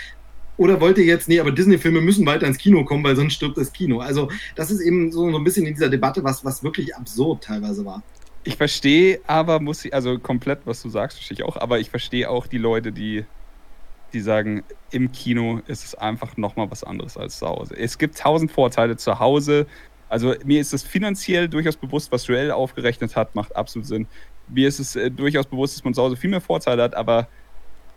Oder wollt ihr jetzt, nee, aber Disney-Filme müssen weiter ins Kino kommen, weil sonst stirbt das Kino. Also, das ist eben so, so ein bisschen in dieser Debatte, was, was wirklich absurd teilweise war. Ich verstehe aber, muss ich, also komplett, was du sagst, verstehe ich auch, aber ich verstehe auch die Leute, die, die sagen, im Kino ist es einfach nochmal was anderes als zu Hause. Es gibt tausend Vorteile zu Hause. Also mir ist es finanziell durchaus bewusst, was Joel aufgerechnet hat, macht absolut Sinn. Mir ist es äh, durchaus bewusst, dass man zu Hause viel mehr Vorteile hat, aber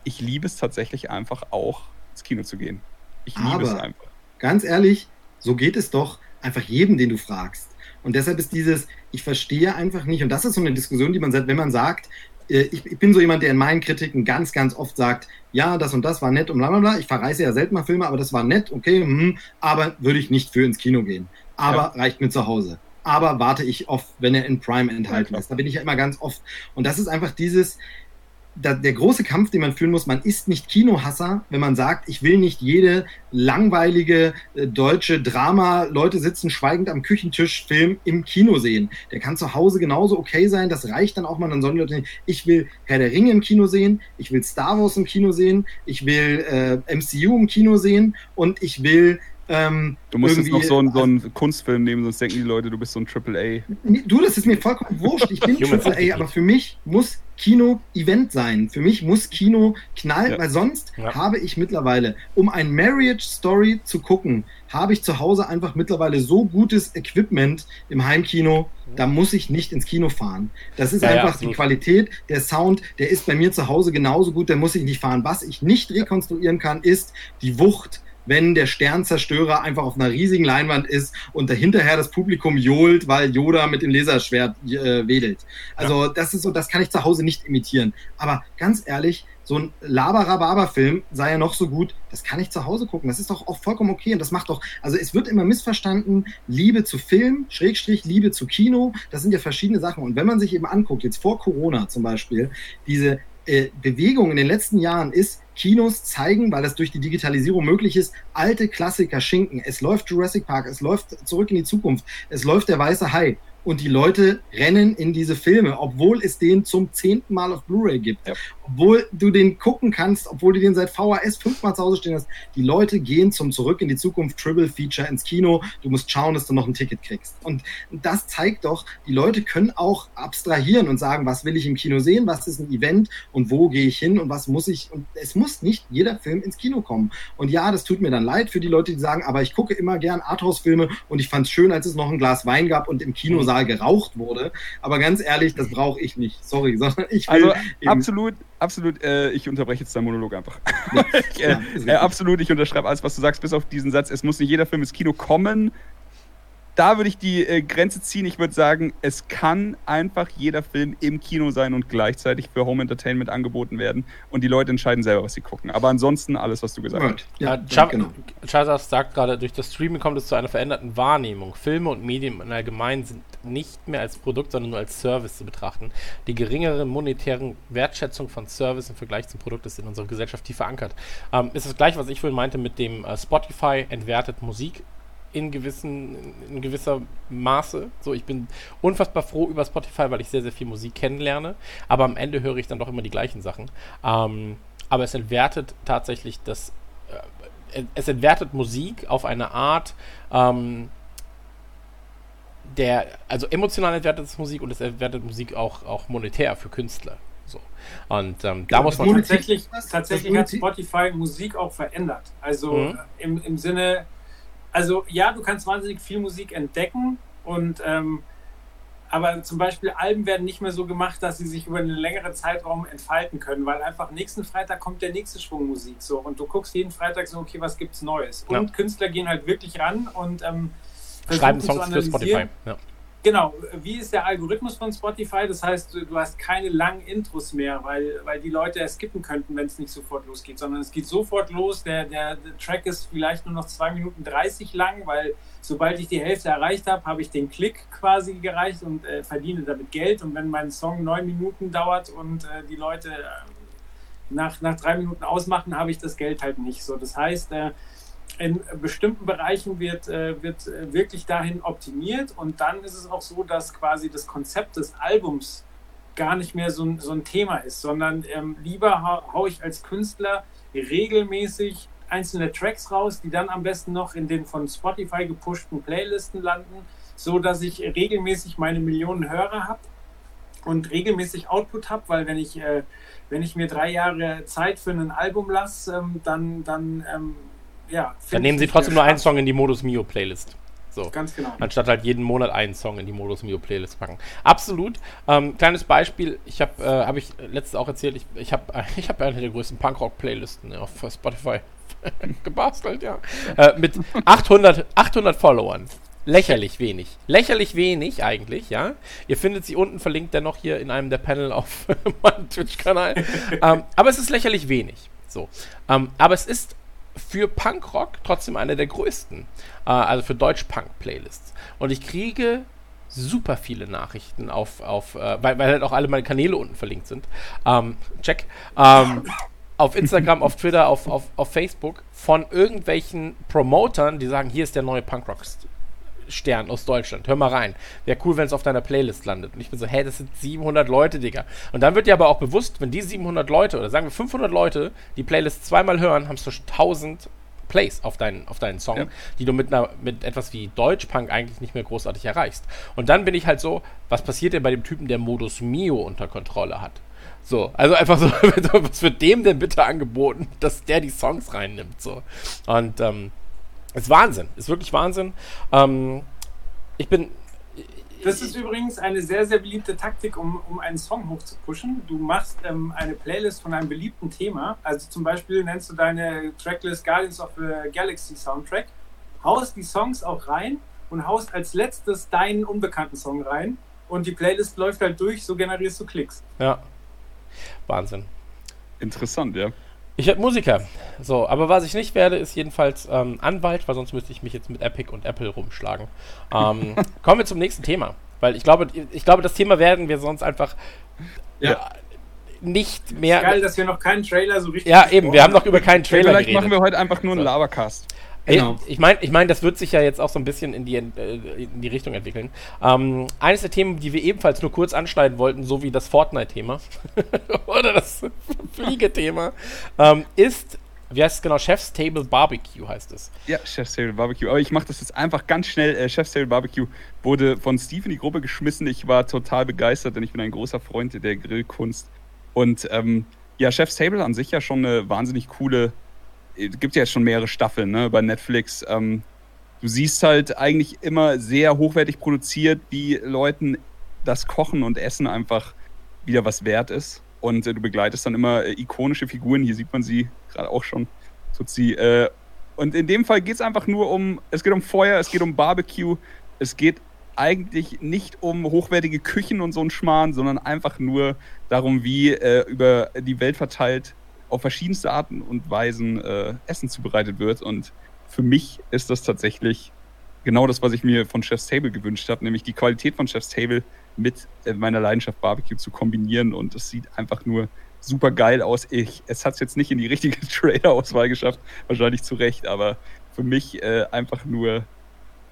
ich liebe es tatsächlich einfach auch, ins Kino zu gehen. Ich liebe Aber- es einfach. ganz ehrlich, so geht es doch einfach jedem, den du fragst. Und deshalb ist dieses, ich verstehe einfach nicht, und das ist so eine Diskussion, die man sagt, wenn man sagt, äh, ich, ich bin so jemand, der in meinen Kritiken ganz, ganz oft sagt, ja, das und das war nett und bla bla bla. Ich verreise ja selten mal Filme, aber das war nett, okay, hm, aber würde ich nicht für ins Kino gehen. Aber reicht mir zu Hause. Aber warte ich oft, wenn er in Prime enthalten klar. ist. Da bin ich ja immer ganz oft. Und das ist einfach dieses, der große Kampf, den man führen muss, man ist nicht Kinohasser, wenn man sagt, ich will nicht jede langweilige äh, deutsche Drama, Leute sitzen schweigend am Küchentisch Film im Kino sehen. Der kann zu Hause genauso okay sein, das reicht dann auch mal, dann sollen Leute ich will Herr der Ringe im Kino sehen, ich will Star Wars im Kino sehen, ich will äh, MCU im Kino sehen und ich will ähm, Du musst jetzt noch so einen, so einen Kunstfilm nehmen, sonst denken die Leute, du bist so ein Triple A. Du, das ist mir vollkommen wurscht. Ich bin Triple. A, aber für mich muss Kino Event sein. Für mich muss Kino knallen, Ja. weil sonst Ja. habe ich mittlerweile, um ein Marriage Story zu gucken, habe ich zu Hause einfach mittlerweile so gutes Equipment im Heimkino, da muss ich nicht ins Kino fahren. Das ist Ja, einfach die Qualität, der Sound, der ist bei mir zu Hause genauso gut, da muss ich nicht fahren. Was ich nicht rekonstruieren kann, ist die Wucht wenn der Sternzerstörer einfach auf einer riesigen Leinwand ist und dahinterher das Publikum johlt, weil Yoda mit dem Laserschwert äh, wedelt. Also das ist so, das kann ich zu Hause nicht imitieren. Aber ganz ehrlich, so ein Laber-Rhabarber-Film sei ja noch so gut, das kann ich zu Hause gucken. Das ist doch auch vollkommen okay und das macht doch, also es wird immer missverstanden, Liebe zu Film, Schrägstrich, Liebe zu Kino, das sind ja verschiedene Sachen. Und wenn man sich eben anguckt, jetzt vor Corona zum Beispiel, diese äh, Bewegung in den letzten Jahren ist, Kinos zeigen, weil das durch die Digitalisierung möglich ist, alte Klassiker schinken. Es läuft Jurassic Park, es läuft zurück in die Zukunft, es läuft der weiße Hai. Und die Leute rennen in diese Filme, obwohl es den zum zehnten Mal auf Blu-ray gibt. Ja. Obwohl du den gucken kannst, obwohl du den seit VHS fünfmal zu Hause stehen hast. Die Leute gehen zum Zurück in die Zukunft Triple Feature ins Kino. Du musst schauen, dass du noch ein Ticket kriegst. Und das zeigt doch, die Leute können auch abstrahieren und sagen, was will ich im Kino sehen, was ist ein Event und wo gehe ich hin und was muss ich. Und es muss nicht jeder Film ins Kino kommen. Und ja, das tut mir dann leid für die Leute, die sagen, aber ich gucke immer gern Arthouse-Filme und ich fand es schön, als es noch ein Glas Wein gab und im Kino Kinosaal geraucht wurde. Aber ganz ehrlich, das brauche ich nicht. Sorry, sondern ich will. Also absolut, absolut, äh, ich unterbreche jetzt deinen Monolog einfach. Ja, ich, äh, ja, äh, absolut, ich unterschreibe alles, was du sagst, bis auf diesen Satz. Es muss nicht jeder Film ins Kino kommen da würde ich die äh, Grenze ziehen. Ich würde sagen, es kann einfach jeder Film im Kino sein und gleichzeitig für Home Entertainment angeboten werden. Und die Leute entscheiden selber, was sie gucken. Aber ansonsten alles, was du gesagt hast. Ja, ja, genau. Chazas sagt gerade, durch das Streaming kommt es zu einer veränderten Wahrnehmung. Filme und Medien im Allgemeinen sind nicht mehr als Produkt, sondern nur als Service zu betrachten. Die geringere monetären Wertschätzung von Service im Vergleich zum Produkt ist in unserer Gesellschaft tief verankert. Ähm, ist das gleich, was ich vorhin meinte mit dem äh, Spotify entwertet Musik in, gewissen, in gewisser Maße. So, ich bin unfassbar froh über Spotify, weil ich sehr, sehr viel Musik kennenlerne. Aber am Ende höre ich dann doch immer die gleichen Sachen. Ähm, aber es entwertet tatsächlich das. Äh, es entwertet Musik auf eine Art, ähm, der, also emotional entwertet es Musik und es entwertet Musik auch, auch monetär für Künstler. So. Und ähm, da muss man. Tatsächlich, tatsächlich hat Spotify Musik auch verändert. Also mhm. im, im Sinne, also ja, du kannst wahnsinnig viel Musik entdecken und ähm, aber zum Beispiel Alben werden nicht mehr so gemacht, dass sie sich über einen längeren Zeitraum entfalten können, weil einfach nächsten Freitag kommt der nächste Schwung Musik so und du guckst jeden Freitag so, okay, was gibt's Neues? Und ja. Künstler gehen halt wirklich ran und ähm, schreiben Songs für Spotify. Ja. Genau, wie ist der Algorithmus von Spotify? Das heißt, du hast keine langen Intros mehr, weil, weil die Leute es skippen könnten, wenn es nicht sofort losgeht, sondern es geht sofort los. Der, der, der, Track ist vielleicht nur noch 2 Minuten 30 lang, weil sobald ich die Hälfte erreicht habe, habe ich den Klick quasi gereicht und äh, verdiene damit Geld. Und wenn mein Song 9 Minuten dauert und äh, die Leute äh, nach, nach drei Minuten ausmachen, habe ich das Geld halt nicht. So, das heißt, äh, in bestimmten Bereichen wird, äh, wird äh, wirklich dahin optimiert. Und dann ist es auch so, dass quasi das Konzept des Albums gar nicht mehr so, so ein Thema ist, sondern ähm, lieber hau, hau ich als Künstler regelmäßig einzelne Tracks raus, die dann am besten noch in den von Spotify gepushten Playlisten landen, so dass ich regelmäßig meine Millionen Hörer habe und regelmäßig Output habe, weil wenn ich äh, wenn ich mir drei Jahre Zeit für ein Album lasse, ähm, dann dann ähm, ja. Dann nehmen sie trotzdem nur einen Song in die Modus Mio Playlist. So. Ganz genau. Anstatt halt jeden Monat einen Song in die Modus Mio Playlist packen. Absolut. Ähm, kleines Beispiel, ich habe, äh, habe ich letztes auch erzählt, ich, ich habe ich hab eine der größten Punkrock-Playlisten auf Spotify gebastelt, ja. Äh, mit 800, 800 Followern. Lächerlich wenig. Lächerlich wenig eigentlich, ja. Ihr findet sie unten verlinkt dennoch hier in einem der Panel auf meinem Twitch-Kanal. ähm, aber es ist lächerlich wenig. So. Ähm, aber es ist für Punkrock trotzdem eine der größten. Äh, also für Deutsch-Punk-Playlists. Und ich kriege super viele Nachrichten auf, auf äh, weil, weil halt auch alle meine Kanäle unten verlinkt sind. Ähm, check. Ähm, auf Instagram, auf Twitter, auf, auf, auf Facebook von irgendwelchen Promotern, die sagen, hier ist der neue Punkrock Stern aus Deutschland. Hör mal rein. Wäre cool, wenn es auf deiner Playlist landet. Und ich bin so, hä, das sind 700 Leute, Digga. Und dann wird dir aber auch bewusst, wenn die 700 Leute oder sagen wir 500 Leute die Playlist zweimal hören, haben du 1000 Plays auf deinen, auf deinen Song, ja. die du mit, einer, mit etwas wie Deutschpunk eigentlich nicht mehr großartig erreichst. Und dann bin ich halt so, was passiert denn bei dem Typen, der Modus Mio unter Kontrolle hat? So, also einfach so, was wird dem denn bitte angeboten, dass der die Songs reinnimmt? So. Und ähm, ist Wahnsinn, ist wirklich Wahnsinn. Ähm, ich bin. Das ist übrigens eine sehr, sehr beliebte Taktik, um, um einen Song hochzupushen. Du machst ähm, eine Playlist von einem beliebten Thema. Also zum Beispiel nennst du deine Tracklist Guardians of the Galaxy Soundtrack, haust die Songs auch rein und haust als letztes deinen unbekannten Song rein und die Playlist läuft halt durch, so generierst du Klicks. Ja. Wahnsinn. Interessant, ja. Ich werde Musiker. So, aber was ich nicht werde, ist jedenfalls ähm, Anwalt, weil sonst müsste ich mich jetzt mit Epic und Apple rumschlagen. Ähm, kommen wir zum nächsten Thema. Weil ich glaube, ich glaube, das Thema werden wir sonst einfach ja. Äh, nicht mehr. Ist geil, dass wir noch keinen Trailer so richtig. Ja, eben, wir haben noch über keinen Trailer. Vielleicht geredet. machen wir heute einfach nur einen Labercast. Genau. Ich meine, ich mein, das wird sich ja jetzt auch so ein bisschen in die, äh, in die Richtung entwickeln. Ähm, eines der Themen, die wir ebenfalls nur kurz anschneiden wollten, so wie das Fortnite-Thema oder das Fliege-Thema, ähm, ist, wie heißt es genau, Chef's Table Barbecue heißt es. Ja, Chef's Table Barbecue. Aber ich mache das jetzt einfach ganz schnell. Äh, Chef's Table Barbecue wurde von Steve in die Gruppe geschmissen. Ich war total begeistert, denn ich bin ein großer Freund der Grillkunst. Und ähm, ja, Chef's Table an sich ja schon eine wahnsinnig coole gibt ja schon mehrere Staffeln ne, bei Netflix. Ähm, du siehst halt eigentlich immer sehr hochwertig produziert, wie Leuten das Kochen und Essen einfach wieder was wert ist. Und äh, du begleitest dann immer äh, ikonische Figuren. Hier sieht man sie gerade auch schon. Sie. Äh, und in dem Fall geht es einfach nur um, es geht um Feuer, es geht um Barbecue, es geht eigentlich nicht um hochwertige Küchen und so ein Schmarrn, sondern einfach nur darum, wie äh, über die Welt verteilt auf verschiedenste Arten und Weisen äh, Essen zubereitet wird. Und für mich ist das tatsächlich genau das, was ich mir von Chef's Table gewünscht habe, nämlich die Qualität von Chef's Table mit äh, meiner Leidenschaft Barbecue zu kombinieren. Und es sieht einfach nur super geil aus. Ich, es hat es jetzt nicht in die richtige Trailer-Auswahl geschafft, wahrscheinlich zu Recht, aber für mich äh, einfach nur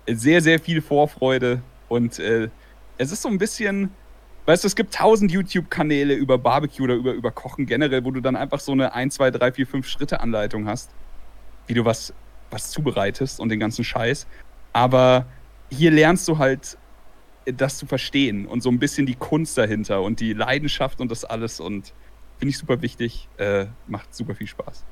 sehr, sehr viel Vorfreude. Und äh, es ist so ein bisschen, weißt du, es gibt tausend YouTube-Kanäle über Barbecue oder über, über Kochen generell, wo du dann einfach so eine 1, 2, 3, 4, 5 Schritte-Anleitung hast, wie du was, was zubereitest und den ganzen Scheiß. Aber hier lernst du halt das zu verstehen und so ein bisschen die Kunst dahinter und die Leidenschaft und das alles und finde ich super wichtig, äh, macht super viel Spaß.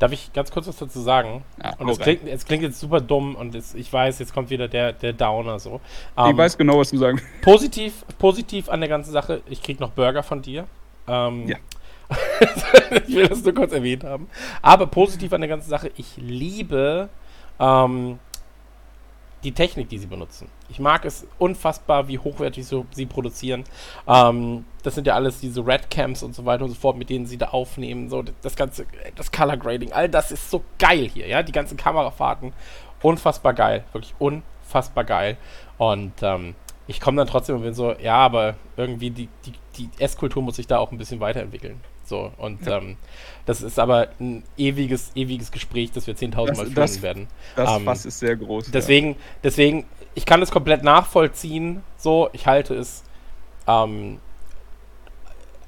Darf ich ganz kurz was dazu sagen? Ja, und es klingt, es klingt, jetzt super dumm und es, ich weiß, jetzt kommt wieder der, der Downer so. ich ähm, weiß genau, was du sagen Positiv, positiv an der ganzen Sache, ich krieg noch Burger von dir. Ähm, ja. ich will das nur kurz erwähnt haben. Aber positiv an der ganzen Sache, ich liebe ähm, die Technik, die sie benutzen. Ich mag es unfassbar, wie hochwertig so, sie produzieren. Ähm, das sind ja alles diese Red Cams und so weiter und so fort, mit denen sie da aufnehmen. So, das ganze, das Color Grading, all das ist so geil hier, ja. Die ganzen Kamerafahrten, unfassbar geil, wirklich unfassbar geil. Und ähm, ich komme dann trotzdem und bin so, ja, aber irgendwie die, die, die Esskultur muss sich da auch ein bisschen weiterentwickeln. So, und ja. ähm, das ist aber ein ewiges, ewiges Gespräch, das wir 10.000 Mal führen das, werden. Das ähm, Fass ist sehr groß. Deswegen, ja. deswegen, ich kann es komplett nachvollziehen. So, ich halte es. Ähm,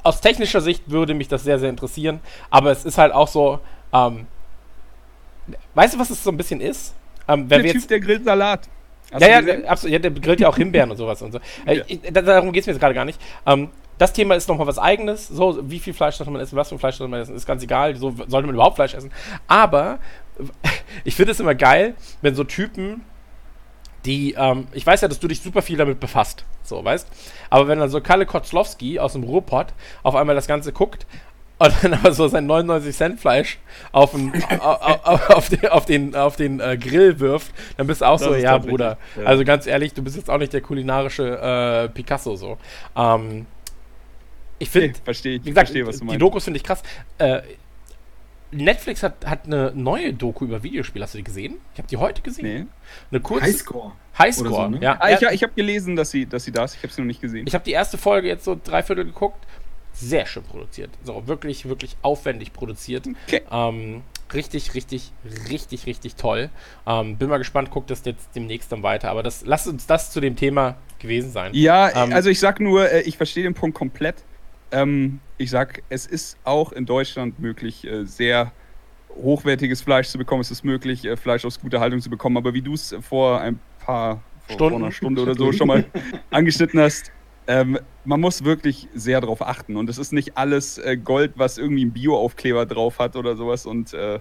aus technischer Sicht würde mich das sehr, sehr interessieren. Aber es ist halt auch so. Ähm, weißt du, was es so ein bisschen ist? Ähm, der Typ, der grillt Salat. Ja, ja, absolut. Ja, der grillt ja auch Himbeeren und sowas und so. Äh, ja. ich, darum geht es mir jetzt gerade gar nicht. Ähm, das Thema ist nochmal was eigenes. So, wie viel Fleisch sollte man essen, was für Fleisch sollte man essen, ist ganz egal. So sollte man überhaupt Fleisch essen. Aber ich finde es immer geil, wenn so Typen, die, ähm, ich weiß ja, dass du dich super viel damit befasst, so, weißt? Aber wenn dann so Kalle Kotzlowski aus dem Ruhrpott auf einmal das Ganze guckt und dann aber so sein 99 Cent Fleisch auf den, auf, auf, den, auf den, auf den äh, Grill wirft, dann bist du auch das so, ja, Bruder. Ja. Also ganz ehrlich, du bist jetzt auch nicht der kulinarische äh, Picasso so. Ähm, ich finde, nee, verstehe wie gesagt, versteh, was du meinst. Die Dokus finde ich krass. Äh, Netflix hat, hat eine neue Doku über Videospiele. Hast du die gesehen? Ich habe die heute gesehen. Nee. Eine kurze. Highscore. Highscore, so, ne? ja. Ah, ich, ich habe gelesen, dass sie, dass sie da ist. Ich habe sie noch nicht gesehen. Ich habe die erste Folge jetzt so dreiviertel geguckt. Sehr schön produziert. So, wirklich, wirklich aufwendig produziert. Okay. Ähm, richtig, richtig, richtig, richtig toll. Ähm, bin mal gespannt, guckt das jetzt demnächst dann weiter. Aber das, lasst uns das zu dem Thema gewesen sein. Ja, ähm, also ich sag nur, äh, ich verstehe den Punkt komplett. Ähm, ich sag, es ist auch in Deutschland möglich, äh, sehr hochwertiges Fleisch zu bekommen. Es ist möglich, äh, Fleisch aus guter Haltung zu bekommen. Aber wie du es vor ein paar vor, Stunden. vor einer Stunde oder so schon mal angeschnitten hast, ähm, man muss wirklich sehr darauf achten. Und es ist nicht alles äh, Gold, was irgendwie einen Bio-Aufkleber drauf hat oder sowas. Und äh,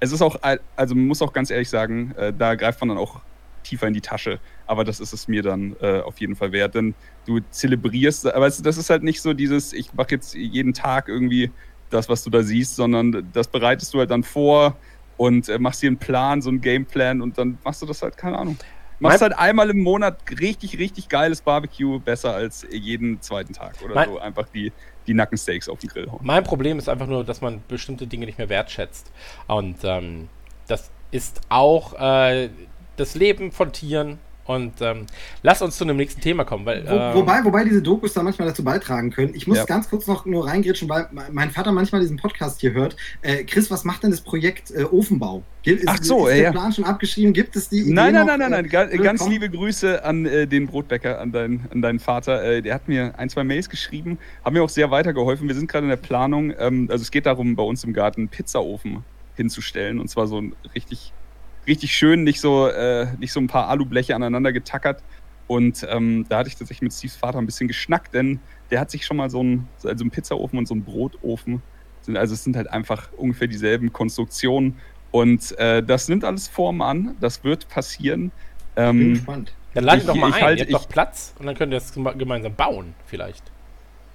es ist auch, also man muss auch ganz ehrlich sagen, äh, da greift man dann auch tiefer in die Tasche. Aber das ist es mir dann äh, auf jeden Fall wert. Denn du zelebrierst, aber das ist halt nicht so dieses, ich mache jetzt jeden Tag irgendwie das, was du da siehst, sondern das bereitest du halt dann vor und äh, machst dir einen Plan, so einen Gameplan und dann machst du das halt, keine Ahnung. Machst mein halt einmal im Monat richtig, richtig geiles Barbecue, besser als jeden zweiten Tag oder mein so. Einfach die, die Nackensteaks auf den Grill hauen. Mein Problem ist einfach nur, dass man bestimmte Dinge nicht mehr wertschätzt. Und ähm, das ist auch äh, das Leben von Tieren und ähm, lass uns zu einem nächsten Thema kommen. Weil, Wo, ähm, wobei, wobei diese Dokus da manchmal dazu beitragen können. Ich muss ja. ganz kurz noch nur reingrätschen, weil mein Vater manchmal diesen Podcast hier hört. Äh, Chris, was macht denn das Projekt äh, Ofenbau? Ist, Ach so, ist der ja. Plan schon abgeschrieben? Gibt es die Idee Nein, nein, noch, nein, nein, nein. Äh, ganz liebe Grüße an äh, den Brotbäcker, an, dein, an deinen Vater. Äh, der hat mir ein, zwei Mails geschrieben, haben mir auch sehr weitergeholfen. Wir sind gerade in der Planung. Ähm, also es geht darum, bei uns im Garten einen Pizzaofen hinzustellen. Und zwar so ein richtig richtig schön, nicht so, äh, nicht so ein paar Alubleche aneinander getackert. Und ähm, da hatte ich tatsächlich mit Steves Vater ein bisschen geschnackt, denn der hat sich schon mal so einen, also einen Pizzaofen und so einen Brotofen. also es sind halt einfach ungefähr dieselben Konstruktionen. Und äh, das nimmt alles Form an, das wird passieren. Bin Ähm, gespannt. Dann ladet Ich- doch mal ich ein, halt- ihr habt ich- doch Platz und dann könnt ihr das geme- gemeinsam bauen, vielleicht.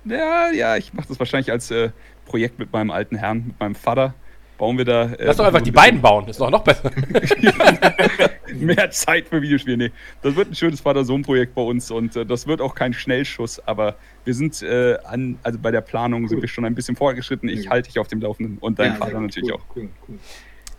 ja, ja, ich mache das wahrscheinlich als äh, Projekt mit meinem alten Herrn, mit meinem Vater. Bauen wir da. Äh, Lass doch einfach die beiden bauen, ist doch noch besser. Mehr Zeit für Videospiele. Nee, das wird ein schönes Vater-Sohn-Projekt bei uns und äh, das wird auch kein Schnellschuss, aber wir sind äh, an, also bei der Planung sind Cool. wir schon ein bisschen vorgeschritten. Ich halte dich auf dem Laufenden und dein Ja, Vater natürlich cool, auch. Cool, cool.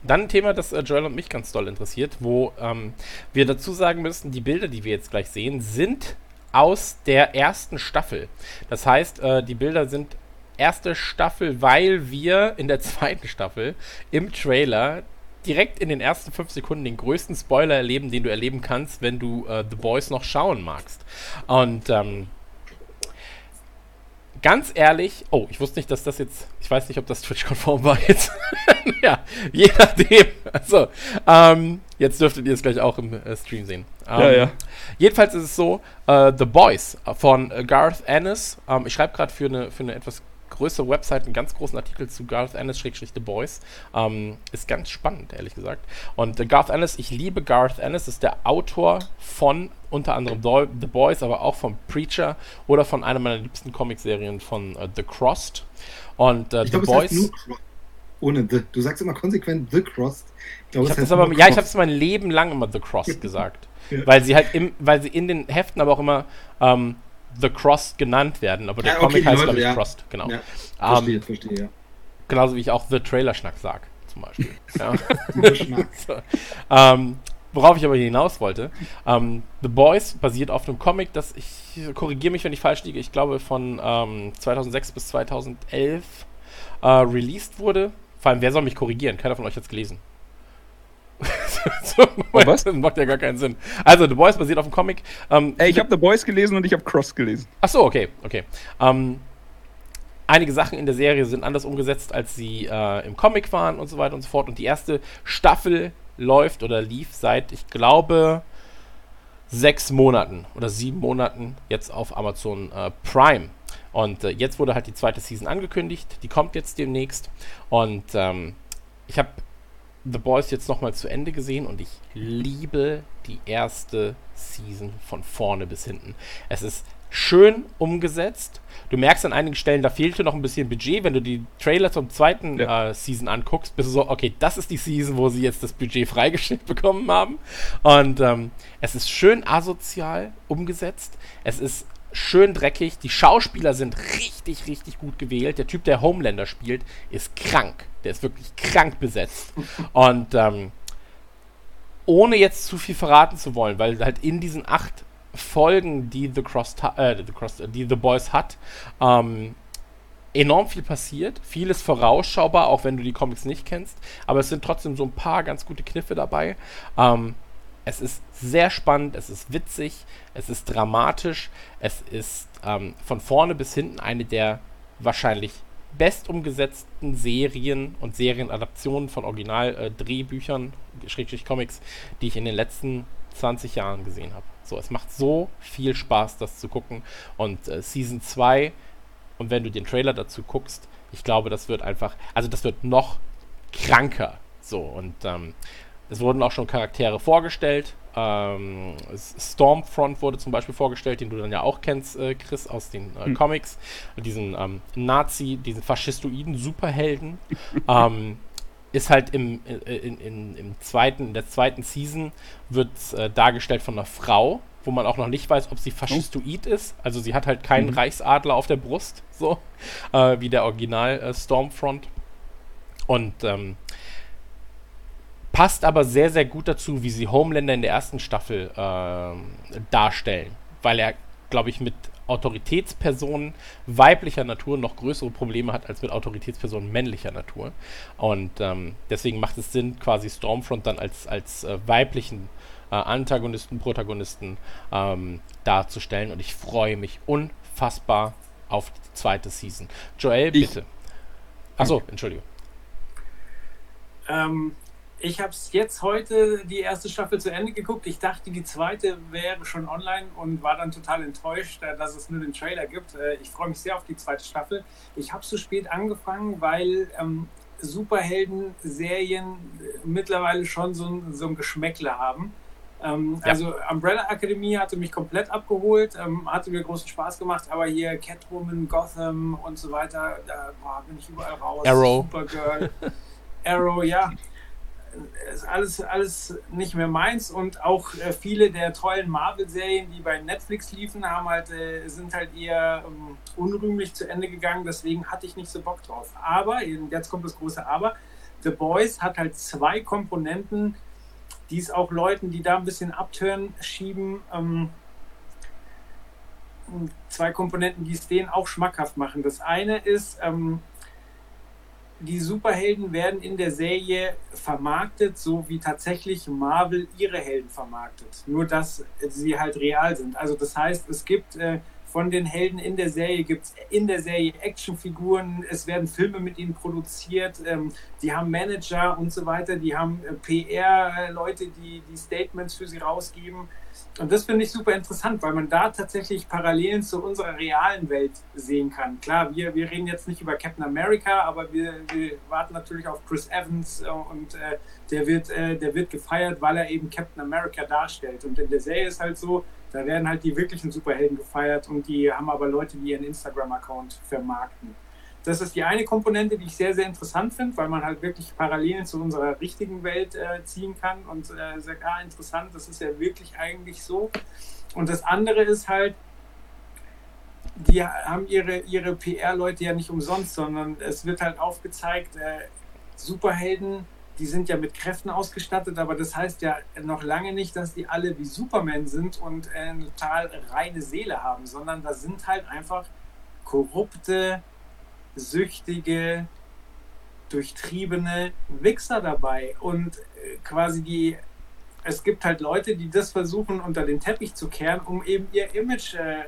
Dann ein Thema, das äh, Joel und mich ganz doll interessiert, wo ähm, wir dazu sagen müssen, die Bilder, die wir jetzt gleich sehen, sind aus der ersten Staffel. Das heißt, äh, die Bilder sind erste Staffel, weil wir in der zweiten Staffel im Trailer direkt in den ersten fünf Sekunden den größten Spoiler erleben, den du erleben kannst, wenn du äh, The Boys noch schauen magst. Und ähm, ganz ehrlich, oh, ich wusste nicht, dass das jetzt, ich weiß nicht, ob das Twitch-konform war jetzt. ja, je nachdem. Also, ähm, jetzt dürftet ihr es gleich auch im äh, Stream sehen. Ähm, Ja, ja. Jedenfalls ist es so, äh, The Boys von äh, Garth Ennis, ähm, ich schreibe gerade für eine, für eine etwas größere Website einen ganz großen Artikel zu Garth Ennis, Schrägstrich The Boys. Ähm, ist ganz spannend, ehrlich gesagt. Und äh, Garth Ennis, ich liebe Garth Ennis, ist der Autor von unter anderem The Boys, aber auch von Preacher oder von einer meiner liebsten Comicserien von äh, The Crossed. Und äh, Ich The Boys. Ohne The. Du sagst immer konsequent The Crossed. Ich, glaube, Ich das heißt aber, ja, ich habe es mein Leben lang immer The Crossed gesagt. Ja. Weil sie halt im, weil sie in den Heften aber auch immer ähm, The Crossed genannt werden. Aber der Ja, okay, Comic heißt, glaube ich, ja. Crossed, genau. Ja, Ähm, verstehe, verstehe, ja. genauso wie ich auch The Trailer-Schnack sag, zum Beispiel. ja. So. ähm, worauf ich aber hinaus wollte, ähm, The Boys basiert auf einem Comic, das ich korrigiere mich, wenn ich falsch liege, ich glaube von ähm, 2006 bis 2011 äh, released wurde. Vor allem, wer soll mich korrigieren? Keiner von euch hat es gelesen. so, was? Das macht ja gar keinen Sinn. Also, The Boys basiert auf einem Comic. Ähm, Ey, ich habe The Boys gelesen und ich habe Cross gelesen. Ach so, okay, okay. Ähm, einige Sachen in der Serie sind anders umgesetzt, als sie äh, im Comic waren und so weiter und so fort. Und die erste Staffel läuft oder lief seit, ich glaube, sechs Monaten oder sieben Monaten jetzt auf Amazon äh, Prime. Und äh, jetzt wurde halt die zweite Season angekündigt. Die kommt jetzt demnächst. Und ähm, ich habe The Boys jetzt nochmal zu Ende gesehen und ich liebe die erste Season von vorne bis hinten. Es ist schön umgesetzt. Du merkst an einigen Stellen, da fehlte noch ein bisschen Budget. Wenn du die Trailer zum zweiten Ja. äh, Season anguckst, bist du so, okay, das ist die Season, wo sie jetzt das Budget freigestellt bekommen haben. Und ähm, es ist schön asozial umgesetzt. Es ist schön dreckig. Die Schauspieler sind richtig, richtig gut gewählt. Der Typ, der Homelander spielt, ist krank. Der ist wirklich krank besetzt. Und ähm, ohne jetzt zu viel verraten zu wollen, weil halt in diesen acht Folgen, die The Cross, äh, The, Cross die The Boys hat, ähm, enorm viel passiert. Vieles vorausschaubar, auch wenn du die Comics nicht kennst. Aber es sind trotzdem so ein paar ganz gute Kniffe dabei. Ähm, es ist sehr spannend, es ist witzig, es ist dramatisch, es ist ähm, von vorne bis hinten eine der wahrscheinlich best umgesetzten Serien und Serienadaptionen von Original-Drehbüchern, Schrägstrich Comics, die ich in den letzten 20 Jahren gesehen habe. So, es macht so viel Spaß, das zu gucken. Und äh, Season 2, und wenn du den Trailer dazu guckst, ich glaube, das wird einfach, also das wird noch kranker. So, und ähm, es wurden auch schon Charaktere vorgestellt. Ähm, Stormfront wurde zum Beispiel vorgestellt, den du dann ja auch kennst, äh, Chris, aus den äh, Hm. Comics. Diesen ähm, Nazi, diesen faschistoiden Superhelden. ähm, ist halt im, äh, in, in, im zweiten, in der zweiten Season wird äh, dargestellt von einer Frau, wo man auch noch nicht weiß, ob sie faschistoid ist. Also sie hat halt keinen Mhm. Reichsadler auf der Brust, so äh, wie der Original äh, Stormfront. Und ähm, passt aber sehr, sehr gut dazu, wie sie Homelander in der ersten Staffel ähm, darstellen. Weil er, glaube ich, mit Autoritätspersonen weiblicher Natur noch größere Probleme hat als mit Autoritätspersonen männlicher Natur. Und ähm, deswegen macht es Sinn, quasi Stormfront dann als, als äh, weiblichen äh, Antagonisten, Protagonisten ähm, darzustellen. Und ich freue mich unfassbar auf die zweite Season. Joel, Ich- bitte. Achso, Entschuldigung. Ähm, ich habe jetzt heute die erste Staffel zu Ende geguckt. Ich dachte, die zweite wäre schon online und war dann total enttäuscht, äh, dass es nur den Trailer gibt. Äh, Ich freue mich sehr auf die zweite Staffel. Ich habe so spät angefangen, weil ähm, Superhelden-Serien mittlerweile schon so ein, so ein Geschmäckle haben. Ähm, Ja. Also Umbrella Academy hatte mich komplett abgeholt, ähm, hatte mir großen Spaß gemacht, aber hier Catwoman, Gotham und so weiter, da boah, bin ich überall raus. Arrow. Supergirl, Arrow, ja. Ist alles, alles nicht mehr meins und auch äh, viele der tollen Marvel-Serien, die bei Netflix liefen, haben halt, äh, sind halt eher ähm, unrühmlich zu Ende gegangen, deswegen hatte ich nicht so Bock drauf. Aber, jetzt kommt das große Aber, The Boys hat halt zwei Komponenten, die es auch Leuten, die da ein bisschen abtören, schieben, ähm, zwei Komponenten, die es denen auch schmackhaft machen. Das eine ist, ähm, die Superhelden werden in der Serie vermarktet, so wie tatsächlich Marvel ihre Helden vermarktet. Nur, dass sie halt real sind. Also das heißt, es gibt äh, von den Helden in der Serie gibt es in der Serie Actionfiguren, es werden Filme mit ihnen produziert, ähm, die haben Manager und so weiter, die haben äh, PR-Leute, die die Statements für sie rausgeben. Und das finde ich super interessant, weil man da tatsächlich Parallelen zu unserer realen Welt sehen kann. Klar, wir, wir reden jetzt nicht über Captain America, aber wir, wir warten natürlich auf Chris Evans äh, und äh, der, wird, äh, der wird gefeiert, weil er eben Captain America darstellt. Und in der Serie ist halt so, da werden halt die wirklichen Superhelden gefeiert und die haben aber Leute, die ihren Instagram-Account vermarkten. Das ist die eine Komponente, die ich sehr, sehr interessant finde, weil man halt wirklich Parallelen zu unserer richtigen Welt äh, ziehen kann und äh, sagt, ah, interessant, das ist ja wirklich eigentlich so. Und das andere ist halt, die haben ihre, ihre PR-Leute ja nicht umsonst, sondern es wird halt aufgezeigt, äh, Superhelden, die sind ja mit Kräften ausgestattet, aber das heißt ja noch lange nicht, dass die alle wie Superman sind und äh, eine total reine Seele haben, sondern da sind halt einfach korrupte, süchtige, durchtriebene Wichser dabei. Und äh, quasi die, es gibt halt Leute, die das versuchen unter den Teppich zu kehren, um eben ihr Image äh,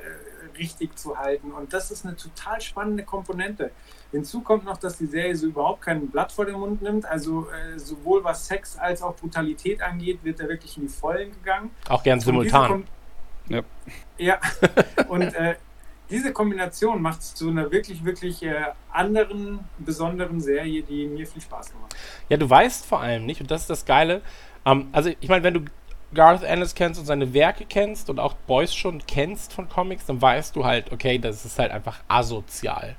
richtig zu halten. Und das ist eine total spannende Komponente. Hinzu kommt noch, dass die Serie so überhaupt kein Blatt vor den Mund nimmt. Also äh, sowohl was Sex als auch Brutalität angeht, wird da wirklich in die Vollen gegangen. Auch gern Und simultan. Ja. Ja, und äh, diese Kombination macht es zu einer wirklich, wirklich äh, anderen, besonderen Serie, die mir viel Spaß gemacht hat. Ja, du weißt vor allem nicht, und das ist das Geile. Ähm, also, ich meine, wenn du Garth Ennis kennst und seine Werke kennst und auch Boys schon kennst von Comics, dann weißt du halt, okay, das ist halt einfach asozial.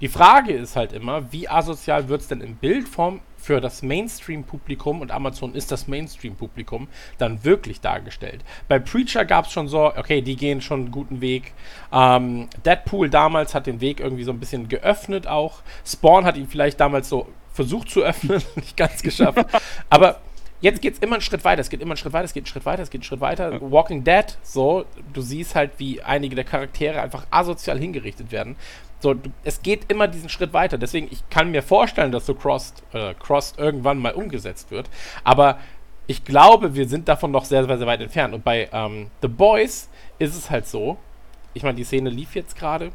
Die Frage ist halt immer, wie asozial wird es denn in Bildform für das Mainstream-Publikum und Amazon ist das Mainstream-Publikum dann wirklich dargestellt. Bei Preacher gab es schon so, okay, die gehen schon einen guten Weg. Ähm, Deadpool damals hat den Weg irgendwie so ein bisschen geöffnet auch. Spawn hat ihn vielleicht damals so versucht zu öffnen, nicht ganz geschafft. Aber jetzt geht es immer einen Schritt weiter, es geht immer einen Schritt weiter, es geht einen Schritt weiter, es geht einen Schritt weiter. Walking Dead, so, du siehst halt, wie einige der Charaktere einfach asozial hingerichtet werden. So, es geht immer diesen Schritt weiter. Deswegen, ich kann mir vorstellen, dass so Crossed, äh, Crossed irgendwann mal umgesetzt wird. Aber ich glaube, wir sind davon noch sehr, sehr, sehr weit entfernt. Und bei ähm, The Boys ist es halt so, ich meine, die Szene lief jetzt gerade,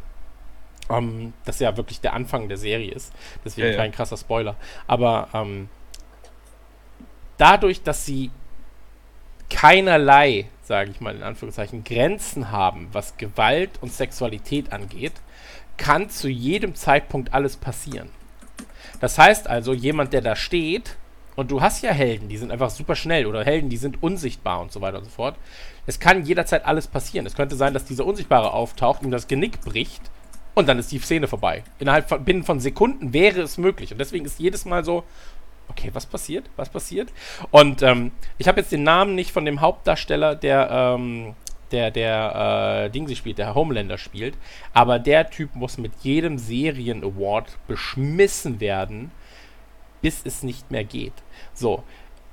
ähm, das ja wirklich der Anfang der Serie ist. Deswegen Ja, ja. kein krasser Spoiler. Aber ähm, dadurch, dass sie keinerlei, sage ich mal in Anführungszeichen, Grenzen haben, was Gewalt und Sexualität angeht, kann zu jedem Zeitpunkt alles passieren. Das heißt also, jemand, der da steht, und du hast ja Helden, die sind einfach super schnell oder Helden, die sind unsichtbar und so weiter und so fort. Es kann jederzeit alles passieren. Es könnte sein, dass dieser Unsichtbare auftaucht, ihm das Genick bricht und dann ist die Szene vorbei. Innerhalb von, binnen von Sekunden wäre es möglich. Und deswegen ist jedes Mal so, okay, was passiert? Was passiert? Und ähm, ich habe jetzt den Namen nicht von dem Hauptdarsteller, der, ähm, der, der äh, Ding sie spielt, der Homelander spielt, aber der Typ muss mit jedem Serien-Award beschmissen werden, bis es nicht mehr geht. So,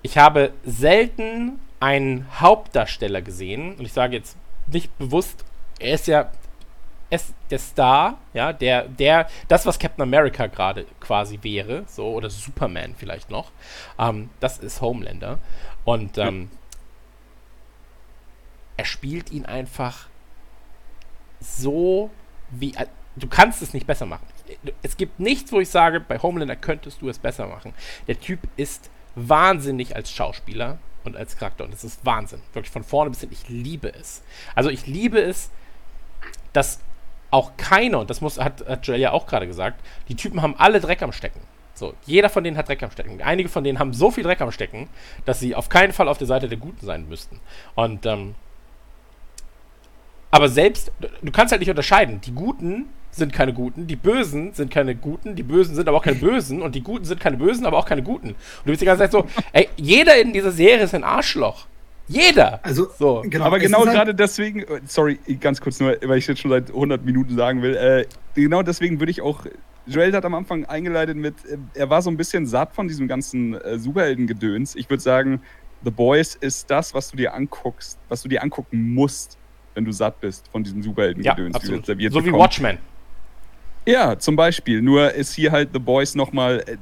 ich habe selten einen Hauptdarsteller gesehen, und ich sage jetzt nicht bewusst, er ist ja ist der Star, ja, der, der, das, was Captain America gerade quasi wäre, so, oder Superman vielleicht noch, ähm, das ist Homelander. Und ähm, er spielt ihn einfach so wie. äh, Du kannst es nicht besser machen. Es gibt nichts, wo ich sage, bei Homelander könntest du es besser machen. Der Typ ist wahnsinnig als Schauspieler und als Charakter. Und es ist Wahnsinn. Wirklich von vorne bis hin. Ich liebe es. Also ich liebe es, dass auch keiner, und das muss, hat, hat Joel ja auch gerade gesagt, die Typen haben alle Dreck am Stecken. So, jeder von denen hat Dreck am Stecken. Einige von denen haben so viel Dreck am Stecken, dass sie auf keinen Fall auf der Seite der Guten sein müssten. Und, ähm, aber selbst, du kannst halt nicht unterscheiden. Die Guten sind keine Guten, die Bösen sind keine Guten, die Bösen sind aber auch keine Bösen und die Guten sind keine Bösen, aber auch keine Guten. Und du bist die ganze Zeit so, ey, jeder in dieser Serie ist ein Arschloch. Jeder! Also, So. genau, Aber genau halt- gerade deswegen, äh, sorry, ganz kurz nur, weil ich jetzt schon seit 100 Minuten sagen will, äh, genau deswegen würde ich auch, Joel hat am Anfang eingeleitet mit, äh, er war so ein bisschen satt von diesem ganzen äh, Superhelden-Gedöns. Ich würde sagen, The Boys ist das, was du dir anguckst, was du dir angucken musst, wenn du satt bist von diesem Ja, Superhelden-Gedöns, absolut. serviert So wie bekommen. Watchmen. Ja, zum Beispiel. Nur ist hier halt The Boys nochmal äh,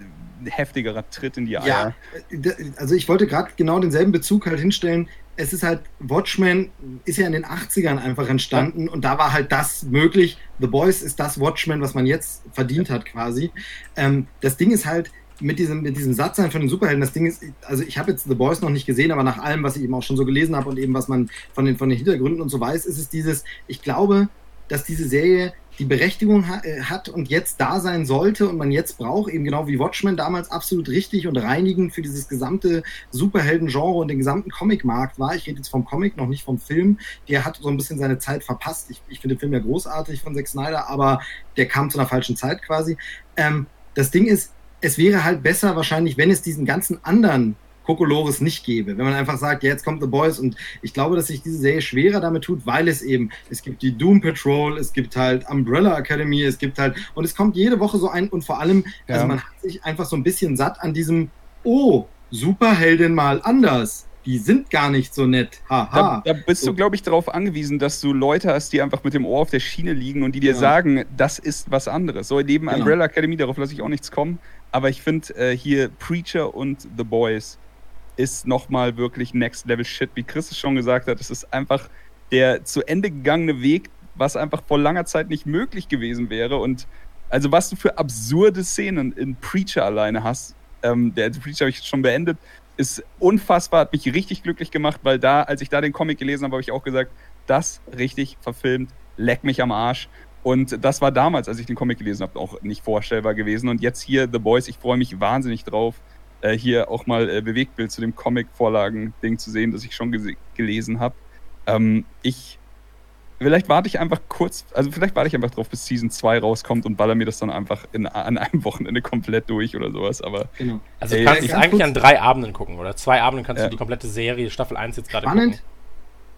ein heftigerer Tritt in die Eier. Ja, äh, also ich wollte gerade genau denselben Bezug halt hinstellen. Es ist halt, Watchmen ist ja in den 80ern einfach entstanden und da war halt das möglich. The Boys ist das Watchmen, was man jetzt verdient hat quasi. Ähm, das Ding ist halt, mit diesem, mit diesem Satzsein von den Superhelden, das Ding ist, also ich habe jetzt The Boys noch nicht gesehen, aber nach allem, was ich eben auch schon so gelesen habe und eben was man von den, von den Hintergründen und so weiß, ist es dieses, ich glaube, dass diese Serie die Berechtigung äh, hat und jetzt da sein sollte und man jetzt braucht, eben genau wie Watchmen damals absolut richtig und reinigend für dieses gesamte Superhelden-Genre und den gesamten Comic-Markt war. Ich rede jetzt vom Comic, noch nicht vom Film. Der hat so ein bisschen seine Zeit verpasst. Ich, ich finde den Film ja großartig von Zack Snyder, aber der kam zu einer falschen Zeit quasi. Ähm, das Ding ist, es wäre halt besser wahrscheinlich, wenn es diesen ganzen anderen Kokolores nicht gäbe. Wenn man einfach sagt, ja, jetzt kommt The Boys und ich glaube, dass sich diese Serie schwerer damit tut, weil es eben, es gibt die Doom Patrol, es gibt halt Umbrella Academy, es gibt halt, und es kommt jede Woche so ein und vor allem, Ja. also man hat sich einfach so ein bisschen satt an diesem, oh, Superheldin mal anders. Die sind gar nicht so nett. Haha. Da, da bist So. du, glaube ich, darauf angewiesen, dass du Leute hast, die einfach mit dem Ohr auf der Schiene liegen und die dir Ja. sagen, das ist was anderes. So neben Genau. Umbrella Academy, darauf lasse ich auch nichts kommen. Aber ich finde äh, hier Preacher und The Boys ist nochmal wirklich Next Level Shit, wie Chris es schon gesagt hat. Es ist einfach der zu Ende gegangene Weg, was einfach vor langer Zeit nicht möglich gewesen wäre. Und also was du für absurde Szenen in Preacher alleine hast, ähm, der Preacher habe ich schon beendet, ist unfassbar, hat mich richtig glücklich gemacht, weil da, als ich da den Comic gelesen habe, habe ich auch gesagt, das richtig verfilmt, leck mich am Arsch. Und das war damals, als ich den Comic gelesen habe, auch nicht vorstellbar gewesen. Und jetzt hier The Boys, ich freue mich wahnsinnig drauf, äh, hier auch mal äh, Bewegtbild zu dem Comic-Vorlagen-Ding zu sehen, das ich schon gelesen habe. Ähm, ich, vielleicht warte ich einfach kurz, also vielleicht warte ich einfach drauf, bis Season 2 rauskommt und baller mir das dann einfach in, an einem Wochenende komplett durch oder sowas. Aber genau. Also du Ey, kannst es eigentlich an drei Abenden gucken oder zwei Abenden kannst Ja. du die komplette Serie Staffel 1 jetzt gerade Spannend.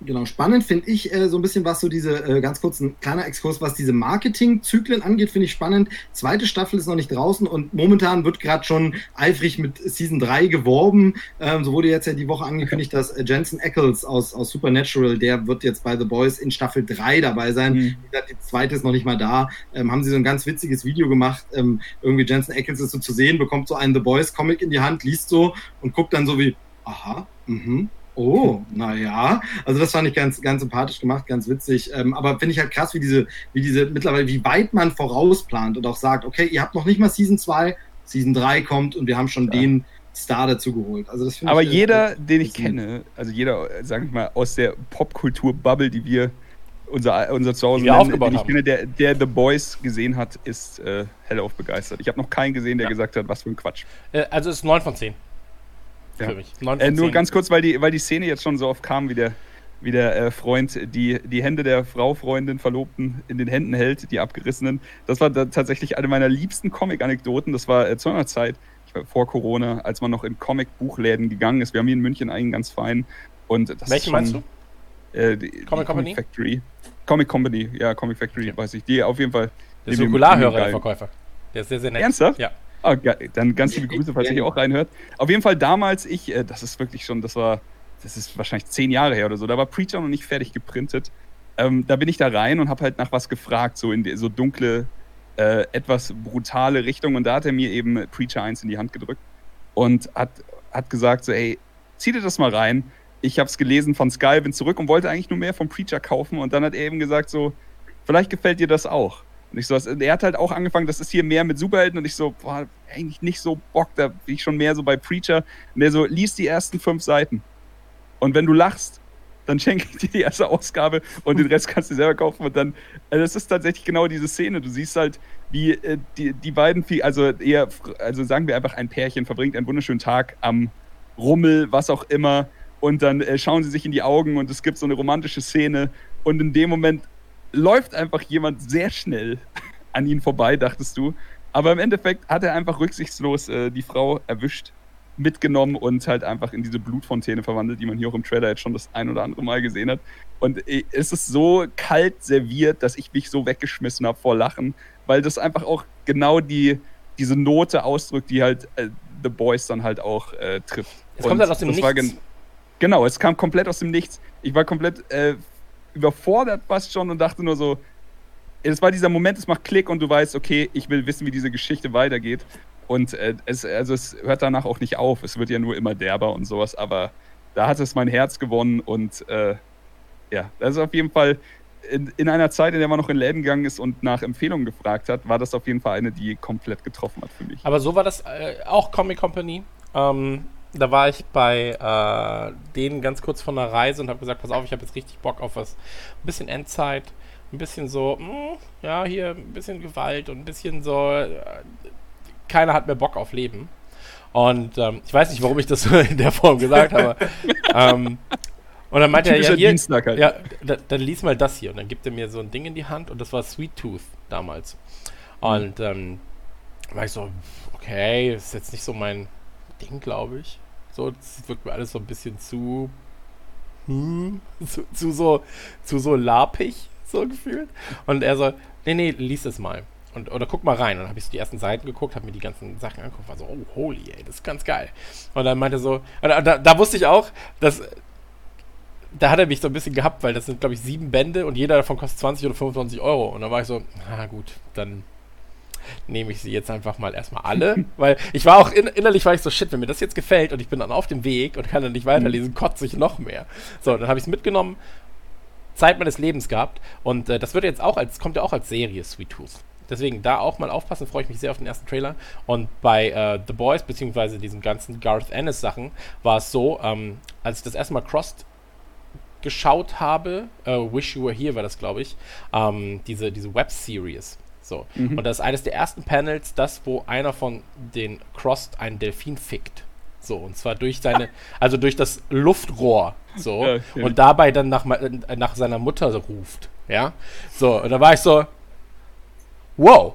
Genau, spannend finde ich äh, so ein bisschen, was so diese, äh, ganz kurz ein kleiner Exkurs, was diese Marketing-Zyklen angeht, finde ich spannend. Zweite Staffel ist noch nicht draußen und momentan wird gerade schon eifrig mit Season 3 geworben. Ähm, so wurde jetzt ja die Woche angekündigt, dass äh, Jensen Ackles aus, aus Supernatural, der wird jetzt bei The Boys in Staffel 3 dabei sein. Mhm. Wie gesagt, die zweite ist noch nicht mal da. Ähm, haben sie so ein ganz witziges Video gemacht. Ähm, irgendwie Jensen Ackles ist so zu sehen, bekommt so einen The Boys Comic in die Hand, liest so und guckt dann so wie, aha, mhm. Oh, naja. Also das fand ich ganz, ganz sympathisch gemacht, ganz witzig. Ähm, aber finde ich halt krass, wie diese, wie diese mittlerweile, wie weit man vorausplant und auch sagt, okay, ihr habt noch nicht mal Season 2, Season 3 kommt und wir haben schon Ja. den Star dazu geholt. Also das Aber ich, äh, jeder, den ich kenne, also jeder, äh, sag ich mal, aus der Popkultur-Bubble, die wir unser, unser Zuhause aufgebaut den ich haben. kenne, der, der The Boys gesehen hat, ist äh, hellauf begeistert. Ich habe noch keinen gesehen, der Ja. gesagt hat, was für ein Quatsch. Äh, also es ist 9 von 10. Ja. Für mich. 9 Äh, nur 10. ganz kurz, weil die, weil die Szene jetzt schon so oft kam, wie der, wie der äh, Freund die, die Hände der Frau, Freundin, Verlobten in den Händen hält, die abgerissenen. Das war da tatsächlich eine meiner liebsten Comic-Anekdoten. Das war äh, zu einer Zeit, war vor Corona, als man noch in Comic-Buchläden gegangen ist. Wir haben hier in München einen ganz fein. Und das ist Welchen schon, meinst du? Äh, die, Comic die Company? Factory. Comic Company, ja, Comic Factory, Okay. weiß ich. Die auf jeden Fall. Der wir der Verkäufer. Der ist sehr, sehr nett. Ernsthaft? Ja. Ah, geil. Dann ganz liebe Grüße, falls ihr hier auch reinhört. Auf jeden Fall damals, ich, äh, das ist wirklich schon, das war, das ist wahrscheinlich zehn Jahre her oder so, da war Preacher noch nicht fertig geprintet. Ähm, da bin ich da rein und habe halt nach was gefragt, so in die, so dunkle, äh, etwas brutale Richtung. Und da hat er mir eben Preacher 1 in die Hand gedrückt und hat, hat gesagt so, ey, zieh dir das mal rein. Ich habe es gelesen von Sky, bin zurück und wollte eigentlich nur mehr vom Preacher kaufen. Und dann hat er eben gesagt so, vielleicht gefällt dir das auch. Und ich so, was- er hat halt auch angefangen, das ist hier mehr mit Superhelden und ich so, boah, eigentlich nicht so Bock, da bin ich schon mehr so bei Preacher. Und der so, lies die ersten fünf Seiten. Und wenn du lachst, dann schenke ich dir die erste Ausgabe und den Rest kannst du selber kaufen. Und dann, also das ist tatsächlich genau diese Szene. Du siehst halt, wie äh, die, die beiden, also eher, also sagen wir einfach, ein Pärchen verbringt einen wunderschönen Tag am Rummel, was auch immer. Und dann äh, schauen sie sich in die Augen und es gibt so eine romantische Szene. Und in dem Moment läuft einfach jemand sehr schnell an ihnen vorbei, dachtest du. Aber im Endeffekt hat er einfach rücksichtslos äh, die Frau erwischt, mitgenommen und halt einfach in diese Blutfontäne verwandelt, die man hier auch im Trailer jetzt schon das ein oder andere Mal gesehen hat. Und äh, es ist so kalt serviert, dass ich mich so weggeschmissen habe vor Lachen, weil das einfach auch genau die, diese Note ausdrückt, die halt äh, The Boys dann halt auch äh, trifft. Es kommt halt aus dem Nichts. Gen genau, es kam komplett aus dem Nichts. Ich war komplett äh, überfordert fast schon und dachte nur so, es war dieser Moment, es macht Klick und du weißt, okay, ich will wissen, wie diese Geschichte weitergeht. Und äh, es, also es hört danach auch nicht auf. Es wird ja nur immer derber und sowas, aber da hat es mein Herz gewonnen und äh, ja, das ist auf jeden Fall in, in, einer Zeit, in der man noch in Läden gegangen ist und nach Empfehlungen gefragt hat, war das auf jeden Fall eine, die komplett getroffen hat für mich. Aber so war das äh, auch Comic Company. Ähm, da war ich bei äh, denen ganz kurz von der Reise und habe gesagt, pass auf, ich habe jetzt richtig Bock auf was. Ein bisschen Endzeit, ein bisschen so, mh, hm, ja, hier ein bisschen Gewalt und ein bisschen so, äh, keiner hat mehr Bock auf Leben. Und ähm, ich weiß nicht, warum ich das so in der Form gesagt habe. ähm, und dann meinte er, ja, hier, halt. ja da, dann lies mal das hier. Und dann gibt er mir so ein Ding in die Hand und das war Sweet Tooth damals. Und ähm, war ich so, okay, ist jetzt nicht so mein Ding, glaube ich. So, das wirkt mir alles so ein bisschen zu, hm, zu, zu so, zu so lapig, so gefühlt. Und er so, nee, nee, lies es mal. Und, oder guck mal rein. Und dann habe ich so die ersten Seiten geguckt, habe mir die ganzen Sachen angeguckt, war so, oh, holy, ey, das ist ganz geil. Und dann meinte er so, da, da, wusste ich auch, dass da hat er mich so ein bisschen gehabt, weil das sind, glaube ich, sieben Bände und jeder davon kostet 20 oder 25 Euro. Und dann war ich so, na gut, dann nehme ich sie jetzt einfach mal erstmal alle, weil ich war auch in, innerlich war ich so shit, wenn mir das jetzt gefällt und ich bin dann auf dem Weg und kann dann nicht weiterlesen, kotze ich noch mehr. So, dann habe ich es mitgenommen, Zeit meines Lebens gehabt und äh, das wird jetzt auch als kommt ja auch als Serie Sweet Tooth. Deswegen da auch mal aufpassen, freue ich mich sehr auf den ersten Trailer. Und bei äh, The Boys, beziehungsweise diesen ganzen Garth Ennis Sachen, war es so, ähm, als ich das erste Mal Crossed geschaut habe, äh, Wish You Were Here war das, glaube ich, ähm, diese, diese Web-Series. So. Mhm. Und das ist eines der ersten Panels, das, wo einer von den Crossed einen Delfin fickt. So, und zwar durch seine, also durch das Luftrohr. So. Ja. Und dabei dann nach, nach seiner Mutter ruft. Ja. So, und da war ich so, wow.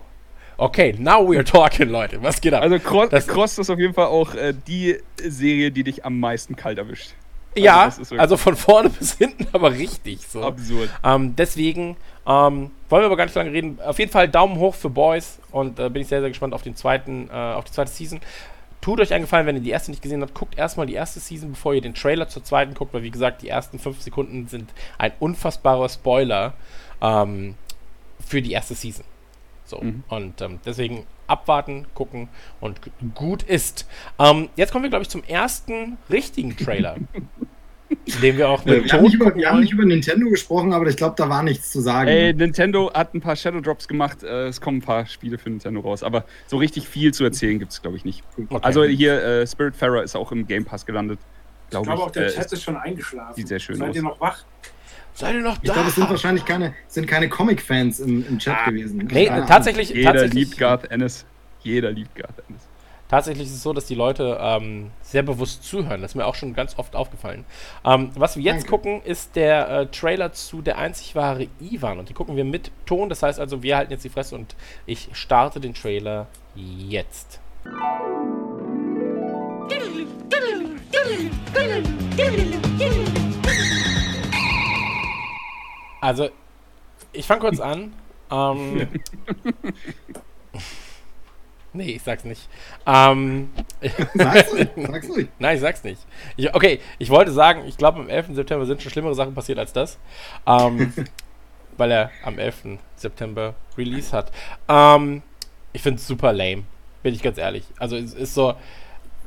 Okay, now we're talking, Leute. Was geht ab? Also Cross, das, Cross ist auf jeden Fall auch äh, die Serie, die dich am meisten kalt erwischt. Also ja, also von vorne bis hinten, aber richtig so. Absurd. Ähm, deswegen ähm, wollen wir aber gar nicht lange reden. Auf jeden Fall Daumen hoch für Boys und äh, bin ich sehr, sehr gespannt auf den zweiten, äh, auf die zweite Season. Tut euch einen Gefallen, wenn ihr die erste nicht gesehen habt, guckt erstmal die erste Season, bevor ihr den Trailer zur zweiten guckt, weil wie gesagt, die ersten fünf Sekunden sind ein unfassbarer Spoiler ähm, für die erste Season. So, mhm. und ähm, deswegen abwarten, gucken und gut ist. Ähm, jetzt kommen wir, glaube ich, zum ersten richtigen Trailer. den wir auch mit wir, haben über, wir haben nicht über Nintendo gesprochen, aber ich glaube, da war nichts zu sagen. Ey, Nintendo hat ein paar Shadow Drops gemacht. Äh, es kommen ein paar Spiele für Nintendo raus, aber so richtig viel zu erzählen gibt es, glaube ich, nicht. Okay. Also hier äh, Spirit Farer ist auch im Game Pass gelandet. Glaub ich glaube auch, der äh, Chat ist schon eingeschlafen. Sieht sehr schön Seid aus. ihr noch wach? Seid ihr noch da? Ich glaube, es sind wahrscheinlich keine, sind keine Comic-Fans im, im, Chat ah, gewesen. Nee, tatsächlich. Jeder tatsächlich, liebt Garth Ennis. Jeder liebt Garth Ennis. Tatsächlich ist es so, dass die Leute ähm, sehr bewusst zuhören. Das ist mir auch schon ganz oft aufgefallen. Ähm, was wir jetzt Danke. gucken, ist der äh, Trailer zu der einzig wahre Ivan. Und die gucken wir mit Ton. Das heißt also, wir halten jetzt die Fresse und ich starte den Trailer jetzt. Also, ich fange kurz an. Ähm, nee, ich sag's nicht. Ähm, sag's nicht. Sag's nicht. Nein, ich sag's nicht. Ich, okay, ich wollte sagen, ich glaube, am 11. September sind schon schlimmere Sachen passiert als das. Ähm, weil er am 11. September Release hat. Ähm, ich find's super lame. Bin ich ganz ehrlich. Also, es ist so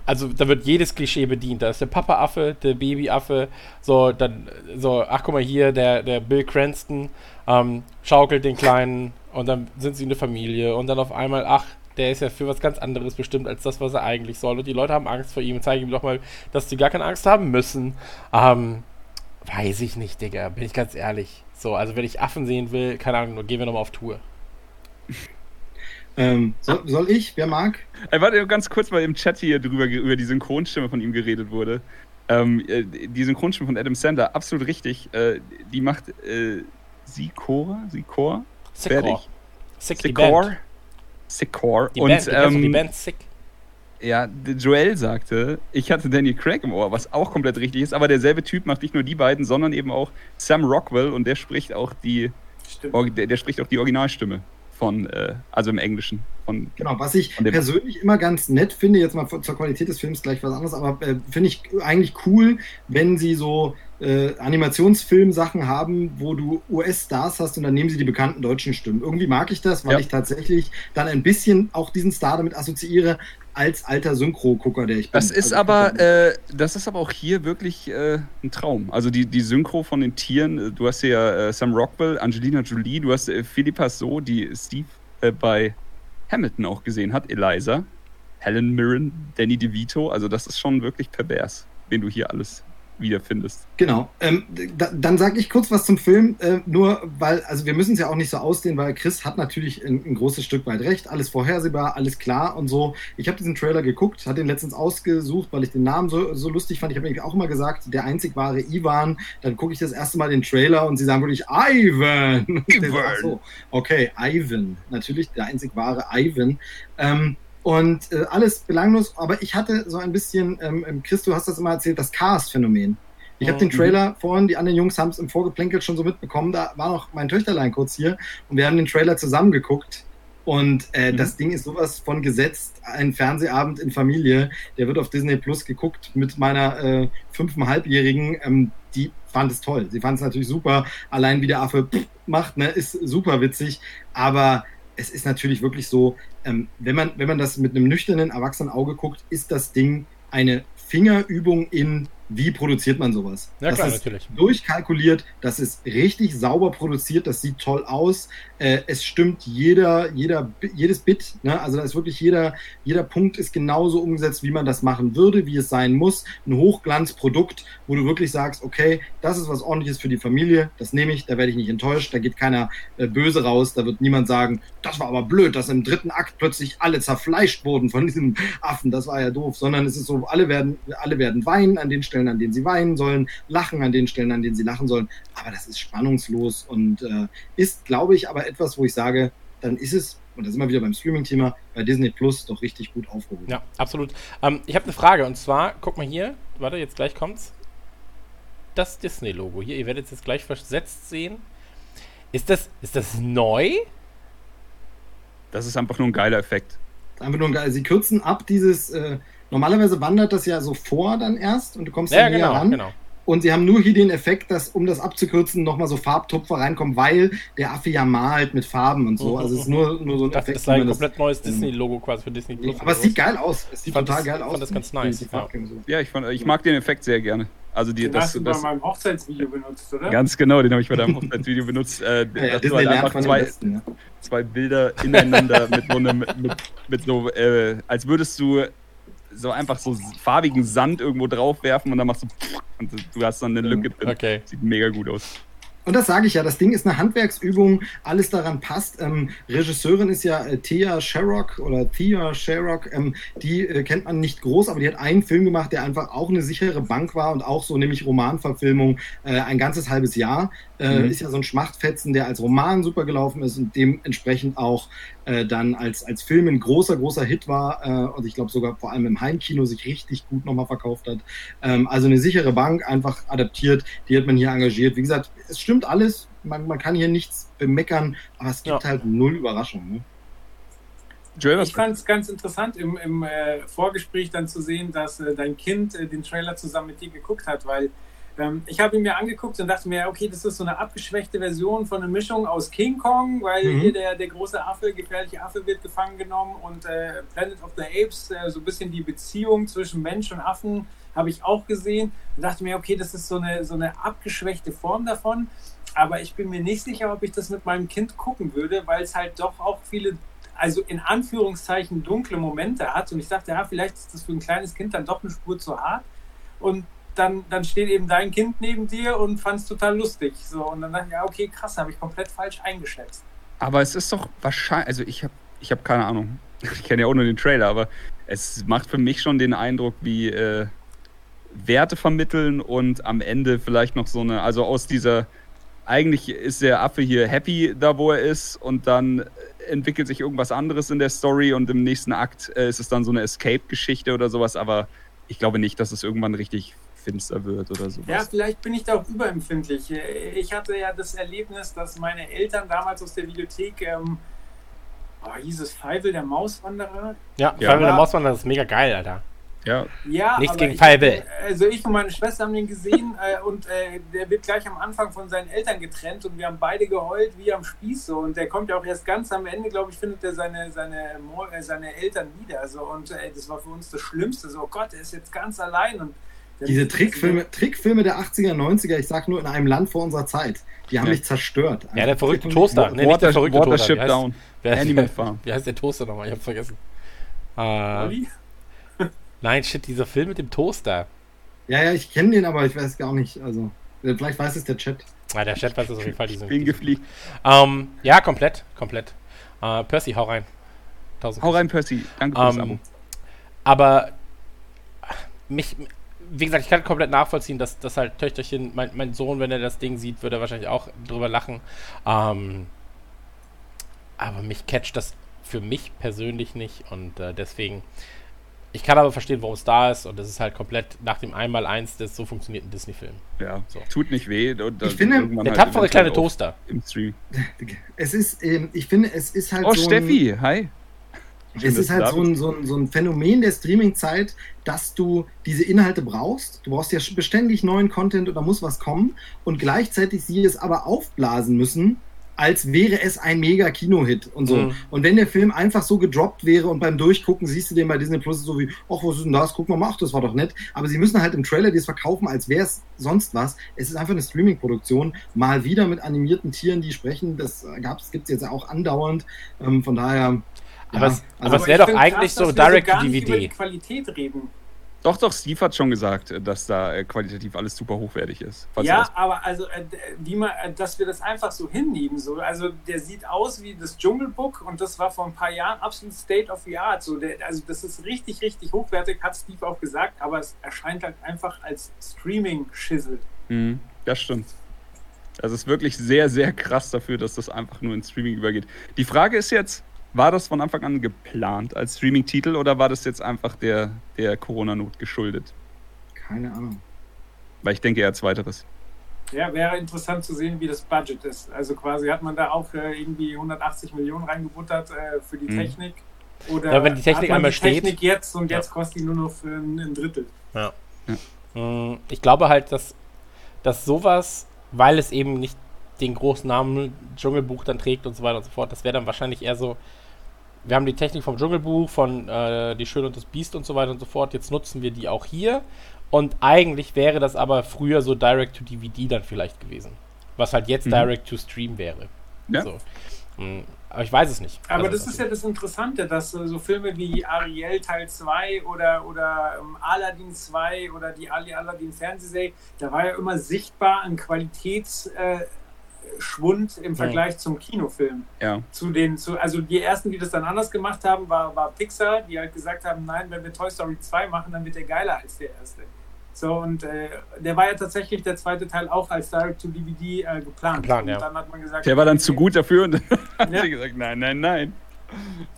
also da wird jedes Klischee bedient. Da ist der Papa-Affe, der Baby-Affe, so, dann, so, ach guck mal hier, der, der Bill Cranston ähm, schaukelt den Kleinen und dann sind sie eine Familie und dann auf einmal, ach, der ist ja für was ganz anderes bestimmt als das, was er eigentlich soll. Und die Leute haben Angst vor ihm und zeigen ihm doch mal, dass sie gar keine Angst haben müssen. Ähm, Weiß ich nicht, Digga, bin ich ganz ehrlich. So, also wenn ich Affen sehen will, keine Ahnung, gehen wir nochmal auf Tour. Ähm, soll, soll ich? Wer mag? Ey, warte ganz kurz, weil im Chat hier drüber über die Synchronstimme von ihm geredet wurde. Ähm, äh, die Synchronstimme von Adam Sandler, absolut richtig. Äh, die macht äh, Sikora? Sikor? Sick die Sikor? Sikor. Die Und Band, du die ähm, Band Sick. ja, Joel sagte, ich hatte Danny Craig im Ohr, was auch komplett richtig ist, aber derselbe Typ macht nicht nur die beiden, sondern eben auch Sam Rockwell und der spricht auch die, Stimmt. Der, der spricht auch die Originalstimme von, äh, also im Englischen. Von, Genau, was ich persönlich immer ganz nett finde, jetzt mal zur Qualität des Films gleich was anderes, aber äh, finde ich eigentlich cool, wenn sie so äh, Animationsfilm-Sachen haben, wo du US-Stars hast und dann nehmen sie die bekannten deutschen Stimmen. Irgendwie mag ich das, weil Ja. ich tatsächlich dann ein bisschen auch diesen Star damit assoziiere, als alter Synchro-Gucker, der ich bin. Das ist Also, aber, äh, das ist aber auch hier wirklich äh, ein Traum. Also die, die Synchro von den Tieren, äh, du hast hier äh, Sam Rockwell, Angelina Jolie, du hast äh, Philippa So, die Steve äh, bei Hamilton auch gesehen hat, Eliza, Helen Mirren, Danny DeVito, also das ist schon wirklich pervers, wen du hier alles wiederfindest. Genau. Ähm, da, dann sage ich kurz was zum Film, äh, nur weil, also wir müssen es ja auch nicht so ausdehnen, weil Chris hat natürlich ein, ein großes Stück weit recht, alles vorhersehbar, alles klar und so. Ich habe diesen Trailer geguckt, hatte ihn letztens ausgesucht, weil ich den Namen so, so lustig fand. Ich habe eigentlich auch immer gesagt, der einzig wahre Ivan. Dann gucke ich das erste Mal den Trailer und sie sagen wirklich Ivan. Ach so, okay, Ivan. Natürlich der einzig wahre Ivan. Ähm, und äh, alles belanglos, aber ich hatte so ein bisschen, ähm, ähm, Chris, du hast das immer erzählt, das Cast-Phänomen. Ich habe den Mhm. Trailer vorhin, die anderen Jungs haben es im Vorgeplänkel schon so mitbekommen, da war noch mein Töchterlein kurz hier und wir haben den Trailer zusammen geguckt und äh, Mhm. das Ding ist sowas von gesetzt, ein Fernsehabend in Familie, der wird auf Disney Plus geguckt mit meiner äh, fünfeinhalbjährigen, ähm, die fand es toll. Sie fand es natürlich super, allein wie der Affe pff macht, ne, ist super witzig, aber es ist natürlich wirklich so, ähm, wenn, man, wenn man das mit einem nüchternen, erwachsenen Auge guckt, ist das Ding eine Fingerübung in, wie produziert man sowas. Ja, das klar, ist natürlich. durchkalkuliert, das ist richtig sauber produziert, das sieht toll aus. Äh, es stimmt jeder, jeder, jedes Bit, ne? also da ist wirklich jeder, jeder Punkt ist genauso umgesetzt, wie man das machen würde, wie es sein muss. Ein Hochglanzprodukt, wo du wirklich sagst, okay, das ist was ordentliches für die Familie, das nehme ich, da werde ich nicht enttäuscht, da geht keiner äh, böse raus, da wird niemand sagen, das war aber blöd, dass im dritten Akt plötzlich alle zerfleischt wurden von diesem Affen, das war ja doof, sondern es ist so, alle werden, alle werden weinen an den Stellen, an denen sie weinen sollen, lachen an den Stellen, an denen sie lachen sollen, aber das ist spannungslos und äh, ist, glaube ich, aber etwas, wo ich sage, dann ist es, und da sind wir wieder beim Streaming-Thema, bei Disney Plus doch richtig gut aufgehoben. Ja, absolut. Ähm, ich habe eine Frage und zwar, guck mal hier, warte, jetzt gleich kommt's. Das Disney-Logo hier, ihr werdet es jetzt gleich versetzt sehen. Ist das, ist das neu? Das ist einfach nur ein geiler Effekt. Einfach nur geil. Sie kürzen ab dieses, äh, normalerweise wandert das ja so vor dann erst und du kommst Ja, dann näher genau, ran. genau. Und sie haben nur hier den Effekt, dass, um das abzukürzen, nochmal so Farbtupfer reinkommen, weil der Affe ja malt mit Farben und so. Mhm, Also es ist nur, nur so ein Das Effekt. ist wie ein man das- komplett neues Disney-Logo quasi für Disney Plus. aber es sieht geil aus. Es sieht Fand total das- geil fand aus. das ganz nice, ja. Ja, ich, fand, ich mag den Effekt sehr gerne. Also die, Den das, hast du das, bei meinem Hochzeitsvideo benutzt, oder? ganz genau, den habe ich bei deinem Hochzeitsvideo benutzt. Äh, Ja, ja, halt lernt einfach zwei, Besten. Ja. zwei Bilder ineinander mit so einem, mit, mit so, äh, als würdest du so einfach so farbigen Sand irgendwo drauf werfen und dann machst du und du hast dann eine Lücke drin. Okay. Sieht mega gut aus. Und das sage ich ja, das Ding ist eine Handwerksübung, alles daran passt. Ähm, Regisseurin ist ja äh, Thea Sherrock oder Thea Sherrock, ähm, die äh, kennt man nicht groß, aber die hat einen Film gemacht, der einfach auch eine sichere Bank war und auch so, nämlich Romanverfilmung, äh, ein ganzes halbes Jahr. Äh, Mhm. Ist ja so ein Schmachtfetzen, der als Roman super gelaufen ist und dementsprechend auch äh, dann als, als Film ein großer, großer Hit war äh, und ich glaube sogar vor allem im Heimkino sich richtig gut nochmal verkauft hat. Ähm, also eine sichere Bank, einfach adaptiert, die hat man hier engagiert. Wie gesagt, es stimmt alles, man, man kann hier nichts bemeckern, aber es gibt Ja. halt null Überraschung. Ne? Ich fand es ganz interessant im, im äh, Vorgespräch dann zu sehen, dass äh, dein Kind äh, den Trailer zusammen mit dir geguckt hat, weil ähm, ich habe ihn mir angeguckt und dachte mir, okay, das ist so eine abgeschwächte Version von einer Mischung aus King Kong, weil Mhm. hier der, der große Affe, gefährliche Affe wird gefangen genommen und äh, Planet of the Apes, äh, so ein bisschen die Beziehung zwischen Mensch und Affen habe ich auch gesehen und dachte mir, okay, das ist so eine, so eine abgeschwächte Form davon. Aber ich bin mir nicht sicher, ob ich das mit meinem Kind gucken würde, weil es halt doch auch viele also in Anführungszeichen dunkle Momente hat. Und ich dachte, ja, vielleicht ist das für ein kleines Kind dann doch eine Spur zu hart. Und dann, dann steht eben dein Kind neben dir und fand es total lustig. So, und dann dachte ich, ja, okay, krass, habe ich komplett falsch eingeschätzt. Aber es ist doch wahrscheinlich, also ich habe ich hab keine Ahnung. Ich kenne ja auch nur den Trailer, aber es macht für mich schon den Eindruck, wie äh, Werte vermitteln und am Ende vielleicht noch so eine, also aus dieser, eigentlich ist der Affe hier happy da, wo er ist und dann entwickelt sich irgendwas anderes in der Story und im nächsten Akt äh, ist es dann so eine Escape-Geschichte oder sowas, aber ich glaube nicht, dass es irgendwann richtig finster wird oder sowas. Ja, vielleicht bin ich da auch überempfindlich. Ich hatte ja das Erlebnis, dass meine Eltern damals aus der Videothek, ähm, oh, hieß es Feivel, der Mauswanderer? Ja, Ja. Feivel der Mauswanderer ist mega geil, Alter. Ja, Ja, Nichts aber gegen Feivel. Also ich und meine Schwester haben den gesehen äh, und äh, der wird gleich am Anfang von seinen Eltern getrennt und wir haben beide geheult wie am Spieß so und der kommt ja auch erst ganz am Ende, glaube ich, findet er seine, seine, äh, seine Eltern wieder so und äh, das war für uns das Schlimmste, so oh Gott, er ist jetzt ganz allein und Diese Trickfilme, Trickfilme der 80er, 90er, ich sag nur in einem Land vor unserer Zeit, die haben Ja. mich zerstört. Ja, der verrückte Toaster. Nee, nicht Water, der verrückte Watership Toaster. Wie heißt- Down. Wer, Animal Farm. Wie heißt der Toaster nochmal? Ich hab's vergessen. Äh, nein, shit, dieser Film mit dem Toaster. Ja, ja, ich kenne den, aber ich weiß gar nicht. Also, äh, vielleicht weiß es der Chat. Ah, der Chat weiß es auf jeden Fall. Diesen, Bin gefliegt. ähm, ja, komplett, komplett. Äh, Percy, hau rein. Tausend Hau rein, Percy. Danke fürs Ähm, Abo. Aber mich, wie gesagt, ich kann komplett nachvollziehen, dass, dass halt Töchterchen, mein, mein Sohn, wenn er das Ding sieht, würde er wahrscheinlich auch drüber lachen. Ähm, aber mich catcht das für mich persönlich nicht und äh, deswegen. Ich kann aber verstehen, warum es da ist und es ist halt komplett nach dem Einmal-Eins, das so funktioniert ein Disney-Film. Ja, so. tut nicht weh. Und Ich finde, Der halt tapfere kleine Toaster. Im Stream. Es ist, ähm, ich finde, es ist halt Oh, so. Steffi, hi. Schön, es ist halt so ein, so, ein, so ein Phänomen der Streaming-Zeit, dass du diese Inhalte brauchst. Du brauchst ja beständig neuen Content und da muss was kommen. Und gleichzeitig sie es aber aufblasen müssen, als wäre es ein mega Kino-Hit und so. Mhm. Und wenn der Film einfach so gedroppt wäre und beim Durchgucken siehst du den bei Disney Plus so wie, ach, was ist denn das? Guck mal, ach, das war doch nett. Aber sie müssen halt im Trailer das verkaufen, als wäre es sonst was. Es ist einfach eine Streaming-Produktion. Mal wieder mit animierten Tieren, die sprechen. Das gab's, gibt's jetzt auch andauernd. Ähm, von daher. Aber es- also, aber es wäre doch eigentlich so dass wir Direct nicht DVD. über die Qualität reden. Doch, doch, Steve hat schon gesagt, äh, dass da äh, qualitativ alles super hochwertig ist. Ja, aber also, äh, wie man, äh, dass wir das einfach so hinnehmen. So. Also, der sieht aus wie das Dschungelbook und das war vor ein paar Jahren absolut State of the Art. So, der, also, das ist richtig, richtig hochwertig, hat Steve auch gesagt, aber es erscheint halt einfach als Streaming-Schissel. Mhm, das stimmt. Also es ist wirklich sehr, sehr krass dafür, dass das einfach nur in Streaming übergeht. Die Frage ist jetzt, war das von Anfang an geplant als Streaming-Titel oder war das jetzt einfach der, der Corona-Not geschuldet? keine Ahnung. Weil ich denke eher zweiteres. Ja, wäre interessant zu sehen, wie das Budget ist. Also quasi hat man da auch äh, irgendwie 180 Millionen reingebuttert äh, für die Mhm. Technik. Oder Ja, wenn die Technik hat man einmal die steht. Technik jetzt und Ja. jetzt kostet die nur noch für ein, ein Drittel. Mm, Ich glaube halt, dass, dass sowas, weil es eben nicht den großen Namen Dschungelbuch dann trägt und so weiter und so fort, das wäre dann wahrscheinlich eher so, wir haben die Technik vom Dschungelbuch, von äh, Die Schöne und das Biest und so weiter und so fort, jetzt nutzen wir die auch hier und eigentlich wäre das aber früher so Direct-to-DVD dann vielleicht gewesen, was halt jetzt Mhm. Direct-to-Stream wäre. Ja. So. Mm, Aber ich weiß es nicht. Aber Also, das ist ja das Interessante, dass äh, so Filme wie Ariel Teil 2 oder, oder ähm, Aladdin 2 oder die Ali Aladdin Fernsehserie, da war ja immer sichtbar ein Qualitätsschwund äh, Schwund im Vergleich zum Kinofilm. Ja. Zu den, zu, also die ersten, die das dann anders gemacht haben, war, war Pixar, die halt gesagt haben, nein, wenn wir Toy Story 2 machen, dann wird der geiler als der erste. So, und äh, der war ja tatsächlich der zweite Teil auch als Direct-to-DVD äh, geplant. Geplant, und ja. dann hat man gesagt, Der war dann zu gut dafür und dann hat Ja. sie gesagt, nein, nein, nein.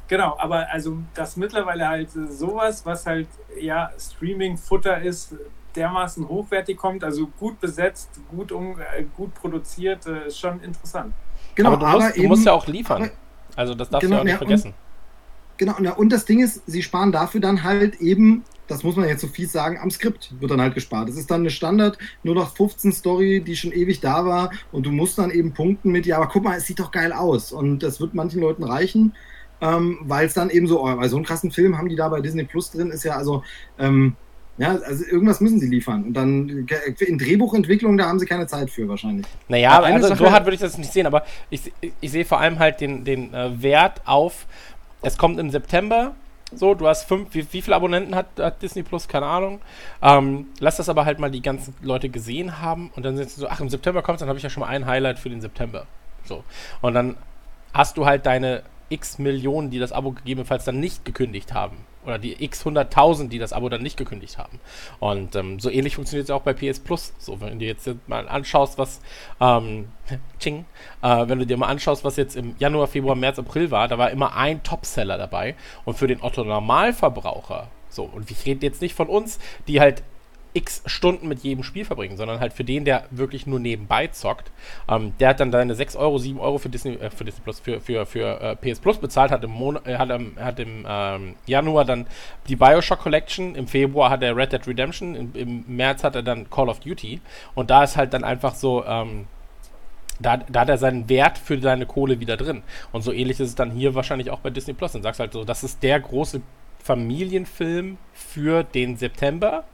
Genau, aber also das mittlerweile halt sowas, was halt ja Streaming-Futter ist, dermaßen hochwertig kommt, also gut besetzt, gut, um, äh, gut produziert, äh, ist schon interessant. Genau, aber du musst, du musst ja auch liefern. Also das darfst Genau, du ja auch nicht ja, und- vergessen. Genau, ja, und das Ding ist, sie sparen dafür dann halt eben, das muss man jetzt so fies sagen, am Skript wird dann halt gespart. Das ist dann eine Standard, nur noch 15 Story, die schon ewig da war und du musst dann eben punkten mit, ja, aber guck mal, es sieht doch geil aus und das wird manchen Leuten reichen, ähm, weil es dann eben so, oh, weil so einen krassen Film haben die da bei Disney Plus drin, ist ja also, ähm, ja, also irgendwas müssen sie liefern und dann in Drehbuchentwicklung, da haben sie keine Zeit für wahrscheinlich. Naja, Aber also so Sache- hart würde ich das nicht sehen, aber ich, ich, ich sehe vor allem halt den, den äh, Wert auf, es kommt im September So, du hast fünf, wie, wie viele Abonnenten hat, hat Disney Plus? Keine Ahnung. Ähm, lass das aber halt mal die ganzen Leute gesehen haben und dann sind sie so, ach, im September kommt dann habe ich ja schon mal ein Highlight für den September. So. Und dann hast du halt deine x Millionen, die das Abo gegebenenfalls dann nicht gekündigt haben. Oder die x hunderttausend, die das Abo dann nicht gekündigt haben. Und ähm, so ähnlich funktioniert es auch bei PS Plus. So, wenn du jetzt mal anschaust, was, ähm, ching, äh, wenn du dir mal anschaust, was jetzt im Januar, Februar, März, April war, da war immer ein Topseller dabei. Und für den Otto Normalverbraucher, so, und ich rede jetzt nicht von uns, die halt x Stunden mit jedem Spiel verbringen, sondern halt für den, der wirklich nur nebenbei zockt. Ähm, der hat dann seine 6 Euro, 7 Euro für Disney, äh, für Disney Plus, für, für, für äh, PS Plus bezahlt, hat im, Mon äh, hat, ähm, hat im ähm, Januar dann die Bioshock Collection, im Februar hat er Red Dead Redemption, im, im März hat er dann Call of Duty und da ist halt dann einfach so, ähm, da, da, hat er seinen Wert für seine Kohle wieder drin. Und so ähnlich ist es dann hier wahrscheinlich auch bei Disney Plus. Dann sagst halt so, das ist der große Familienfilm für den September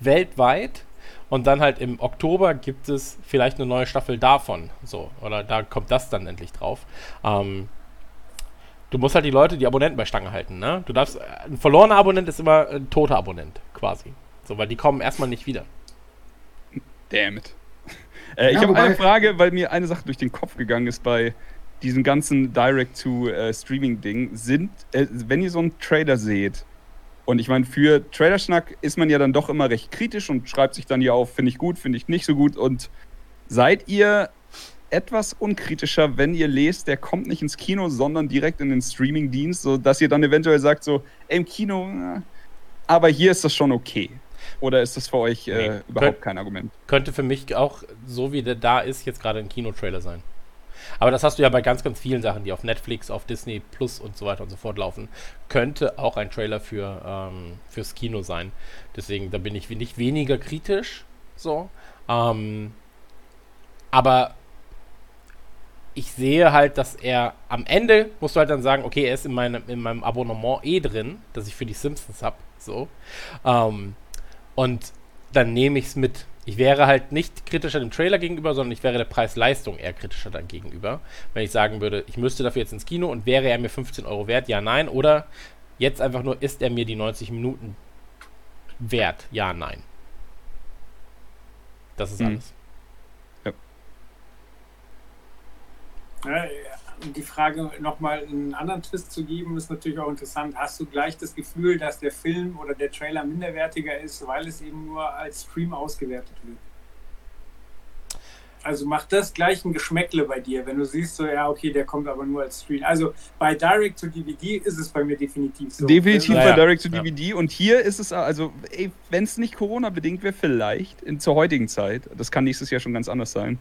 weltweit. Und dann halt im Oktober gibt es vielleicht eine neue Staffel davon. So, oder da kommt das dann endlich drauf. Ähm, du musst halt die Leute, die Abonnenten bei Stange halten, ne? Du darfst, ein verlorener Abonnent ist immer ein toter Abonnent, quasi. So, weil die kommen erstmal nicht wieder. Damn it. Äh, ja, ich habe eine Frage, weil mir eine Sache durch den Kopf gegangen ist bei diesem ganzen Direct-to-Streaming-Ding. Sind, äh, wenn ihr so einen Trailer seht, und ich meine, für Trailerschnack ist man ja dann doch immer recht kritisch und schreibt sich dann ja auf, finde ich gut, finde ich nicht so gut. Und seid ihr etwas unkritischer, wenn ihr lest, der kommt nicht ins Kino, sondern direkt in den Streaming-Dienst, sodass ihr dann eventuell sagt, so, ey, im Kino, aber hier ist das schon okay. Oder ist das für euch äh, nee. überhaupt Kön kein Argument? Könnte für mich auch, so wie der da ist, jetzt gerade ein Kinotrailer sein. Aber das hast du ja bei ganz, ganz vielen Sachen, die auf Netflix, auf Disney Plus und so weiter und so fort laufen. Könnte auch ein Trailer für, ähm, fürs Kino sein. Deswegen, da bin ich nicht weniger kritisch. So. Ähm, aber ich sehe halt, dass er am Ende musst du halt dann sagen, okay, er ist in meinem, in meinem Abonnement eh drin, das ich für die Simpsons habe. So. Ähm, und dann nehme ich es mit. Ich wäre halt nicht kritischer dem Trailer gegenüber, sondern ich wäre der Preis-Leistung eher kritischer dann gegenüber. Wenn ich sagen würde, ich müsste dafür jetzt ins Kino und wäre er mir 15 Euro wert, ja, nein. Oder jetzt einfach nur, ist er mir die 90 Minuten wert, ja, nein. Das ist mhm. alles. Ja. Die Frage nochmal einen anderen Twist zu geben, ist natürlich auch interessant. Hast du gleich das Gefühl, dass der Film oder der Trailer minderwertiger ist, weil es eben nur als Stream ausgewertet wird? Also macht das gleich ein Geschmäckle bei dir, wenn du siehst, so, ja, okay, der kommt aber nur als Stream. Also bei Direct to DVD ist es bei mir definitiv so. Definitiv also, bei ja, Direct to ja. DVD. Und hier ist es, also, wenn es nicht Corona-bedingt wäre, vielleicht in, zur heutigen Zeit, das kann nächstes Jahr schon ganz anders sein,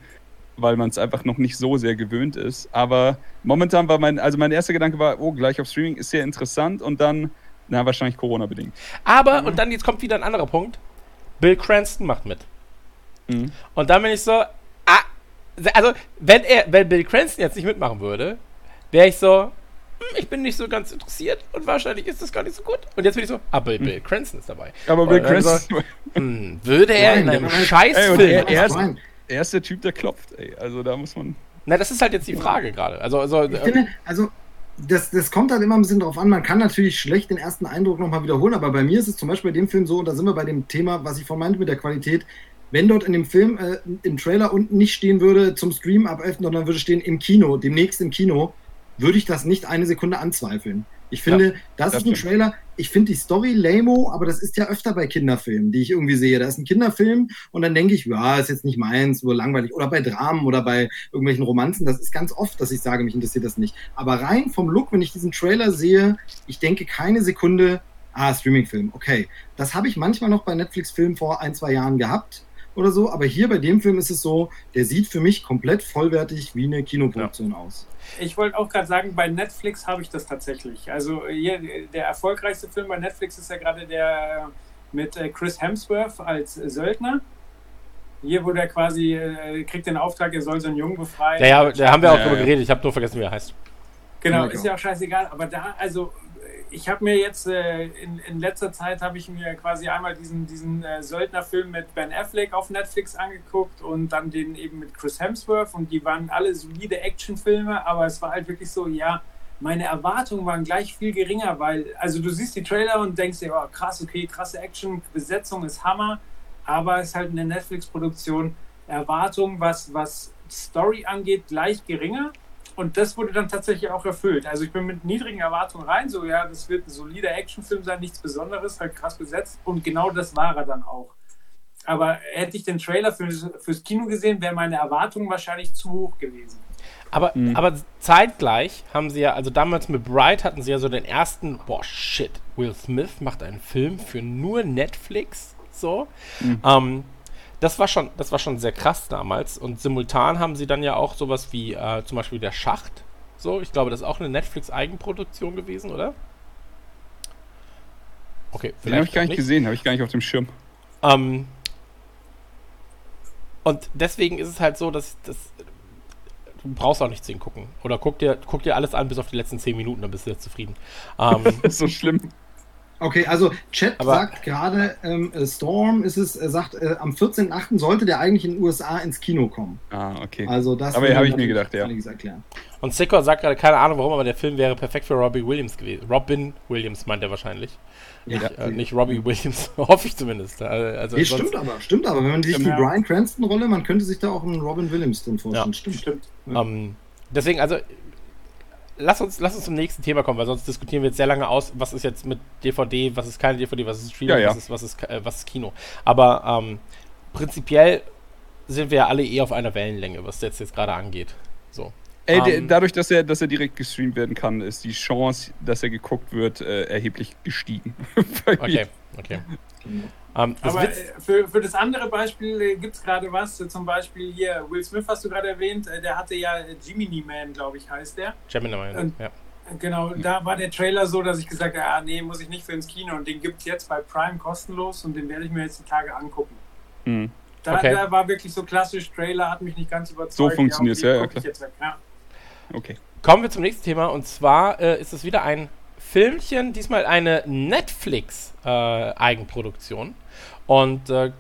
weil man es einfach noch nicht so sehr gewöhnt ist. Aber momentan war mein, also mein erster Gedanke war, oh, gleich auf Streaming ist sehr interessant und dann, na, wahrscheinlich Corona-bedingt. Aber, mhm. und dann jetzt kommt wieder ein anderer Punkt, Bill Cranston macht mit. Mhm. Und dann bin ich so, ah, also, wenn er, wenn Bill Cranston jetzt nicht mitmachen würde, wäre ich so, hm, ich bin nicht so ganz interessiert und wahrscheinlich ist das gar nicht so gut. Und jetzt bin ich so, ah, Bill, Bill Cranston ist dabei. Aber Bill Cranston. So, hm, würde er Nein, in einem Scheißfilm. Ey, er, er, ist, er ist der Typ, der klopft, ey. Also da muss man. Na, das ist halt jetzt die Frage gerade. Also, also, ich finde, also das, das kommt halt immer ein bisschen drauf an. Man kann natürlich schlecht den ersten Eindruck nochmal wiederholen, aber bei mir ist es zum Beispiel bei dem Film so, und da sind wir bei dem Thema, was ich vorhin meinte mit der Qualität. Wenn dort in dem Film, äh, im Trailer unten nicht stehen würde zum Stream ab 11., sondern würde stehen im Kino, demnächst im Kino, würde ich das nicht eine Sekunde anzweifeln. Ich finde, ja, das, das, ist ein Trailer. Ich finde die Story lame, aber das ist ja öfter bei Kinderfilmen, die ich irgendwie sehe. Da ist ein Kinderfilm und dann denke ich, ja, ist jetzt nicht meins, nur langweilig. Oder bei Dramen oder bei irgendwelchen Romanzen. Das ist ganz oft, dass ich sage, mich interessiert das nicht. Aber rein vom Look, wenn ich diesen Trailer sehe, ich denke keine Sekunde, ah, Streamingfilm, okay. Das habe ich manchmal noch bei Netflix-Filmen vor ein, zwei Jahren gehabt oder so. Aber hier bei dem Film ist es so, der sieht für mich komplett vollwertig wie eine Kinoproduktion ja. aus. Ich wollte auch gerade sagen, bei Netflix habe ich das tatsächlich. Also hier, der erfolgreichste Film bei Netflix ist ja gerade der mit äh, Chris Hemsworth als Söldner. Hier, wo der quasi äh, kriegt den Auftrag, er soll so einen Jungen befreien. Ja, ja, da haben wir auch ja, drüber geredet. Ich habe nur vergessen, wie er heißt. Genau, ist ja auch scheißegal. Aber da, also ich habe mir jetzt äh, in, in letzter Zeit habe ich mir quasi einmal diesen, diesen äh, Söldnerfilm mit Ben Affleck auf Netflix angeguckt und dann den eben mit Chris Hemsworth und die waren alle solide Actionfilme, aber es war halt wirklich so, ja, meine Erwartungen waren gleich viel geringer, weil, also du siehst die Trailer und denkst dir, oh, krass, okay, krasse Action, Besetzung ist Hammer, aber es ist halt eine Netflix-Produktion. Erwartung, was, was Story angeht, gleich geringer. Und das wurde dann tatsächlich auch erfüllt. Also ich bin mit niedrigen Erwartungen rein, so ja, das wird ein solider Actionfilm sein, nichts Besonderes, halt krass besetzt. Und genau das war er dann auch. Aber hätte ich den Trailer fürs, fürs Kino gesehen, wäre meine Erwartung wahrscheinlich zu hoch gewesen. Aber, mhm. aber zeitgleich haben sie ja, also damals mit Bright hatten sie ja so den ersten, boah, shit, Will Smith macht einen Film für nur Netflix, so. Mhm. Ähm, das war schon, das war schon sehr krass damals. Und simultan haben sie dann ja auch sowas wie äh, zum Beispiel der Schacht. So, ich glaube, das ist auch eine Netflix-Eigenproduktion gewesen, oder? Okay, vielleicht. Den habe ich gar nicht, nicht. gesehen, habe ich gar nicht auf dem Schirm. Ähm, und deswegen ist es halt so, dass, dass du brauchst auch nichts hingucken. Oder guck dir, guck dir alles an bis auf die letzten 10 Minuten, dann bist du jetzt zufrieden. Ähm, das ist so schlimm. Okay, also Chat Aber sagt gerade, ähm, äh, Storm ist es, er sagt, äh, am 14.8. sollte der eigentlich in den USA ins Kino kommen. Ah, okay. Also das Aber habe ich mir gedacht, ja. Erklären. Und Sicker sagt gerade, keine Ahnung warum, aber der Film wäre perfekt für Robbie Williams gewesen. Robin Williams meint er wahrscheinlich. Ja, nicht, äh, nicht Robbie Williams, hoffe ich zumindest. Äh, also nee, stimmt aber, stimmt aber. Wenn man sich die ja. Brian Cranston-Rolle, man könnte sich da auch einen Robin Williams drin vorstellen. Ja. Stimmt, stimmt. Ja. Um, ähm, deswegen, also lass uns, lass uns zum nächsten Thema kommen, weil sonst diskutieren wir jetzt sehr lange aus, was ist jetzt mit DVD, was ist keine DVD, was ist Streaming, ja, ja. Was, ist, was, ist, äh, was ist Kino. Aber ähm, prinzipiell sind wir ja alle eh auf einer Wellenlänge, was jetzt, jetzt gerade angeht. So. Ey, um, ähm, dadurch, dass er, dass er direkt gestreamt werden kann, ist die Chance, dass er geguckt wird, äh, erheblich gestiegen. okay, okay. Um, Aber äh, für, für das andere Beispiel äh, gibt es gerade was. Äh, zum Beispiel hier, Will Smith hast du gerade erwähnt, äh, der hatte ja Jiminy Man, glaube ich, heißt der. Gemini Man, ja. Genau, da war der Trailer so, dass ich gesagt habe, ah, nee, muss ich nicht für ins Kino. Und den gibt es jetzt bei Prime kostenlos und den werde ich mir jetzt die Tage angucken. Mhm. Da, okay. da, war wirklich so klassisch, Trailer hat mich nicht ganz überzeugt. So funktioniert es, ja, ja, klar. ja. Okay. Kommen wir zum nächsten Thema und zwar äh, ist es wieder ein Filmchen, diesmal eine Netflix-Eigenproduktion. Äh, und äh,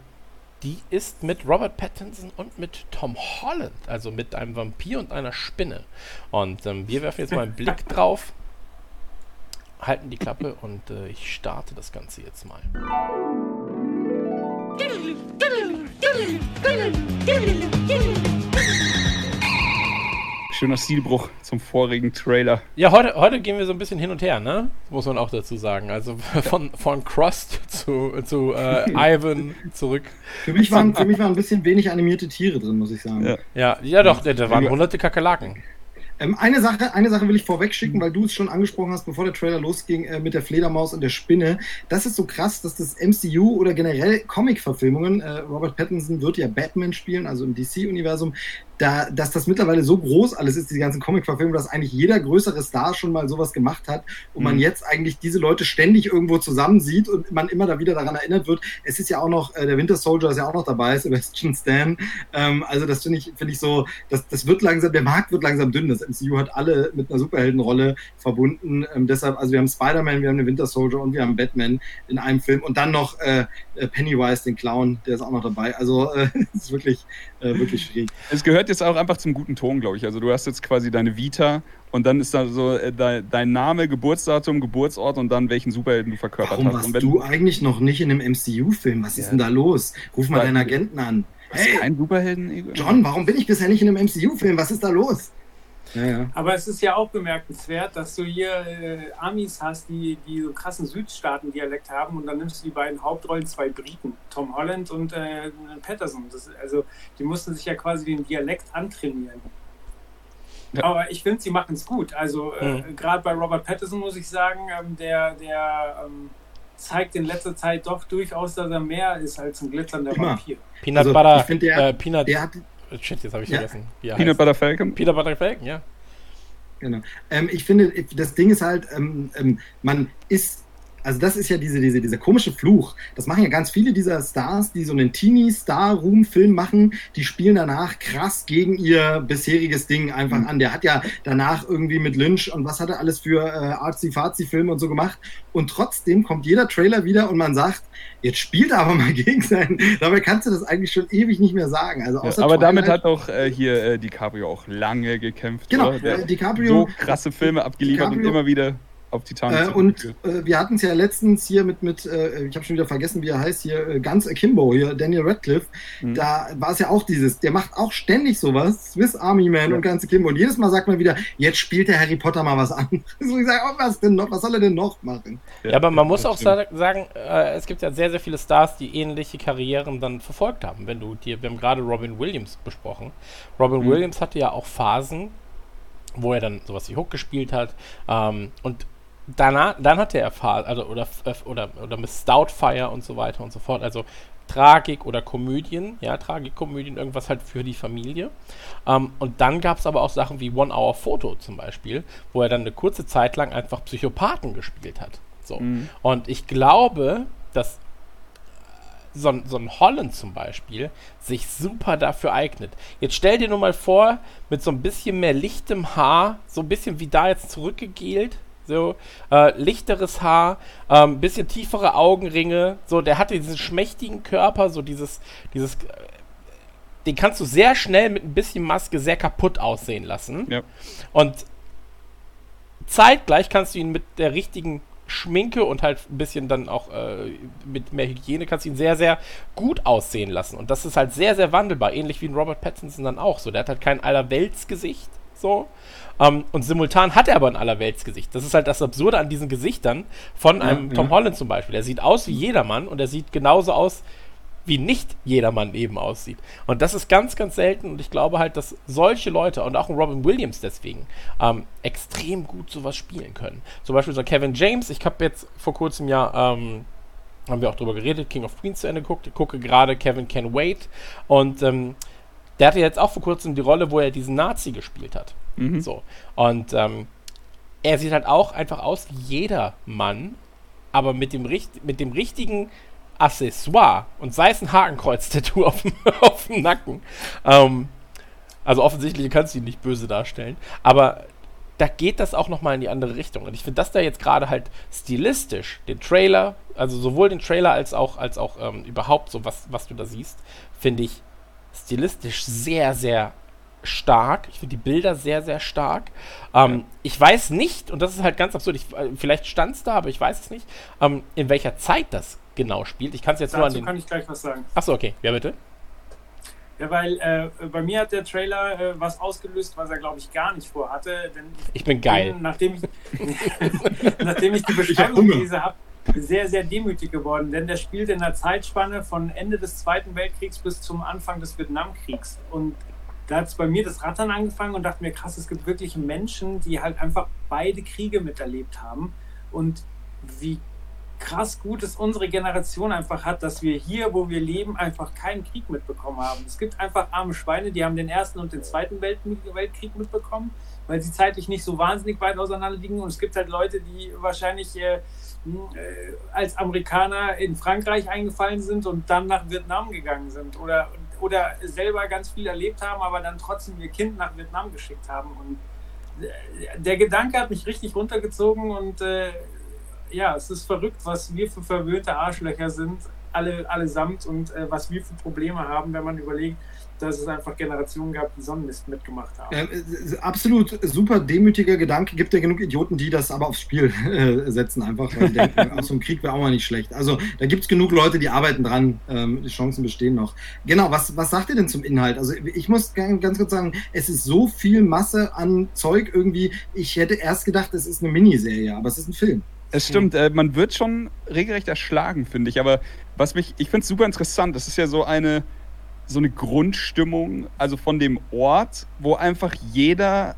die ist mit Robert Pattinson und mit Tom Holland, also mit einem Vampir und einer Spinne. Und ähm, wir werfen jetzt mal einen Blick drauf, halten die Klappe und äh, ich starte das Ganze jetzt mal. Schöner Stilbruch zum vorigen Trailer. Ja, heute, heute gehen wir so ein bisschen hin und her, ne? Muss man auch dazu sagen. Also von, von Crust zu, zu äh, Ivan zurück. Für mich, waren, für mich waren ein bisschen wenig animierte Tiere drin, muss ich sagen. Ja, ja, ja doch, da, da waren hunderte Kakerlaken. Ähm, eine, Sache, eine Sache will ich vorweg schicken, weil du es schon angesprochen hast, bevor der Trailer losging, äh, mit der Fledermaus und der Spinne. Das ist so krass, dass das MCU oder generell Comic-Verfilmungen, äh, Robert Pattinson wird ja Batman spielen, also im DC-Universum, da, dass das mittlerweile so groß alles ist, die ganzen Comic-Verfilmungen, dass eigentlich jeder größere Star schon mal sowas gemacht hat und mhm. man jetzt eigentlich diese Leute ständig irgendwo zusammen sieht und man immer da wieder daran erinnert wird. Es ist ja auch noch, äh, der Winter Soldier ist ja auch noch dabei, Sebastian Stan. Ähm, also das finde ich, finde ich so, das, das wird langsam, der Markt wird langsam dünn. Das MCU hat alle mit einer Superheldenrolle verbunden. Ähm, deshalb, also wir haben Spider-Man, wir haben den Winter Soldier und wir haben Batman in einem Film und dann noch äh, äh Pennywise, den Clown, der ist auch noch dabei. Also äh, ist wirklich, äh, wirklich schwierig. Es gehört jetzt auch einfach zum guten Ton, glaube ich. Also du hast jetzt quasi deine Vita und dann ist da so äh, dein Name, Geburtsdatum, Geburtsort und dann welchen Superhelden du verkörpert Warum hast. Warum warst du eigentlich noch nicht in einem MCU-Film? Was ist ja. denn da los? Ruf mal deinen Agenten an. Hey, kein Superhelden? John, warum bin ich bisher nicht in einem MCU-Film? Was ist da los? Ja, ja. Aber es ist ja auch bemerkenswert, dass du hier äh, Amis hast, die, die so krassen Südstaaten-Dialekt haben und dann nimmst du die beiden Hauptrollen, zwei Briten, Tom Holland und äh, Patterson. Das, also die mussten sich ja quasi den Dialekt antrainieren. Ja. Aber ich finde, sie machen es gut. Also äh, mhm. gerade bei Robert Patterson muss ich sagen, ähm, der, der ähm, zeigt in letzter Zeit doch durchaus, dass er mehr ist als ein glitzernder Immer. Vampir. Peanut also, Butter, ich find, der, äh, Peanut, der hat, Shit, jetzt habe ich ja. vergessen. Peanut Butter Falcon? Peanut Butter Falcon, ja. Genau. Ähm, ich finde, das Ding ist halt, ähm, ähm, man ist Also das ist ja diese, diese, dieser komische Fluch. Das machen ja ganz viele dieser Stars, die so einen Teenie-Star-Room-Film machen, die spielen danach krass gegen ihr bisheriges Ding einfach Mhm. an. Der hat ja danach irgendwie mit Lynch und was hat er alles für äh, Artsy-Fazi-Filme und so gemacht. Und trotzdem kommt jeder Trailer wieder und man sagt, jetzt spielt er aber mal gegen seinen. Dabei kannst du das eigentlich schon ewig nicht mehr sagen. Also Ja, aber damit Twilight- hat auch äh, hier äh, DiCaprio auch lange gekämpft. Genau, oder? Der äh, DiCaprio- so krasse Filme abgeliefert und DiCaprio- immer wieder auf Titanic Äh, und äh, wir hatten es ja letztens hier mit, mit äh, ich habe schon wieder vergessen, wie er heißt, hier, äh, ganz Akimbo, hier, Daniel Radcliff. Mhm. Da war es ja auch dieses, der macht auch ständig sowas, Swiss Army Man Ja. und ganz Akimbo. Und jedes Mal sagt man wieder, jetzt spielt der Harry Potter mal was an. so ich sage, oh, was denn noch, was soll er denn noch machen? Ja, aber man muss auch stimmt. sa sagen, äh, es gibt ja sehr, sehr viele Stars, die ähnliche Karrieren dann verfolgt haben. Wenn du dir, wir haben gerade Robin Williams besprochen. Robin Mhm. Williams hatte ja auch Phasen, wo er dann sowas wie Hook gespielt hat. Ähm, und danach, dann hatte er Phasen, also oder, äh, oder, oder Miss Stoutfire und so weiter und so fort. Also Tragik oder Komödien, ja, Tragikkomödien, irgendwas halt für die Familie. Ähm, und dann gab es aber auch Sachen wie One Hour Photo zum Beispiel, wo er dann eine kurze Zeit lang einfach Psychopathen gespielt hat. So. Mhm. Und ich glaube, dass so, ein- so ein Holland zum Beispiel sich super dafür eignet. Jetzt stell dir nur mal vor, mit so ein bisschen mehr lichtem Haar, so ein bisschen wie da jetzt zurückgegelt, so äh, lichteres Haar, ähm, bisschen tiefere Augenringe, so der hatte diesen schmächtigen Körper, so dieses, dieses, den kannst du sehr schnell mit ein bisschen Maske sehr kaputt aussehen lassen. Ja. Und zeitgleich kannst du ihn mit der richtigen Schminke und halt ein bisschen dann auch äh, mit mehr Hygiene kannst du ihn sehr, sehr gut aussehen lassen. Und das ist halt sehr, sehr wandelbar. Ähnlich wie ein Robert Pattinson dann auch so. Der hat halt kein Allerweltsgesicht. So. Ähm, und simultan hat er aber ein Allerweltsgesicht. Das ist halt das Absurde an diesen Gesichtern von einem ja. Tom Holland zum Beispiel. Er sieht aus wie jedermann und er sieht genauso aus, wie nicht jedermann eben aussieht. Und das ist ganz, ganz selten und ich glaube halt, dass solche Leute und auch ein Robin Williams deswegen ähm, extrem gut sowas spielen können. Zum Beispiel so Kevin James, ich habe jetzt vor kurzem ja, ähm, haben wir auch drüber geredet, King of Queens zu Ende geguckt, ich gucke gerade Kevin Can Wait und ähm, der hatte jetzt auch vor kurzem die Rolle, wo er diesen Nazi gespielt hat. Mhm. So. Und ähm, er sieht halt auch einfach aus wie jeder Mann, aber mit dem, mit dem richtigen Accessoire und sei es ein Hakenkreuz-Tattoo auf, dem- auf dem Nacken. Ähm, also offensichtlich kannst du ihn nicht böse darstellen, aber da geht das auch nochmal in die andere Richtung. Und ich finde das da jetzt gerade halt stilistisch, den Trailer, also sowohl den Trailer als auch, als auch ähm, überhaupt so, was, was du da siehst, finde ich stilistisch sehr, sehr stark. Ich finde die Bilder sehr, sehr stark. Ähm, Ich weiß nicht, und das ist halt ganz absurd, ich, äh, vielleicht stand es da, aber ich weiß es nicht, ähm, in welcher Zeit das genau spielt. Ich kann es jetzt nur an Dazu den. kann ich gleich was sagen. Achso, okay. Ja, bitte. Ja, weil äh, bei mir hat der Trailer äh, was ausgelöst, was er, glaube ich, gar nicht vorhatte. Denn ich bin geil. bin, nachdem ich, nachdem ich die Beschreibung gelesen habe, sehr, sehr demütig geworden. Denn der spielt in der Zeitspanne von Ende des Zweiten Weltkriegs bis zum Anfang des Vietnamkriegs. Und da hat es bei mir das Rattern angefangen und dachte mir, krass, es gibt wirklich Menschen, die halt einfach beide Kriege miterlebt haben. Und wie krass gut es unsere Generation einfach hat, dass wir hier, wo wir leben, einfach keinen Krieg mitbekommen haben. Es gibt einfach arme Schweine, die haben den Ersten und den Zweiten Welt Weltkrieg mitbekommen, weil sie zeitlich nicht so wahnsinnig weit auseinander liegen. Und es gibt halt Leute, die wahrscheinlich äh, äh, als Amerikaner in Frankreich eingefallen sind und dann nach Vietnam gegangen sind oder, oder selber ganz viel erlebt haben, aber dann trotzdem ihr Kind nach Vietnam geschickt haben. Und äh, der Gedanke hat mich richtig runtergezogen und äh, ja, es ist verrückt, was wir für verwöhnte Arschlöcher sind, alle allesamt und äh, was wir für Probleme haben, wenn man überlegt, dass es einfach Generationen gab, die Sonnenmist mitgemacht haben. Äh, absolut super demütiger Gedanke. Gibt ja genug Idioten, die das aber aufs Spiel äh, setzen, einfach, weil denken, aus so einem Krieg wäre auch mal nicht schlecht. Also da gibt es genug Leute, die arbeiten dran. Ähm, die Chancen bestehen noch. Genau, was, was sagt ihr denn zum Inhalt? Also ich muss ganz ganz kurz sagen, es ist so viel Masse an Zeug irgendwie. Ich hätte erst gedacht, es ist eine Miniserie, aber es ist ein Film. Es stimmt, äh, man wird schon regelrecht erschlagen, finde ich. Aber was mich, ich finde es super interessant. Das ist ja so eine, so eine Grundstimmung, also von dem Ort, wo einfach jeder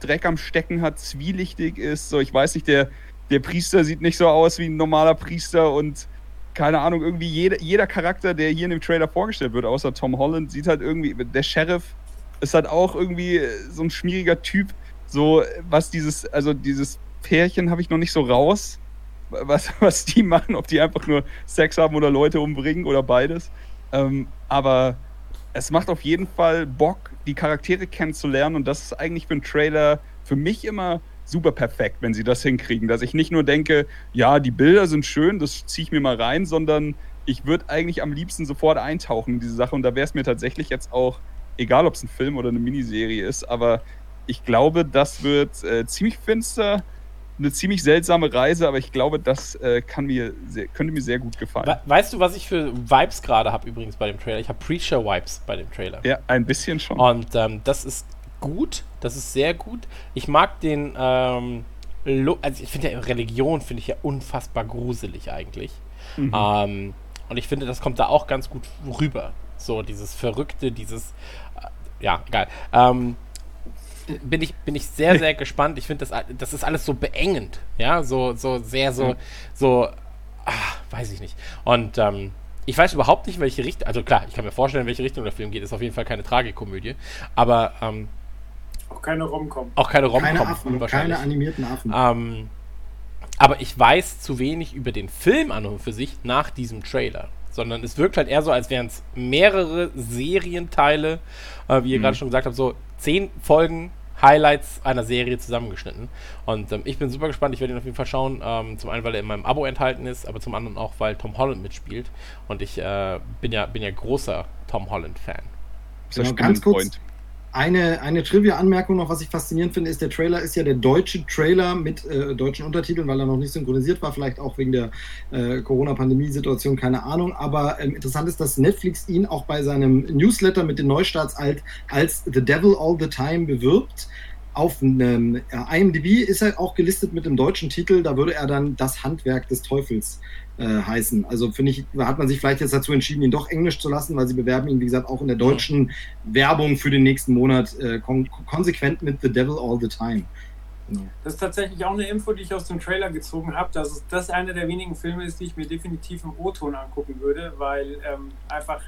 Dreck am Stecken hat, zwielichtig ist. So, ich weiß nicht, der, der Priester sieht nicht so aus wie ein normaler Priester und keine Ahnung, irgendwie jeder, jeder Charakter, der hier in dem Trailer vorgestellt wird, außer Tom Holland, sieht halt irgendwie, der Sheriff ist halt auch irgendwie so ein schmieriger Typ. So, was dieses, also dieses Pärchen habe ich noch nicht so raus. was, was die machen, ob die einfach nur Sex haben oder Leute umbringen oder beides. Ähm, aber es macht auf jeden Fall Bock, die Charaktere kennenzulernen. Und das ist eigentlich für einen Trailer für mich immer super perfekt, wenn sie das hinkriegen, dass ich nicht nur denke, ja, die Bilder sind schön, das ziehe ich mir mal rein, sondern ich würde eigentlich am liebsten sofort eintauchen in diese Sache. Und da wäre es mir tatsächlich jetzt auch, egal ob es ein Film oder eine Miniserie ist, aber ich glaube, das wird äh, ziemlich finster, eine ziemlich seltsame Reise, aber ich glaube, das äh, kann mir sehr, könnte mir sehr gut gefallen. We weißt du, was ich für Vibes gerade habe übrigens bei dem Trailer? Ich habe Preacher-Vibes bei dem Trailer. Ja, ein bisschen schon. Und ähm, das ist gut, das ist sehr gut. Ich mag den, ähm, also ich finde ja Religion finde ich ja unfassbar gruselig eigentlich. Mhm. Ähm, und ich finde, das kommt da auch ganz gut rüber. So dieses Verrückte, dieses, äh, ja, egal. Ähm, bin ich, bin ich sehr, sehr gespannt. Ich finde, das, das ist alles so beengend. Ja, so, so sehr, so, mhm. so, ach, weiß ich nicht. Und ähm, ich weiß überhaupt nicht, welche Richtung, also klar, ich kann mir vorstellen, welche Richtung der Film geht. Ist auf jeden Fall keine Tragikomödie. Aber, ähm, auch keine Romcom. Auch keine Romcom. Keine Affen, keine animierten Affen. Ähm, aber ich weiß zu wenig über den Film an und für sich nach diesem Trailer. Sondern es wirkt halt eher so, als wären es mehrere Serienteile, äh, wie ihr mhm. gerade schon gesagt habt, so zehn Folgen Highlights einer Serie zusammengeschnitten. Und ähm, ich bin super gespannt. Ich werde ihn auf jeden Fall schauen. Ähm, zum einen, weil er in meinem Abo enthalten ist, aber zum anderen auch, weil Tom Holland mitspielt. Und ich äh, bin, ja, bin ja großer Tom Holland-Fan. Genau, ganz kurz, eine, eine Trivia-Anmerkung noch, was ich faszinierend finde, ist, der Trailer ist ja der deutsche Trailer mit äh, deutschen Untertiteln, weil er noch nicht synchronisiert war, vielleicht auch wegen der äh, Corona-Pandemie-Situation, keine Ahnung. Aber ähm, interessant ist, dass Netflix ihn auch bei seinem Newsletter mit den Neustarts als, als The Devil All the Time bewirbt. Auf einem äh, IMDb ist er auch gelistet mit dem deutschen Titel, da würde er dann das Handwerk des Teufels äh, heißen. Also finde ich, hat man sich vielleicht jetzt dazu entschieden, ihn doch Englisch zu lassen, weil sie bewerben ihn, wie gesagt, auch in der deutschen Werbung für den nächsten Monat äh, kon konsequent mit The Devil All the Time. Genau. Das ist tatsächlich auch eine Info, die ich aus dem Trailer gezogen habe, dass das einer der wenigen Filme ist, die ich mir definitiv im O-Ton angucken würde, weil ähm, einfach,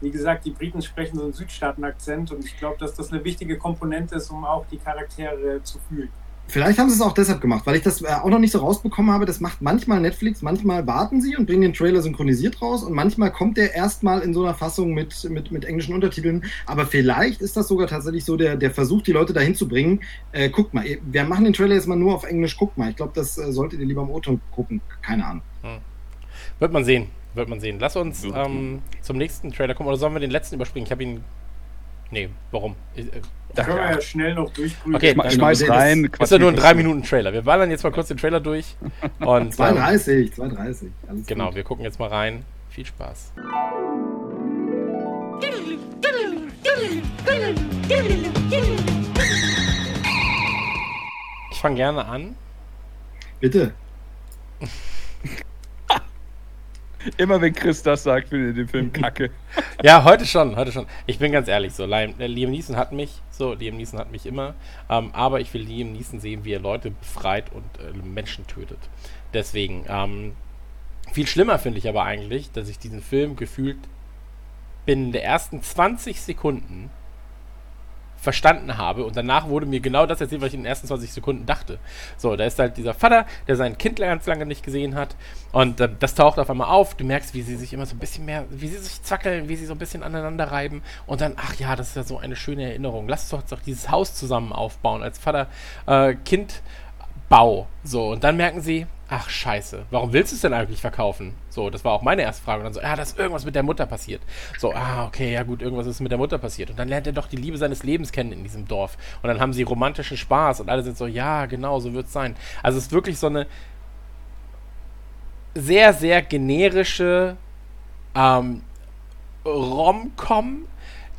wie gesagt, die Briten sprechen so einen Südstaaten-Akzent und ich glaube, dass das eine wichtige Komponente ist, um auch die Charaktere zu fühlen. Vielleicht haben sie es auch deshalb gemacht, weil ich das äh, auch noch nicht so rausbekommen habe. Das macht manchmal Netflix, manchmal warten sie und bringen den Trailer synchronisiert raus und manchmal kommt der erstmal in so einer Fassung mit, mit, mit englischen Untertiteln. Aber vielleicht ist das sogar tatsächlich so der, der Versuch, die Leute dahin zu bringen. Äh, guckt mal, wir machen den Trailer jetzt mal nur auf Englisch, guckt mal. Ich glaube, das äh, solltet ihr lieber im O-Ton gucken. Keine Ahnung. Hm. Wird man sehen. Wird man sehen. Lass uns ähm, zum nächsten Trailer kommen oder sollen wir den letzten überspringen? Ich habe ihn. Nee, warum? Ich, äh, da können wir ja schnell noch durchprüfen. Okay, Schme schmeiß rein. Das ist ja nur ein 3-Minuten-Trailer. Wir ballern jetzt mal kurz den Trailer durch. Und, 2,30, 2,30. Genau, gut. wir gucken jetzt mal rein. Viel Spaß. Ich fange gerne an. Bitte. Immer wenn Chris das sagt, finde ich den Film kacke. ja, heute schon, heute schon. Ich bin ganz ehrlich so. Liam Neeson hat mich, so, Liam Neeson hat mich immer. Ähm, aber ich will Liam Neeson sehen, wie er Leute befreit und äh, Menschen tötet. Deswegen, ähm, viel schlimmer finde ich aber eigentlich, dass ich diesen Film gefühlt binnen der ersten 20 Sekunden verstanden habe. Und danach wurde mir genau das erzählt, was ich in den ersten 20 Sekunden dachte. So, da ist halt dieser Vater, der sein Kind ganz lange nicht gesehen hat. Und äh, das taucht auf einmal auf. Du merkst, wie sie sich immer so ein bisschen mehr, wie sie sich zackeln, wie sie so ein bisschen aneinander reiben. Und dann, ach ja, das ist ja so eine schöne Erinnerung. Lass uns doch dieses Haus zusammen aufbauen als Vater-Kind-Bau. Äh, so, und dann merken sie, ach scheiße, warum willst du es denn eigentlich verkaufen? So, das war auch meine erste Frage. Und dann so, ja, da ist irgendwas mit der Mutter passiert. So, ah, okay, ja gut, irgendwas ist mit der Mutter passiert. Und dann lernt er doch die Liebe seines Lebens kennen in diesem Dorf. Und dann haben sie romantischen Spaß und alle sind so, ja, genau, so wird es sein. Also es ist wirklich so eine sehr, sehr generische ähm, Rom-Com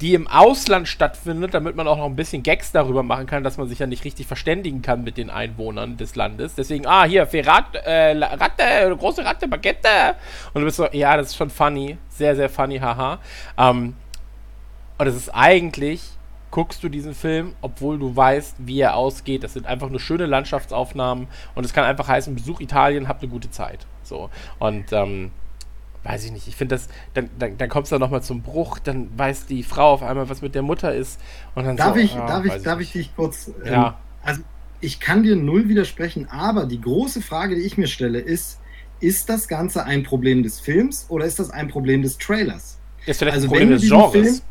die im Ausland stattfindet, damit man auch noch ein bisschen Gags darüber machen kann, dass man sich ja nicht richtig verständigen kann mit den Einwohnern des Landes. Deswegen, ah, hier, Ferrat, äh, Ratte, große Ratte, Baguette. Und du bist so, ja, das ist schon funny. Sehr, sehr funny, haha. Ähm, und es ist eigentlich, guckst du diesen Film, obwohl du weißt, wie er ausgeht. Das sind einfach nur schöne Landschaftsaufnahmen und es kann einfach heißen, Besuch Italien, habt eine gute Zeit. So. Und, ähm, weiß ich nicht, ich finde das, dann, dann, dann kommst du nochmal zum Bruch, dann weiß die Frau auf einmal, was mit der Mutter ist. Und dann darf so, ich, oh, darf ich, darf ich dich kurz. Ähm, ja. Also ich kann dir null widersprechen, aber die große Frage, die ich mir stelle, ist, ist das Ganze ein Problem des Films oder ist das ein Problem des Trailers? Ist vielleicht Also ein Problem des Genres. Film-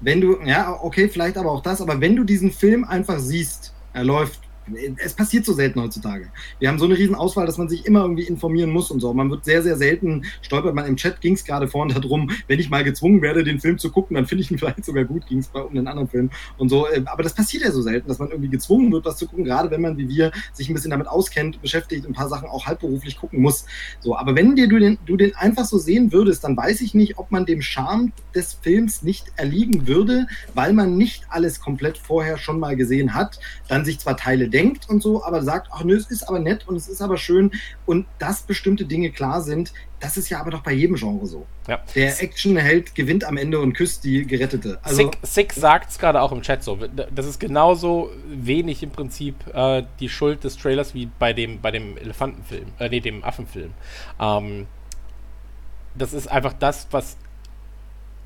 Wenn du, ja, okay, vielleicht aber auch das, aber wenn du diesen Film einfach siehst, er läuft, es passiert so selten heutzutage. Wir haben so eine riesen Auswahl, dass man sich immer irgendwie informieren muss und so. Man wird sehr, sehr selten, stolpert man im Chat, ging es gerade vorhin darum, wenn ich mal gezwungen werde, den Film zu gucken, dann finde ich ihn vielleicht sogar gut, ging es bei um den anderen Film und so. Äh, Aber das passiert ja so selten, dass man irgendwie gezwungen wird, was zu gucken, gerade wenn man wie wir sich ein bisschen damit auskennt, beschäftigt, ein paar Sachen auch halbberuflich gucken muss. So, aber wenn dir du den, du den einfach so sehen würdest, dann weiß ich nicht, ob man dem Charme des Films nicht erliegen würde, weil man nicht alles komplett vorher schon mal gesehen hat, dann sich zwar Teile denkt und so, aber sagt, ach nö, es ist aber nett und es ist aber schön und dass bestimmte Dinge klar sind, das ist ja aber doch bei jedem Genre so. Ja. Der Actionheld gewinnt am Ende und küsst die Gerettete. Also, Sick, Sick sagt es gerade auch im Chat so. Das ist genauso wenig im Prinzip äh, die Schuld des Trailers wie bei dem, bei dem Elefantenfilm, äh, nee, dem Affenfilm. Ähm, das ist einfach das, was.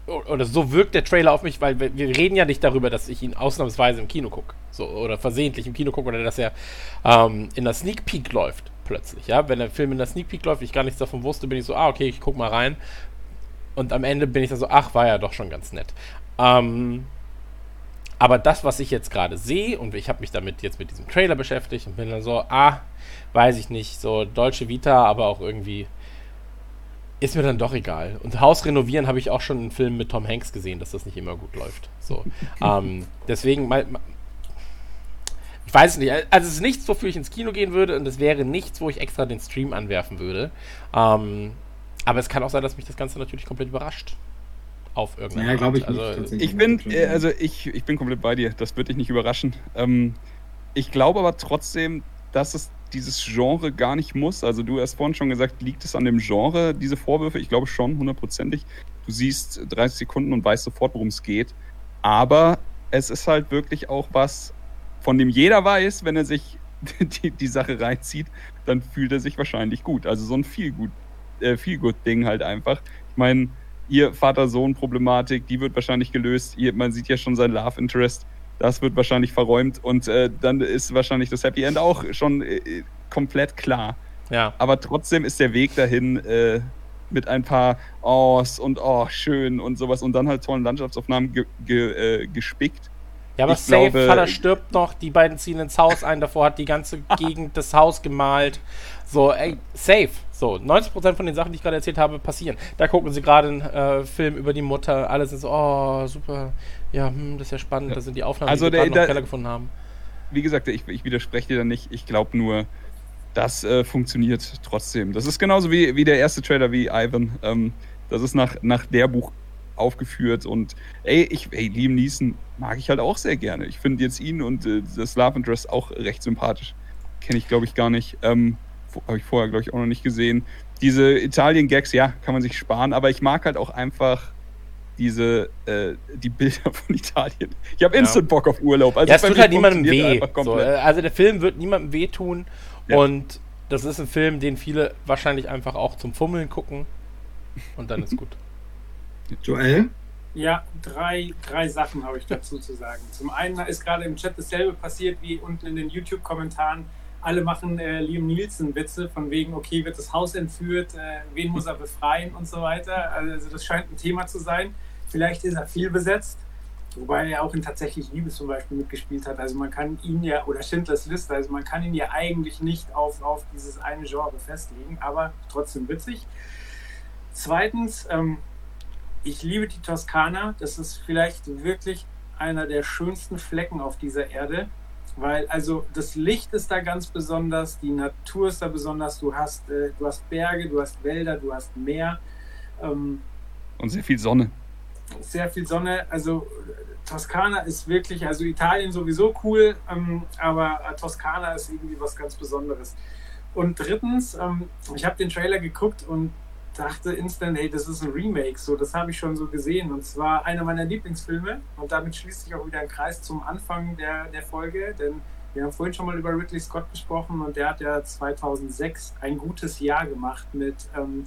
Oder so wirkt der Trailer auf mich, weil wir, wir reden ja nicht darüber, dass ich ihn ausnahmsweise im Kino gucke. So, oder versehentlich im Kino gucke, oder dass er ähm, in der Sneak Peek läuft, plötzlich. Ja, wenn der Film in der Sneak Peek läuft, ich gar nichts davon wusste, bin ich so, ah, okay, ich guck mal rein. Und am Ende bin ich dann so, ach, war ja doch schon ganz nett. Ähm, aber das, was ich jetzt gerade sehe, und ich habe mich damit jetzt mit diesem Trailer beschäftigt und bin dann so, ah, weiß ich nicht, so Deutsche Vita, aber auch irgendwie ist mir dann doch egal. Und Haus renovieren habe ich auch schon in Filmen mit Tom Hanks gesehen, dass das nicht immer gut läuft. So, ähm, deswegen mal, mal ich weiß es nicht. Also es ist nichts, wofür ich ins Kino gehen würde und es wäre nichts, wo ich extra den Stream anwerfen würde. Ähm, aber es kann auch sein, dass mich das Ganze natürlich komplett überrascht. Auf irgendeine naja, glaube ich Art. nicht. Also, tatsächlich. Ich bin, äh, also ich, ich bin komplett bei dir. Das wird dich nicht überraschen. Ähm, ich glaube aber trotzdem, dass es dieses Genre gar nicht muss. Also du hast vorhin schon gesagt, liegt es an dem Genre, diese Vorwürfe? Ich glaube schon, hundertprozentig. Du siehst 30 Sekunden und weißt sofort, worum es geht. Aber es ist halt wirklich auch was, von dem jeder weiß, wenn er sich die, die Sache reinzieht, dann fühlt er sich wahrscheinlich gut. Also so ein viel gut, äh, Ding halt einfach. Ich meine, ihr Vater-Sohn-Problematik, die wird wahrscheinlich gelöst. Ihr, man sieht ja schon sein Love Interest, das wird wahrscheinlich verräumt und äh, dann ist wahrscheinlich das Happy End auch schon äh, komplett klar. ja. Aber trotzdem ist der Weg dahin äh, mit ein paar Ohs und oh, schön und sowas und dann halt tollen Landschaftsaufnahmen ge ge äh, gespickt. Ja, aber Ich safe, glaube- Vater stirbt noch, die beiden ziehen ins Haus ein, davor hat die ganze Gegend das Haus gemalt. So, ey, safe. So, 90% von den Sachen, die ich gerade erzählt habe, passieren. Da gucken sie gerade einen äh, Film über die Mutter, alle sind so, oh, super, ja, hm, das ist ja spannend, das sind die Aufnahmen, Also die wir gerade im Keller gefunden haben. Wie gesagt, ich, ich widerspreche dir da nicht. Ich glaube nur, das äh, funktioniert trotzdem. Das ist genauso wie, wie der erste Trailer wie Ivan. Ähm, das ist nach, nach der Buch aufgeführt und ey, ich, ey, Liam Neeson mag ich halt auch sehr gerne. Ich finde jetzt ihn und äh, das Love Interest auch recht sympathisch. Kenne ich, glaube ich, gar nicht. Ähm, Habe ich vorher, glaube ich, auch noch nicht gesehen. Diese Italien-Gags, ja, kann man sich sparen, aber ich mag halt auch einfach diese, äh, die Bilder von Italien. Ich habe Ja. instant Bock auf Urlaub. Also ja, es tut halt niemandem weh. So, also der Film wird niemandem wehtun Ja. und das ist ein Film, den viele wahrscheinlich einfach auch zum Fummeln gucken und dann ist gut. Joel? Ja, drei, drei Sachen habe ich dazu zu sagen. Zum einen ist gerade im Chat dasselbe passiert wie unten in den YouTube-Kommentaren. Alle machen äh, Liam Nielsen-Witze von wegen, okay, wird das Haus entführt, äh, wen muss er befreien und so weiter. Also das scheint ein Thema zu sein. Vielleicht ist er viel besetzt, wobei er auch in tatsächlich Liebe zum Beispiel mitgespielt hat. Also man kann ihn ja, oder Schindlers Liste, also man kann ihn ja eigentlich nicht auf, auf dieses eine Genre festlegen, aber trotzdem witzig. Zweitens, ähm, ich liebe die Toskana. Das ist vielleicht wirklich einer der schönsten Flecken auf dieser Erde. Weil also das Licht ist da ganz besonders, die Natur ist da besonders. Du hast, äh, du hast Berge, du hast Wälder, du hast Meer, ähm, Und sehr viel Sonne. sehr viel Sonne. Also Toskana ist wirklich, also Italien sowieso cool, ähm, aber äh, Toskana ist irgendwie was ganz Besonderes. Und drittens, ähm, ich habe den Trailer geguckt und dachte instant, hey, das ist ein Remake. So, das habe ich schon so gesehen. Und zwar einer meiner Lieblingsfilme. Und damit schließt sich auch wieder ein Kreis zum Anfang der, der Folge. Denn wir haben vorhin schon mal über Ridley Scott gesprochen und der hat ja 2006 ein gutes Jahr gemacht mit, ähm,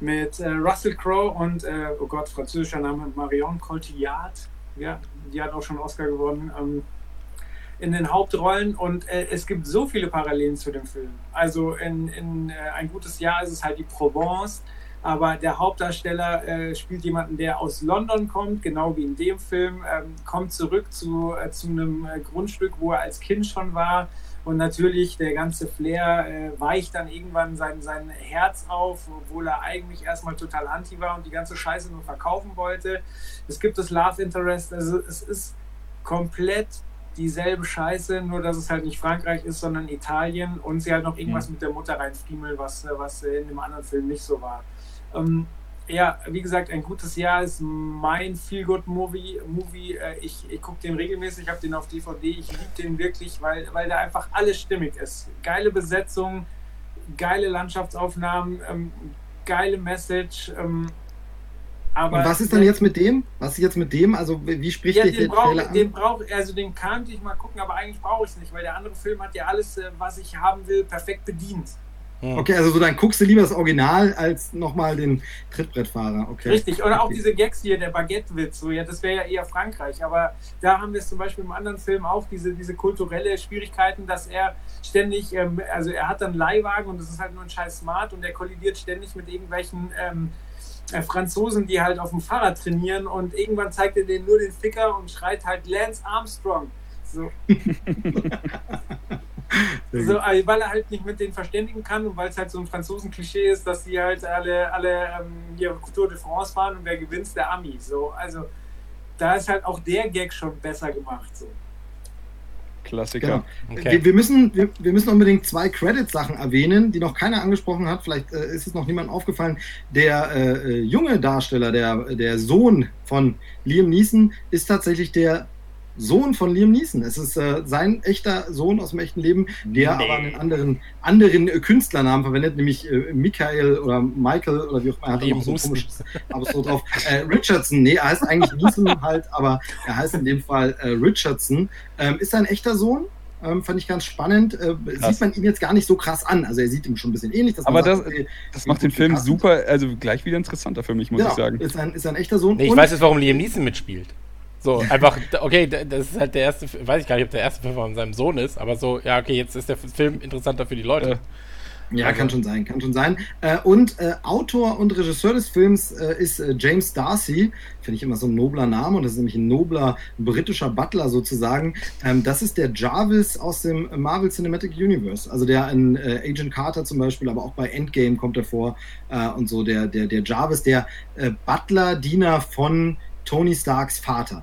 mit äh, Russell Crowe und, äh, oh Gott, französischer Name, Marion Cotillard. Ja, die hat auch schon Oscar gewonnen. Ähm, in den Hauptrollen und äh, es gibt so viele Parallelen zu dem Film. Also in, in äh, ein gutes Jahr ist es halt die Provence, aber der Hauptdarsteller äh, spielt jemanden, der aus London kommt, genau wie in dem Film, ähm, kommt zurück zu, äh, zu einem äh, Grundstück, wo er als Kind schon war. Und natürlich der ganze Flair äh, weicht dann irgendwann sein, sein Herz auf, obwohl er eigentlich erstmal total anti war und die ganze Scheiße nur verkaufen wollte. Es gibt das Love Interest, also es ist komplett dieselbe Scheiße, nur dass es halt nicht Frankreich ist, sondern Italien und sie halt noch irgendwas Mhm. mit der Mutter reinfriemeln, was, was in dem anderen Film nicht so war. Ähm, ja, wie gesagt, ein gutes Jahr ist mein Feel-Good-Movie. Movie, äh, ich ich gucke den regelmäßig, ich habe den auf DVD, ich liebe den wirklich, weil, weil da einfach alles stimmig ist. Geile Besetzung, geile Landschaftsaufnahmen, ähm, geile Message. Ähm, aber Und was ist dann jetzt mit dem? Was ist jetzt mit dem? Also wie spricht ja, dich der den brauche Trailer an? den brauch, also den könnte ich mal gucken, aber eigentlich brauche ich es nicht, weil der andere Film hat ja alles, äh, was ich haben will, perfekt bedient. Hm. Okay, also so dann guckst du lieber das Original als nochmal den Trittbrettfahrer. Okay. Richtig, oder auch Okay. diese Gags hier, der Baguette-Witz, so, ja, das wäre ja eher Frankreich, aber da haben wir es zum Beispiel im anderen Film auch diese, diese kulturelle Schwierigkeiten, dass er ständig, ähm, also er hat dann Leihwagen und das ist halt nur ein scheiß Smart und er kollidiert ständig mit irgendwelchen ähm, äh, Franzosen, die halt auf dem Fahrrad trainieren und irgendwann zeigt er denen nur den Ficker und schreit halt Lance Armstrong. So, so, äh, weil er halt nicht mit denen verständigen kann und weil es halt so ein Franzosen-Klischee ist, dass die halt alle, alle ähm, hier Tour de France fahren und wer gewinnt, der Ami. So, also da ist halt auch der Gag schon besser gemacht. So. Klassiker. Genau. Okay. Wir, wir, müssen, wir, wir müssen unbedingt zwei Credit-Sachen erwähnen, die noch keiner angesprochen hat. Vielleicht äh, ist es noch niemandem aufgefallen. Der äh, äh, junge Darsteller, der, der Sohn von Liam Neeson, ist tatsächlich der Sohn von Liam Neeson. Es ist äh, sein echter Sohn aus dem echten Leben, der Nee. aber einen anderen, anderen äh, Künstlernamen verwendet, nämlich äh, Michael oder Michael oder wie auch immer. Er hat noch so ein komisches Ausdruck drauf. Äh, Richardson, nee, er heißt eigentlich Neeson halt, aber er heißt in dem Fall äh, Richardson. Ähm, ist sein echter Sohn? Ähm, fand ich ganz spannend. Äh, sieht man ihn jetzt gar nicht so krass an. Also er sieht ihm schon ein bisschen ähnlich. Aber sagt, das- okay, Das macht den Film super, also gleich wieder interessanter für mich, muss genau, ich sagen. Ist ein, ist ein echter Sohn. Nee, ich Und- weiß jetzt, warum Liam Neeson mitspielt. So, einfach, okay, das ist halt der erste, weiß ich gar nicht, ob der erste Film von seinem Sohn ist, aber so, ja, okay, jetzt ist der Film interessanter für die Leute. Ja, Also- kann schon sein, kann schon sein. Äh, und äh, Autor und Regisseur des Films äh, ist äh, James Darcy. Finde ich immer so ein nobler Name und das ist nämlich ein nobler britischer Butler sozusagen. Ähm, das ist der Jarvis aus dem Marvel Cinematic Universe. Also der in äh, Agent Carter zum Beispiel, aber auch bei Endgame kommt er vor und so. Der, der, der Jarvis, der Butler-Diener von Tony Starks Vater.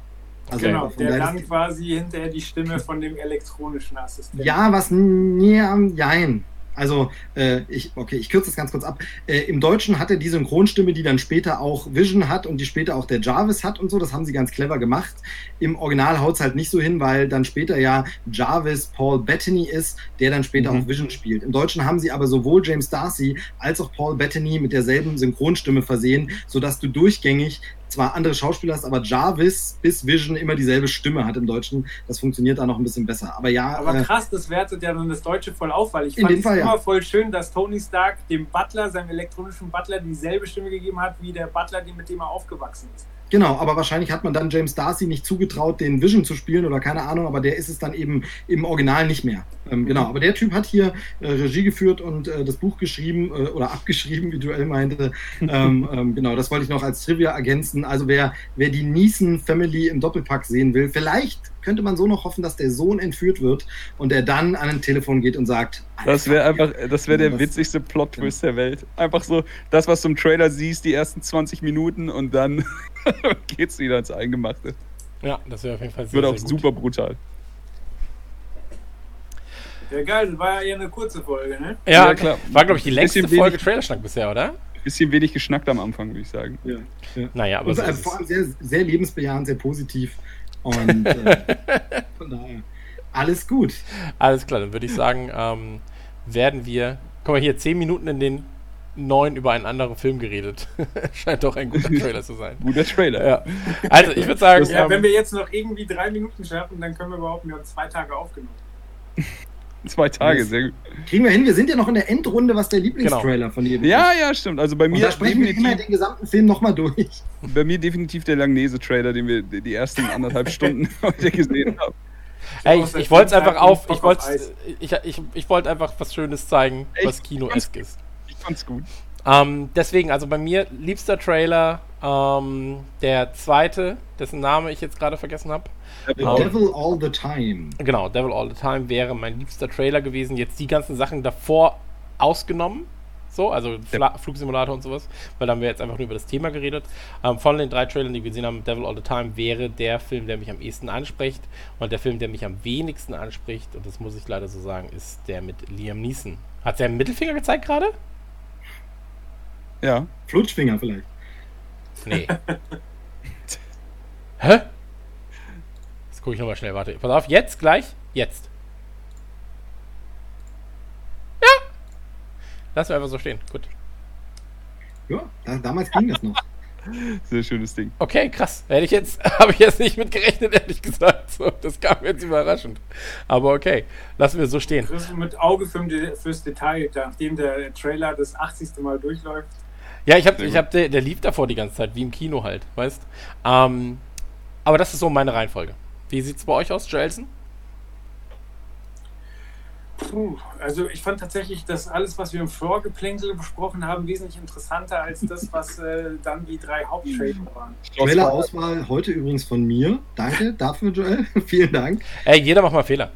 Also genau, der dann quasi hinterher die Stimme von dem elektronischen Assistenten. Ja, was? Ja, jein. Also, äh, ich, okay, ich kürze das ganz kurz ab. Äh, Im Deutschen hat er die Synchronstimme, die dann später auch Vision hat und die später auch der Jarvis hat und so. Das haben sie ganz clever gemacht. Im Original haut es halt nicht so hin, weil dann später ja Jarvis Paul Bettany ist, der dann später Mhm. auch Vision spielt. Im Deutschen haben sie aber sowohl James Darcy als auch Paul Bettany mit derselben Synchronstimme versehen, sodass du durchgängig zwar andere Schauspieler hast, aber Jarvis bis Vision immer dieselbe Stimme hat im Deutschen. Das funktioniert da noch ein bisschen besser. Aber ja, Aber äh, krass, das wertet ja dann das Deutsche voll auf, weil ich fand es Fall, ja. immer voll schön, dass Tony Stark dem Butler, seinem elektronischen Butler, dieselbe Stimme gegeben hat, wie der Butler, mit dem er aufgewachsen ist. Genau, aber wahrscheinlich hat man dann James Darcy nicht zugetraut, den Vision zu spielen oder keine Ahnung, aber der ist es dann eben im Original nicht mehr. Ähm, genau, aber der Typ hat hier äh, Regie geführt und äh, das Buch geschrieben äh, oder abgeschrieben, wie Duell meinte. ähm, ähm, genau, das wollte ich noch als Trivia ergänzen. Also wer, wer die Neeson Family im Doppelpack sehen will, vielleicht könnte man so noch hoffen, dass der Sohn entführt wird und er dann an ein Telefon geht und sagt, Das wäre einfach, das wäre der witzigste Plot-Twist der Welt. Einfach so, das, was du im Trailer siehst, die ersten 20 Minuten und dann geht's wieder ins Eingemachte. Ja, das wäre auf jeden Fall sehr, Wird auch sehr gut. super brutal. Ja, geil, das war ja eine kurze Folge, ne? Ja, Ja, klar. War, glaube ich, die längste Bisschen Folge wenig- Trailerschnack bisher, oder? Bisschen wenig geschnackt am Anfang, würde ich sagen. Ja, ja. Naja, aber Und so ist vor allem sehr, sehr lebensbejahend, sehr positiv. Und äh, von daher, alles gut. Alles klar, dann würde ich sagen, ähm, werden wir. Guck mal hier, zehn Minuten in den neun über einen anderen Film geredet. Scheint doch ein guter Trailer zu sein. Guter Trailer. Ja. Also, ich würde sagen, Ja, ähm, wenn wir jetzt noch irgendwie drei Minuten schaffen, dann können wir überhaupt, wir haben zwei Tage aufgenommen. Zwei Tage, sehr gut. Kriegen wir hin, wir sind ja noch in der Endrunde, was der Lieblingstrailer von jedem Ja, ist. ja, stimmt. Also bei Und mir, da sprechen wir immer den gesamten Film nochmal durch. bei mir definitiv der Langnese-Trailer, den wir die ersten anderthalb Stunden heute gesehen haben. Ey, ich, ich wollte es einfach und auf, ich wollte ich, ich, ich wollte einfach was Schönes zeigen, was Kino-esk ist. Ich fand's gut. Ähm, deswegen, also bei mir liebster Trailer, ähm, der zweite, dessen Name ich jetzt gerade vergessen habe. The Oh. Devil All the Time. Genau, Devil All the Time wäre mein liebster Trailer gewesen. Jetzt die ganzen Sachen davor ausgenommen. So, also Fla Flugsimulator und sowas, weil da haben wir jetzt einfach nur über das Thema geredet. Ähm, von den drei Trailern, die wir gesehen haben, Devil All the Time wäre der Film, der mich am ehesten anspricht. Und der Film, der mich am wenigsten anspricht, und das muss ich leider so sagen, ist der mit Liam Neeson. Hat der einen Mittelfinger gezeigt gerade? Ja. Flutschfinger vielleicht. Nee. Hä? Jetzt gucke ich nochmal schnell, warte. Pass auf, jetzt gleich. Jetzt. Ja! Lassen wir einfach so stehen. Gut. Ja, da, damals ging das noch. Sehr schönes Ding. Okay, krass. Hätte ich jetzt, habe ich jetzt nicht mit gerechnet, ehrlich gesagt. So, das kam jetzt überraschend. Aber okay, lassen wir so stehen. Chris mit Auge für, fürs Detail, nachdem der Trailer das 80. Mal durchläuft. Ja, ich habe, ich habe, der, der lief davor die ganze Zeit, wie im Kino halt, weißt. Ähm, aber das ist so meine Reihenfolge. Wie sieht's bei euch aus, Joelson? Puh, also ich fand tatsächlich, dass alles, was wir im Vorgeplänkel besprochen haben, wesentlich interessanter als das, was äh, dann die drei Haupttrailer waren. Trailer-Auswahl heute übrigens von mir. Danke dafür, Joel. Vielen Dank. Ey, jeder macht mal Fehler.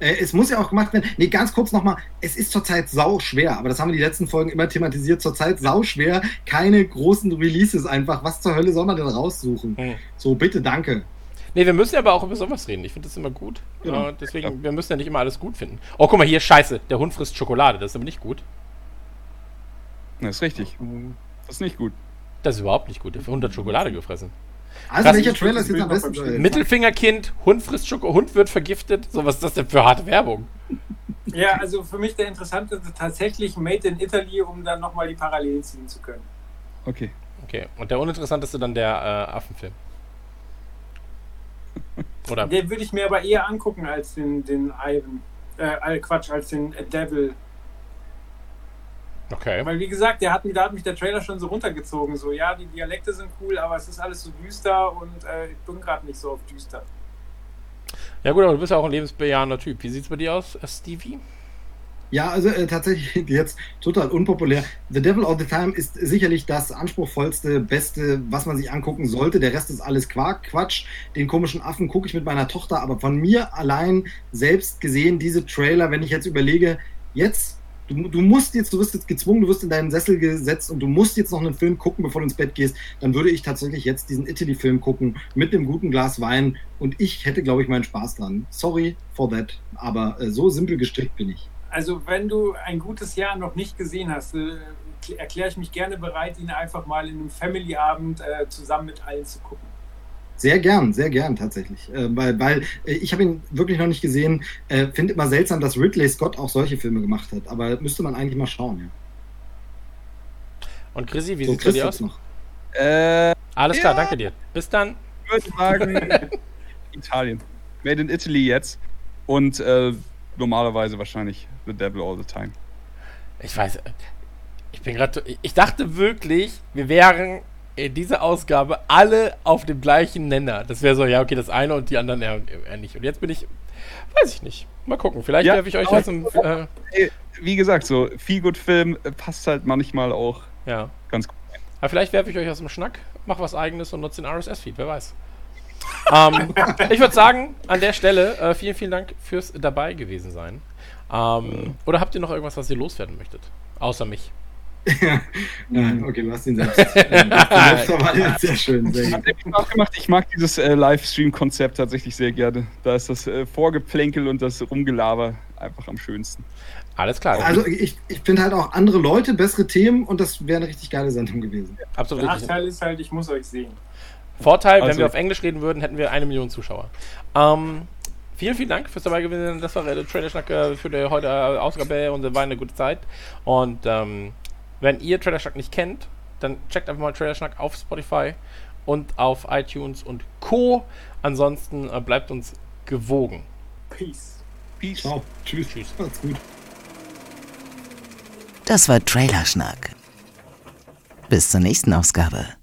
Äh, es muss ja auch gemacht werden. Nee, ganz kurz nochmal. Es ist zurzeit sau schwer, aber das haben wir die letzten Folgen immer thematisiert. Zurzeit sau schwer. Keine großen Releases einfach. Was zur Hölle soll man denn raussuchen? Hm. So, bitte, danke. Nee, wir müssen ja aber auch über sowas reden. Ich finde das immer gut. Genau. Äh, deswegen, wir müssen ja nicht immer alles gut finden. Oh, guck mal hier, scheiße. Der Hund frisst Schokolade. Das ist aber nicht gut. Das ist richtig. Das ist nicht gut. Das ist überhaupt nicht gut. Der Hund hat Schokolade gefressen. Also, Krass, welcher Trailer das ist jetzt am besten? Mittelfingerkind, Hund frisst Schoko, Hund wird vergiftet. So, was ist das denn für harte Werbung? Ja, also für mich der interessanteste tatsächlich Made in Italy, um dann nochmal die Parallelen ziehen zu können. Okay. Okay. Und der uninteressanteste dann der äh, Affenfilm. Oder? Den würde ich mir aber eher angucken als den, den Ivan. Äh, äh, Quatsch, als den Devil. Okay. Weil wie gesagt, der hat, mich- da hat mich der Trailer schon so runtergezogen. So, ja, die Dialekte sind cool, aber es ist alles so düster und äh, ich bin gerade nicht so auf düster. Ja gut, aber du bist ja auch ein lebensbejahender Typ. Wie sieht's bei dir aus, äh, Stevie? Ja, also äh, tatsächlich jetzt total unpopulär. The Devil All the Time ist sicherlich das anspruchsvollste, beste, was man sich angucken sollte. Der Rest ist alles Quark, Quatsch. Den komischen Affen gucke ich mit meiner Tochter, aber von mir allein selbst gesehen, diese Trailer, wenn ich jetzt überlege, jetzt, du, du musst jetzt, du wirst jetzt gezwungen, du wirst in deinen Sessel gesetzt und du musst jetzt noch einen Film gucken, bevor du ins Bett gehst, dann würde ich tatsächlich jetzt diesen Italy-Film gucken mit einem guten Glas Wein und ich hätte, glaube ich, meinen Spaß dran. Sorry for that, aber äh, so simpel gestrickt bin ich. Also, wenn du ein gutes Jahr noch nicht gesehen hast, äh, erkläre ich mich gerne bereit, ihn einfach mal in einem Family-Abend äh, zusammen mit allen zu gucken. Sehr gern, sehr gern tatsächlich. Äh, weil weil äh, ich habe ihn wirklich noch nicht gesehen. Äh, Finde immer seltsam, dass Ridley Scott auch solche Filme gemacht hat. Aber müsste man eigentlich mal schauen. Ja. Und Chrissy, wie So, sieht's bei Chris dir aus? noch. Äh, Alles klar, Ja. danke dir. Bis dann. ich würde sagen, Italien. Made in Italy jetzt. Und äh, normalerweise wahrscheinlich The Devil All the Time. Ich weiß, äh, ich bin gerade, ich dachte wirklich, wir wären in dieser Ausgabe alle auf dem gleichen Nenner. Das wäre so, ja, okay, das eine und die anderen eher, eher nicht. Und jetzt bin ich, weiß ich nicht. Mal gucken, vielleicht Ja, werfe ich euch was im, äh, Wie gesagt, so viel gut Film äh, passt halt manchmal auch ja. ganz gut. Aber vielleicht werfe ich euch aus dem Schnack, mach was eigenes und nutze den RSS-Feed, wer weiß. ähm, ich würde sagen, an der Stelle, äh, vielen, vielen Dank fürs dabei gewesen sein. Ähm, oder habt ihr noch irgendwas, was ihr loswerden möchtet? Außer mich. Ja, okay, du hast ihn selbst. äh, du hast ihn selbst verwandelt. Sehr schön. Sehr Hat gut. Spaß gemacht. Ich mag dieses äh, Livestream-Konzept tatsächlich sehr gerne. Da ist das äh, Vorgeplänkel und das Rumgelaber einfach am schönsten. Alles klar. Also ich, ich finde halt auch andere Leute, bessere Themen und das wäre eine richtig geile Sendung gewesen. absolut Der. Nachteil ist halt, ich muss euch sehen. Vorteil, wenn Also- wir auf Englisch reden würden, hätten wir eine Million Zuschauer. Ähm, vielen, vielen Dank fürs dabei gewesen. Das war der Trailer-Schnack äh, für die heute äh, Ausgabe und war eine gute Zeit. Und ähm, wenn ihr Trailer-Schnack nicht kennt, dann checkt einfach mal Trailer-Schnack auf Spotify und auf iTunes und Co. Ansonsten äh, bleibt uns gewogen. Peace. Peace. Ciao. Tschüss. Tschüss. Macht's gut. Das war Trailerschnack. Bis zur nächsten Ausgabe.